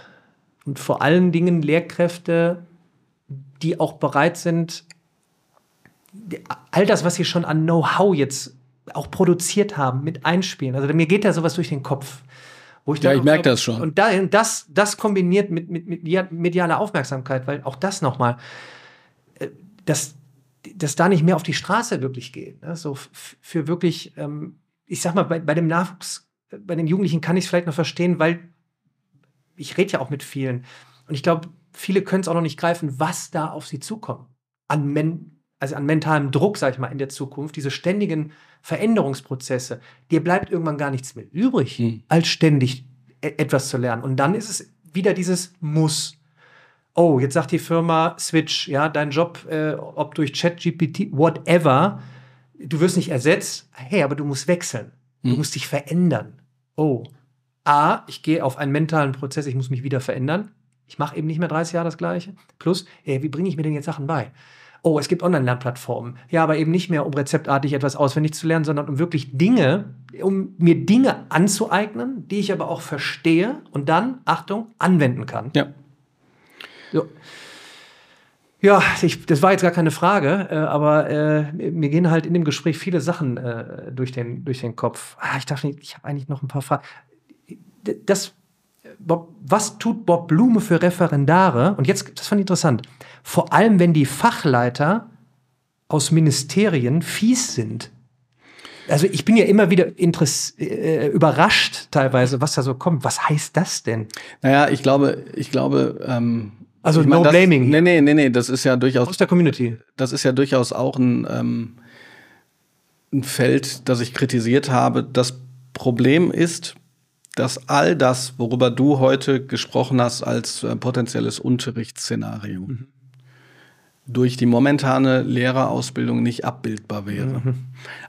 Speaker 2: Und vor allen Dingen Lehrkräfte, die auch bereit sind, all das, was sie schon an Know-how jetzt auch produziert haben, mit einspielen. Also mir geht da sowas durch den Kopf.
Speaker 1: Wo ich ja, ich merke das schon.
Speaker 2: Und da, das, das kombiniert mit, mit, mit medialer Aufmerksamkeit, weil auch das nochmal, äh, dass, dass da nicht mehr auf die Straße wirklich geht. Ne? So für wirklich, ähm, ich sag mal, bei, bei dem Nachwuchs, bei den Jugendlichen kann ich es vielleicht noch verstehen, weil ich rede ja auch mit vielen. Und ich glaube, viele können es auch noch nicht greifen, was da auf sie zukommt. An Men also an mentalem Druck, sag ich mal, in der Zukunft, diese ständigen Veränderungsprozesse, dir bleibt irgendwann gar nichts mehr übrig, hm. als ständig e etwas zu lernen. Und dann ist es wieder dieses Muss. Oh, jetzt sagt die Firma Switch, ja, dein Job, äh, ob durch ChatGPT, whatever, du wirst nicht ersetzt. Hey, aber du musst wechseln. Hm. Du musst dich verändern. Oh. A, ich gehe auf einen mentalen Prozess, ich muss mich wieder verändern. Ich mache eben nicht mehr 30 Jahre das Gleiche. Plus, ey, wie bringe ich mir denn jetzt Sachen bei? Oh, es gibt Online-Lernplattformen. Ja, aber eben nicht mehr, um rezeptartig etwas auswendig zu lernen, sondern um wirklich Dinge, um mir Dinge anzueignen, die ich aber auch verstehe und dann, Achtung, anwenden kann.
Speaker 1: Ja.
Speaker 2: So. Ja, ich, das war jetzt gar keine Frage, äh, aber äh, mir gehen halt in dem Gespräch viele Sachen äh, durch, den, durch den Kopf. Ah, ich dachte, ich habe eigentlich noch ein paar Fragen. Das, Bob, was tut Bob Blume für Referendare? Und jetzt, das fand ich interessant. Vor allem, wenn die Fachleiter aus Ministerien fies sind. Also ich bin ja immer wieder äh, überrascht teilweise, was da so kommt. Was heißt das denn?
Speaker 1: Naja, ich glaube, ich glaube, ähm,
Speaker 2: also
Speaker 1: ich
Speaker 2: mein, no das, blaming.
Speaker 1: Nee, nee, nee, nee, das ist ja durchaus.
Speaker 2: Aus der Community.
Speaker 1: Das ist ja durchaus auch ein, ähm, ein Feld, das ich kritisiert habe. Das Problem ist, dass all das, worüber du heute gesprochen hast, als äh, potenzielles Unterrichtsszenario mhm. Durch die momentane Lehrerausbildung nicht abbildbar wäre. Mhm.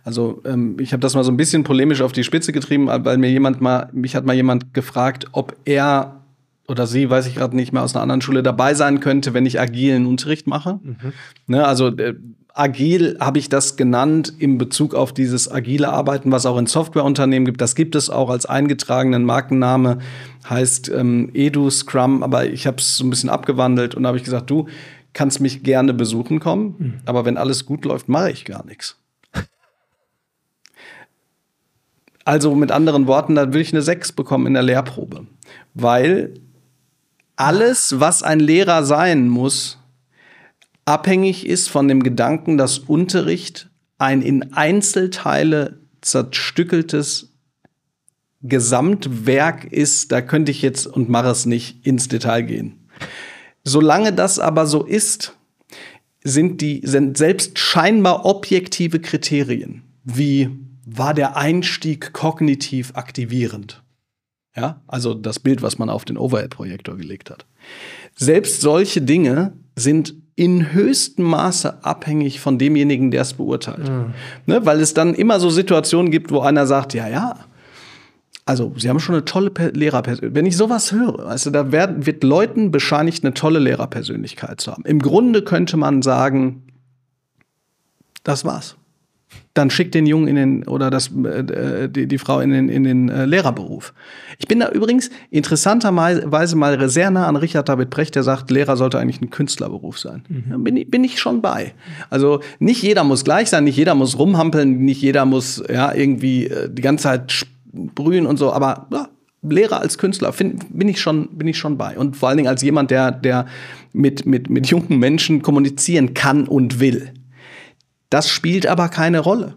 Speaker 1: Also ähm, ich habe das mal so ein bisschen polemisch auf die Spitze getrieben, weil mir jemand mal, mich hat mal jemand gefragt, ob er oder sie, weiß ich gerade nicht mehr, aus einer anderen Schule dabei sein könnte, wenn ich agilen Unterricht mache. Mhm. Ne, also äh, agil habe ich das genannt in Bezug auf dieses agile Arbeiten, was auch in Softwareunternehmen gibt. Das gibt es auch als eingetragenen Markenname, heißt ähm, Edu Scrum, aber ich habe es so ein bisschen abgewandelt und habe ich gesagt, du kannst mich gerne besuchen kommen, mhm. aber wenn alles gut läuft, mache ich gar nichts. Also mit anderen Worten, da will ich eine 6 bekommen in der Lehrprobe, weil alles, was ein Lehrer sein muss, abhängig ist von dem Gedanken, dass Unterricht ein in Einzelteile zerstückeltes Gesamtwerk ist, da könnte ich jetzt und mache es nicht ins Detail gehen. Solange das aber so ist, sind die sind selbst scheinbar objektive Kriterien, wie war der Einstieg kognitiv aktivierend? Ja, also das Bild, was man auf den Overhead-Projektor gelegt hat. Selbst solche Dinge sind in höchstem Maße abhängig von demjenigen, der es beurteilt. Mhm. Ne, weil es dann immer so Situationen gibt, wo einer sagt, ja, ja, also sie haben schon eine tolle Lehrerpersönlichkeit. Wenn ich sowas höre, also da werden, wird Leuten bescheinigt, eine tolle Lehrerpersönlichkeit zu haben. Im Grunde könnte man sagen, das war's dann schickt den Jungen in den oder das, äh, die, die Frau in den, in den äh, Lehrerberuf. Ich bin da übrigens interessanterweise mal sehr nah an Richard David Brecht, der sagt, Lehrer sollte eigentlich ein Künstlerberuf sein. Mhm. Da bin, ich, bin ich schon bei. Also nicht jeder muss gleich sein, nicht jeder muss rumhampeln, nicht jeder muss ja irgendwie äh, die ganze Zeit sprühen und so, aber ja, Lehrer als Künstler find, bin ich schon bin ich schon bei und vor allen Dingen als jemand der der mit mit mit jungen Menschen kommunizieren kann und will das spielt aber keine Rolle.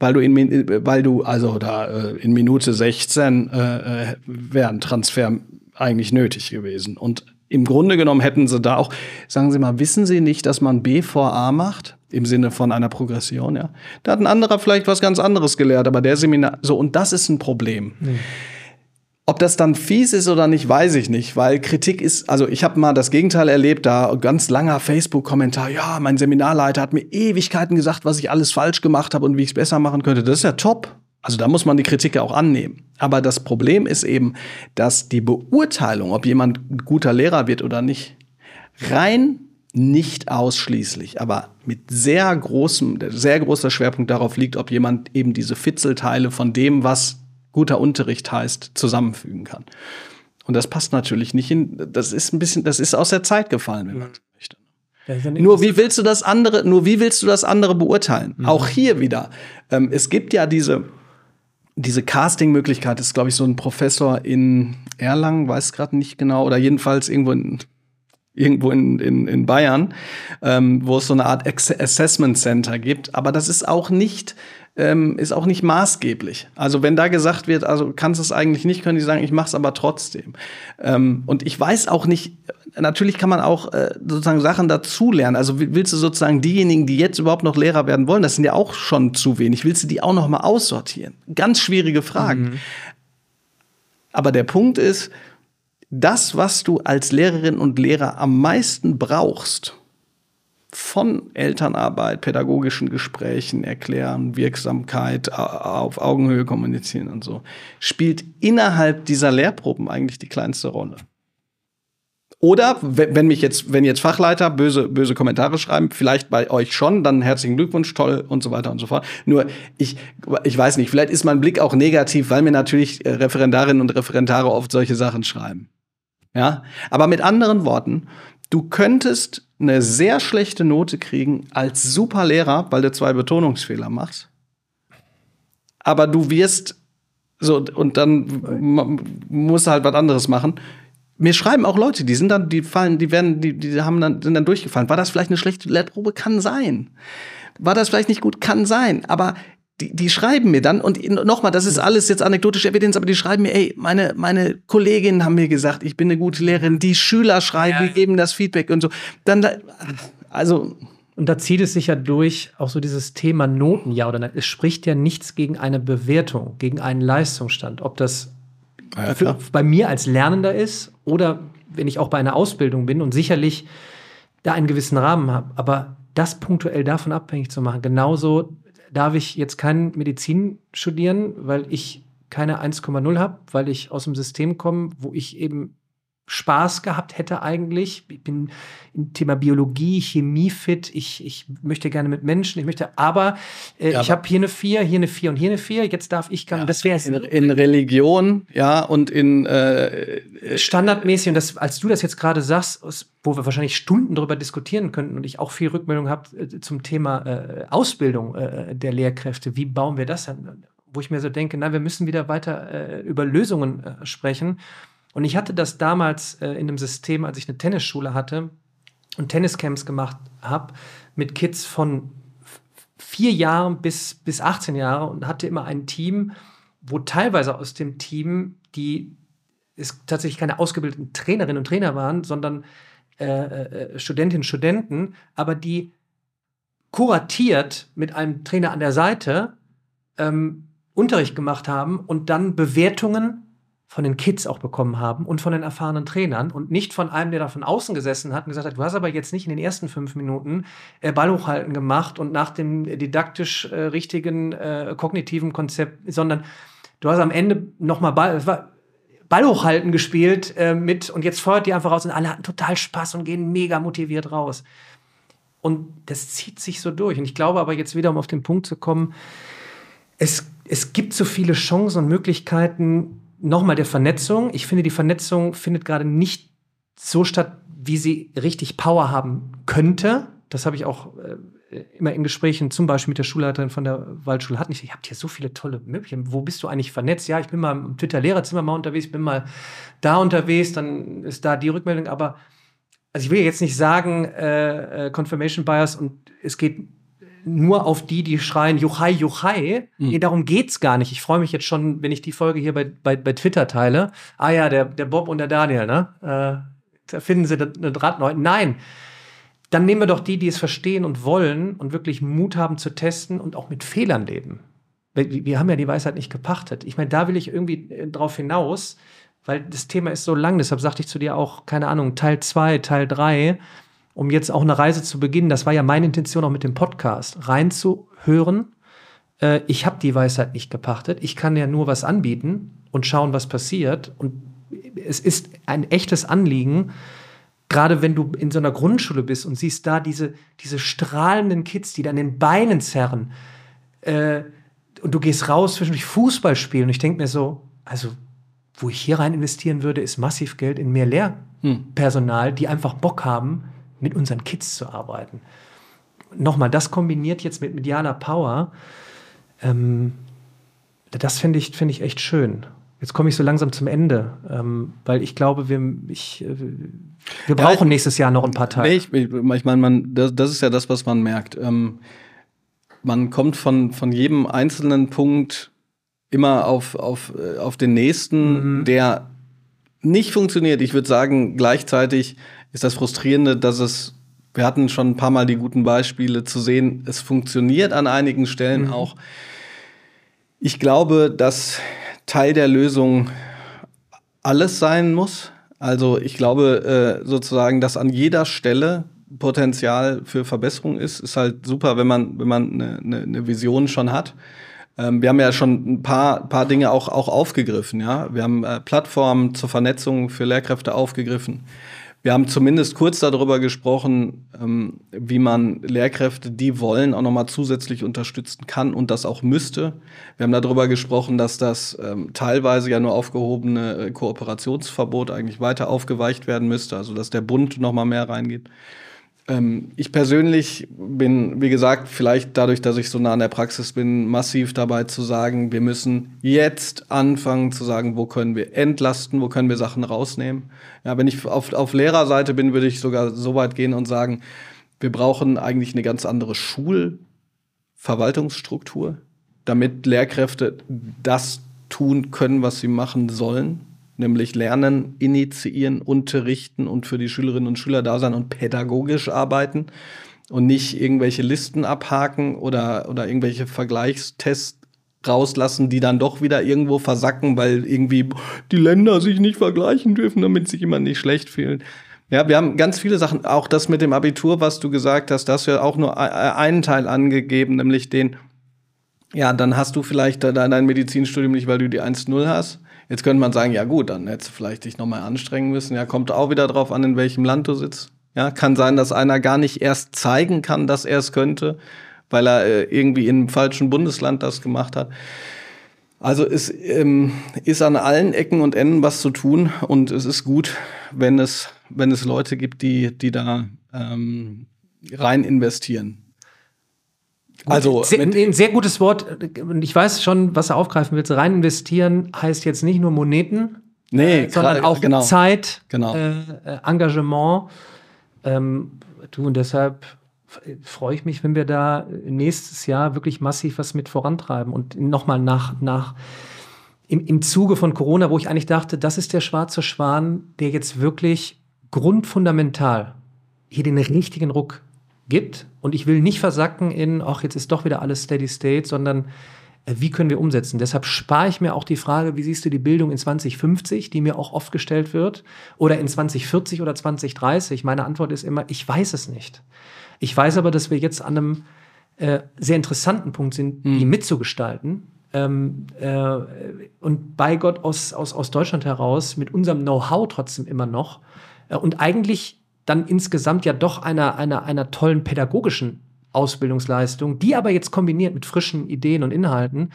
Speaker 1: Weil du in, weil du, also da äh, in Minute 16 äh, äh wäre ein Transfer eigentlich nötig gewesen. Und im Grunde genommen hätten sie da auch, sagen Sie mal, wissen Sie nicht, dass man B vor A macht? Im Sinne von einer Progression, ja. Da hat ein anderer vielleicht was ganz anderes gelehrt, aber der Seminar, so, und das ist ein Problem. Mhm. Ob das dann fies ist oder nicht, weiß ich nicht, weil Kritik ist, also ich habe mal das Gegenteil erlebt, da ganz langer Facebook-Kommentar, ja, mein Seminarleiter hat mir Ewigkeiten gesagt, was ich alles falsch gemacht habe und wie ich es besser machen könnte. Das ist ja top. Also da muss man die Kritik ja auch annehmen. Aber das Problem ist eben, dass die Beurteilung, ob jemand ein guter Lehrer wird oder nicht, rein nicht ausschließlich, aber mit sehr großem, sehr großer Schwerpunkt darauf liegt, ob jemand eben diese Fitzelteile von dem, was guter Unterricht heißt, zusammenfügen kann. Und das passt natürlich nicht in, das ist ein bisschen, das ist aus der Zeit gefallen, wenn man so möchte. Ja, nur wie willst du das andere, nur wie willst du das andere beurteilen? Mhm. Auch hier wieder. Ähm, es gibt ja diese, diese Casting-Möglichkeit, das ist, glaube ich, so ein Professor in Erlangen, weiß gerade nicht genau, oder jedenfalls irgendwo in, irgendwo in, in, in Bayern, ähm, wo es so eine Art Assessment Center gibt. Aber das ist auch nicht ähm, ist auch nicht maßgeblich. Also wenn da gesagt wird, also kannst du es eigentlich nicht, können die sagen, ich mache es aber trotzdem. Ähm, und ich weiß auch nicht, natürlich kann man auch äh, sozusagen Sachen dazulernen. Also willst du sozusagen diejenigen, die jetzt überhaupt noch Lehrer werden wollen, das sind ja auch schon zu wenig, willst du die auch noch mal aussortieren? Ganz schwierige Fragen. Mhm. Aber der Punkt ist, das, was du als Lehrerin und Lehrer am meisten brauchst, von Elternarbeit, pädagogischen Gesprächen erklären, Wirksamkeit, auf Augenhöhe kommunizieren und so, spielt innerhalb dieser Lehrproben eigentlich die kleinste Rolle. Oder wenn mich jetzt, wenn jetzt Fachleiter böse, böse Kommentare schreiben, vielleicht bei euch schon, dann herzlichen Glückwunsch, toll und so weiter und so fort. Nur ich, ich weiß nicht, vielleicht ist mein Blick auch negativ, weil mir natürlich äh, Referendarinnen und Referendare oft solche Sachen schreiben. Ja, aber mit anderen Worten, du könntest eine sehr schlechte Note kriegen als super Lehrer, weil du zwei Betonungsfehler machst. Aber du wirst so und dann musst du halt was anderes machen. Mir schreiben auch Leute, die sind dann, die fallen, die werden, die, die haben dann, sind dann durchgefallen. War das vielleicht eine schlechte Lehrprobe? Kann sein. War das vielleicht nicht gut? Kann sein. Aber die, die schreiben mir dann, und nochmal, das ist alles jetzt anekdotische Evidenz, aber die schreiben mir, ey, meine, meine Kolleginnen haben mir gesagt, ich bin eine gute Lehrerin, die Schüler schreiben, ja. geben das Feedback und so. Dann, da, also.
Speaker 2: Und da zieht es sich ja durch, auch so dieses Thema Noten, ja oder nein. Es spricht ja nichts gegen eine Bewertung, gegen einen Leistungsstand. Ob das ja, für, bei mir als Lernender ist oder wenn ich auch bei einer Ausbildung bin und sicherlich da einen gewissen Rahmen habe. Aber das punktuell davon abhängig zu machen, genauso darf ich jetzt kein Medizin studieren, weil ich keine 1,0 habe, weil ich aus dem System komme, wo ich eben Spaß gehabt hätte eigentlich. Ich bin im Thema Biologie, Chemie fit. Ich, ich möchte gerne mit Menschen. Ich möchte, aber äh, ja, ich habe hier eine 4, hier eine 4 und hier eine 4. Jetzt darf ich gar
Speaker 1: ja, das wäre in, in Religion, ja, und in äh,
Speaker 2: äh, standardmäßig und das als du das jetzt gerade sagst, wo wir wahrscheinlich Stunden darüber diskutieren könnten und ich auch viel Rückmeldung habe äh, zum Thema äh, Ausbildung äh, der Lehrkräfte. Wie bauen wir das dann? Wo ich mir so denke, na, wir müssen wieder weiter über Lösungen sprechen und ich hatte das damals äh, in einem System, als ich eine Tennisschule hatte, und Tenniscamps gemacht habe mit Kids von vier Jahren bis, bis 18 Jahre und hatte immer ein Team, wo teilweise aus dem Team, die es tatsächlich keine ausgebildeten Trainerinnen und Trainer waren, sondern äh, äh, Studentinnen und Studenten, aber die kuratiert mit einem Trainer an der Seite ähm, Unterricht gemacht haben und dann Bewertungen von den Kids auch bekommen haben und von den erfahrenen Trainern und nicht von einem, der da von außen gesessen hat und gesagt hat, du hast aber jetzt nicht in den ersten fünf Minuten äh, Ball hochhalten gemacht und nach dem didaktisch äh, richtigen äh, kognitiven Konzept, sondern du hast am Ende nochmal Ball, Ball hochhalten gespielt äh, mit und jetzt feuert die einfach raus und alle hatten total Spaß und gehen mega motiviert raus. Und das zieht sich so durch. Und ich glaube aber jetzt wieder, um auf den Punkt zu kommen, es, es gibt so viele Chancen und Möglichkeiten, nochmal der Vernetzung. Ich finde, die Vernetzung findet gerade nicht so statt, wie sie richtig Power haben könnte. Das habe ich auch äh, immer in Gesprächen, zum Beispiel mit der Schulleiterin von der Waldschule hatten. Ich, ihr habt hier so viele tolle Möglichkeiten. Wo bist du eigentlich vernetzt? Ja, ich bin mal im Twitter-Lehrerzimmer mal unterwegs, bin mal da unterwegs, dann ist da die Rückmeldung. Aber also ich will jetzt nicht sagen, äh, äh, Confirmation Bias und es geht nur auf die, die schreien, Juchai, Juchai. Mhm. Nee, darum geht's gar nicht. Ich freue mich jetzt schon, wenn ich die Folge hier bei, bei, bei Twitter teile. Ah ja, der, der Bob und der Daniel, ne? Äh, da finden sie eine Draht neu. Nein. Dann nehmen wir doch die, die es verstehen und wollen und wirklich Mut haben zu testen und auch mit Fehlern leben. Wir, wir haben ja die Weisheit nicht gepachtet. Ich meine, da will ich irgendwie äh, drauf hinaus, weil das Thema ist so lang. Deshalb sagte ich zu dir auch, keine Ahnung, Teil 2, Teil 3 um jetzt auch eine Reise zu beginnen. Das war ja meine Intention auch mit dem Podcast, reinzuhören. Äh, ich habe die Weisheit nicht gepachtet. Ich kann ja nur was anbieten und schauen, was passiert. Und es ist ein echtes Anliegen, gerade wenn du in so einer Grundschule bist und siehst da diese, diese strahlenden Kids, die dann den Beinen zerren. Äh, und du gehst raus zwischendurch Fußball spielen. Und ich denke mir so, also wo ich hier rein investieren würde, ist massiv Geld in mehr Lehrpersonal, die einfach Bock haben, mit unseren Kids zu arbeiten. Nochmal, das kombiniert jetzt mit medialer Power, ähm, das finde ich, find ich echt schön. Jetzt komme ich so langsam zum Ende, ähm, weil ich glaube, wir, ich, äh, wir brauchen ja, nächstes Jahr noch ein paar Tage.
Speaker 1: Nee, ich, ich meine, man, das, das, ist ja das, was man merkt. Ähm, man kommt von, von jedem einzelnen Punkt immer auf, auf, äh, auf den nächsten, mhm. der nicht funktioniert. Ich würde sagen, gleichzeitig ist das Frustrierende, dass es, wir hatten schon ein paar Mal die guten Beispiele zu sehen, es funktioniert an einigen Stellen mhm. auch. Ich glaube, dass Teil der Lösung alles sein muss. Also ich glaube äh, sozusagen, dass an jeder Stelle Potenzial für Verbesserung ist. Ist halt super, wenn man, wenn man eine, eine, eine Vision schon hat. Ähm, wir haben ja schon ein paar, paar Dinge auch, auch aufgegriffen. Ja? Wir haben äh, Plattformen zur Vernetzung für Lehrkräfte aufgegriffen. Wir haben zumindest kurz darüber gesprochen, ähm, wie man Lehrkräfte, die wollen, auch nochmal zusätzlich unterstützen kann und das auch müsste. Wir haben darüber gesprochen, dass das ähm, teilweise ja nur aufgehobene äh, Kooperationsverbot eigentlich weiter aufgeweicht werden müsste, also dass der Bund nochmal mehr reingeht. Ähm, ich persönlich bin, wie gesagt, vielleicht dadurch, dass ich so nah an der Praxis bin, massiv dabei zu sagen, wir müssen jetzt anfangen zu sagen, wo können wir entlasten, wo können wir Sachen rausnehmen. Ja, wenn ich auf, auf Lehrerseite bin, würde ich sogar so weit gehen und sagen, wir brauchen eigentlich eine ganz andere Schulverwaltungsstruktur, damit Lehrkräfte das tun können, was sie machen sollen nämlich Lernen, Initiieren, Unterrichten und für die Schülerinnen und Schüler da sein und pädagogisch arbeiten und nicht irgendwelche Listen abhaken oder, oder irgendwelche Vergleichstests rauslassen, die dann doch wieder irgendwo versacken, weil irgendwie die Länder sich nicht vergleichen dürfen, damit sich immer nicht schlecht fühlen. Ja, wir haben ganz viele Sachen, auch das mit dem Abitur, was du gesagt hast, das ja auch nur einen Teil angegeben, nämlich den, ja, dann hast du vielleicht dein Medizinstudium nicht, weil du die 1-0 hast. Jetzt könnte man sagen, ja gut, dann hättest du vielleicht dich nochmal anstrengen müssen. Ja, kommt auch wieder drauf an, in welchem Land du sitzt. Ja, kann sein, dass einer gar nicht erst zeigen kann, dass er es könnte, weil er äh, irgendwie in einem falschen Bundesland das gemacht hat. Also es ähm, ist an allen Ecken und Enden was zu tun und es ist gut, wenn es, wenn es Leute gibt, die, die da ähm, rein investieren.
Speaker 2: Also sehr, ein sehr gutes Wort. Und ich weiß schon, was du aufgreifen willst. Rein investieren heißt jetzt nicht nur Moneten,
Speaker 1: nee,
Speaker 2: äh, sondern auch
Speaker 1: genau.
Speaker 2: Zeit,
Speaker 1: genau.
Speaker 2: Äh, Engagement. Ähm, du und deshalb freue ich mich, wenn wir da nächstes Jahr wirklich massiv was mit vorantreiben und nochmal nach, nach im, im Zuge von Corona, wo ich eigentlich dachte, das ist der schwarze Schwan, der jetzt wirklich grundfundamental hier den richtigen Ruck gibt. Und ich will nicht versacken in, ach, jetzt ist doch wieder alles Steady State, sondern äh, wie können wir umsetzen? Deshalb spare ich mir auch die Frage, wie siehst du die Bildung in 2050, die mir auch oft gestellt wird, oder in 2040 oder 2030? Meine Antwort ist immer, ich weiß es nicht. Ich weiß aber, dass wir jetzt an einem äh, sehr interessanten Punkt sind, mhm. die mitzugestalten. Ähm, äh, und bei Gott aus, aus, aus Deutschland heraus mit unserem Know-how trotzdem immer noch äh, und eigentlich dann insgesamt ja doch einer, einer, einer tollen pädagogischen Ausbildungsleistung, die aber jetzt kombiniert mit frischen Ideen und Inhalten,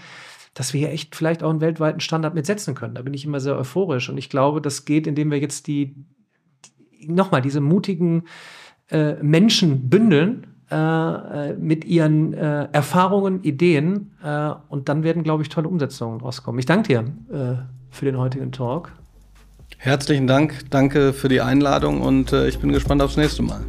Speaker 2: dass wir hier echt vielleicht auch einen weltweiten Standard mitsetzen können. Da bin ich immer sehr euphorisch und ich glaube, das geht, indem wir jetzt die, nochmal diese mutigen äh, Menschen bündeln äh, mit ihren äh, Erfahrungen, Ideen äh, und dann werden, glaube ich, tolle Umsetzungen rauskommen. Ich danke dir äh, für den heutigen Talk.
Speaker 1: Herzlichen Dank, danke für die Einladung und äh, ich bin gespannt aufs nächste Mal.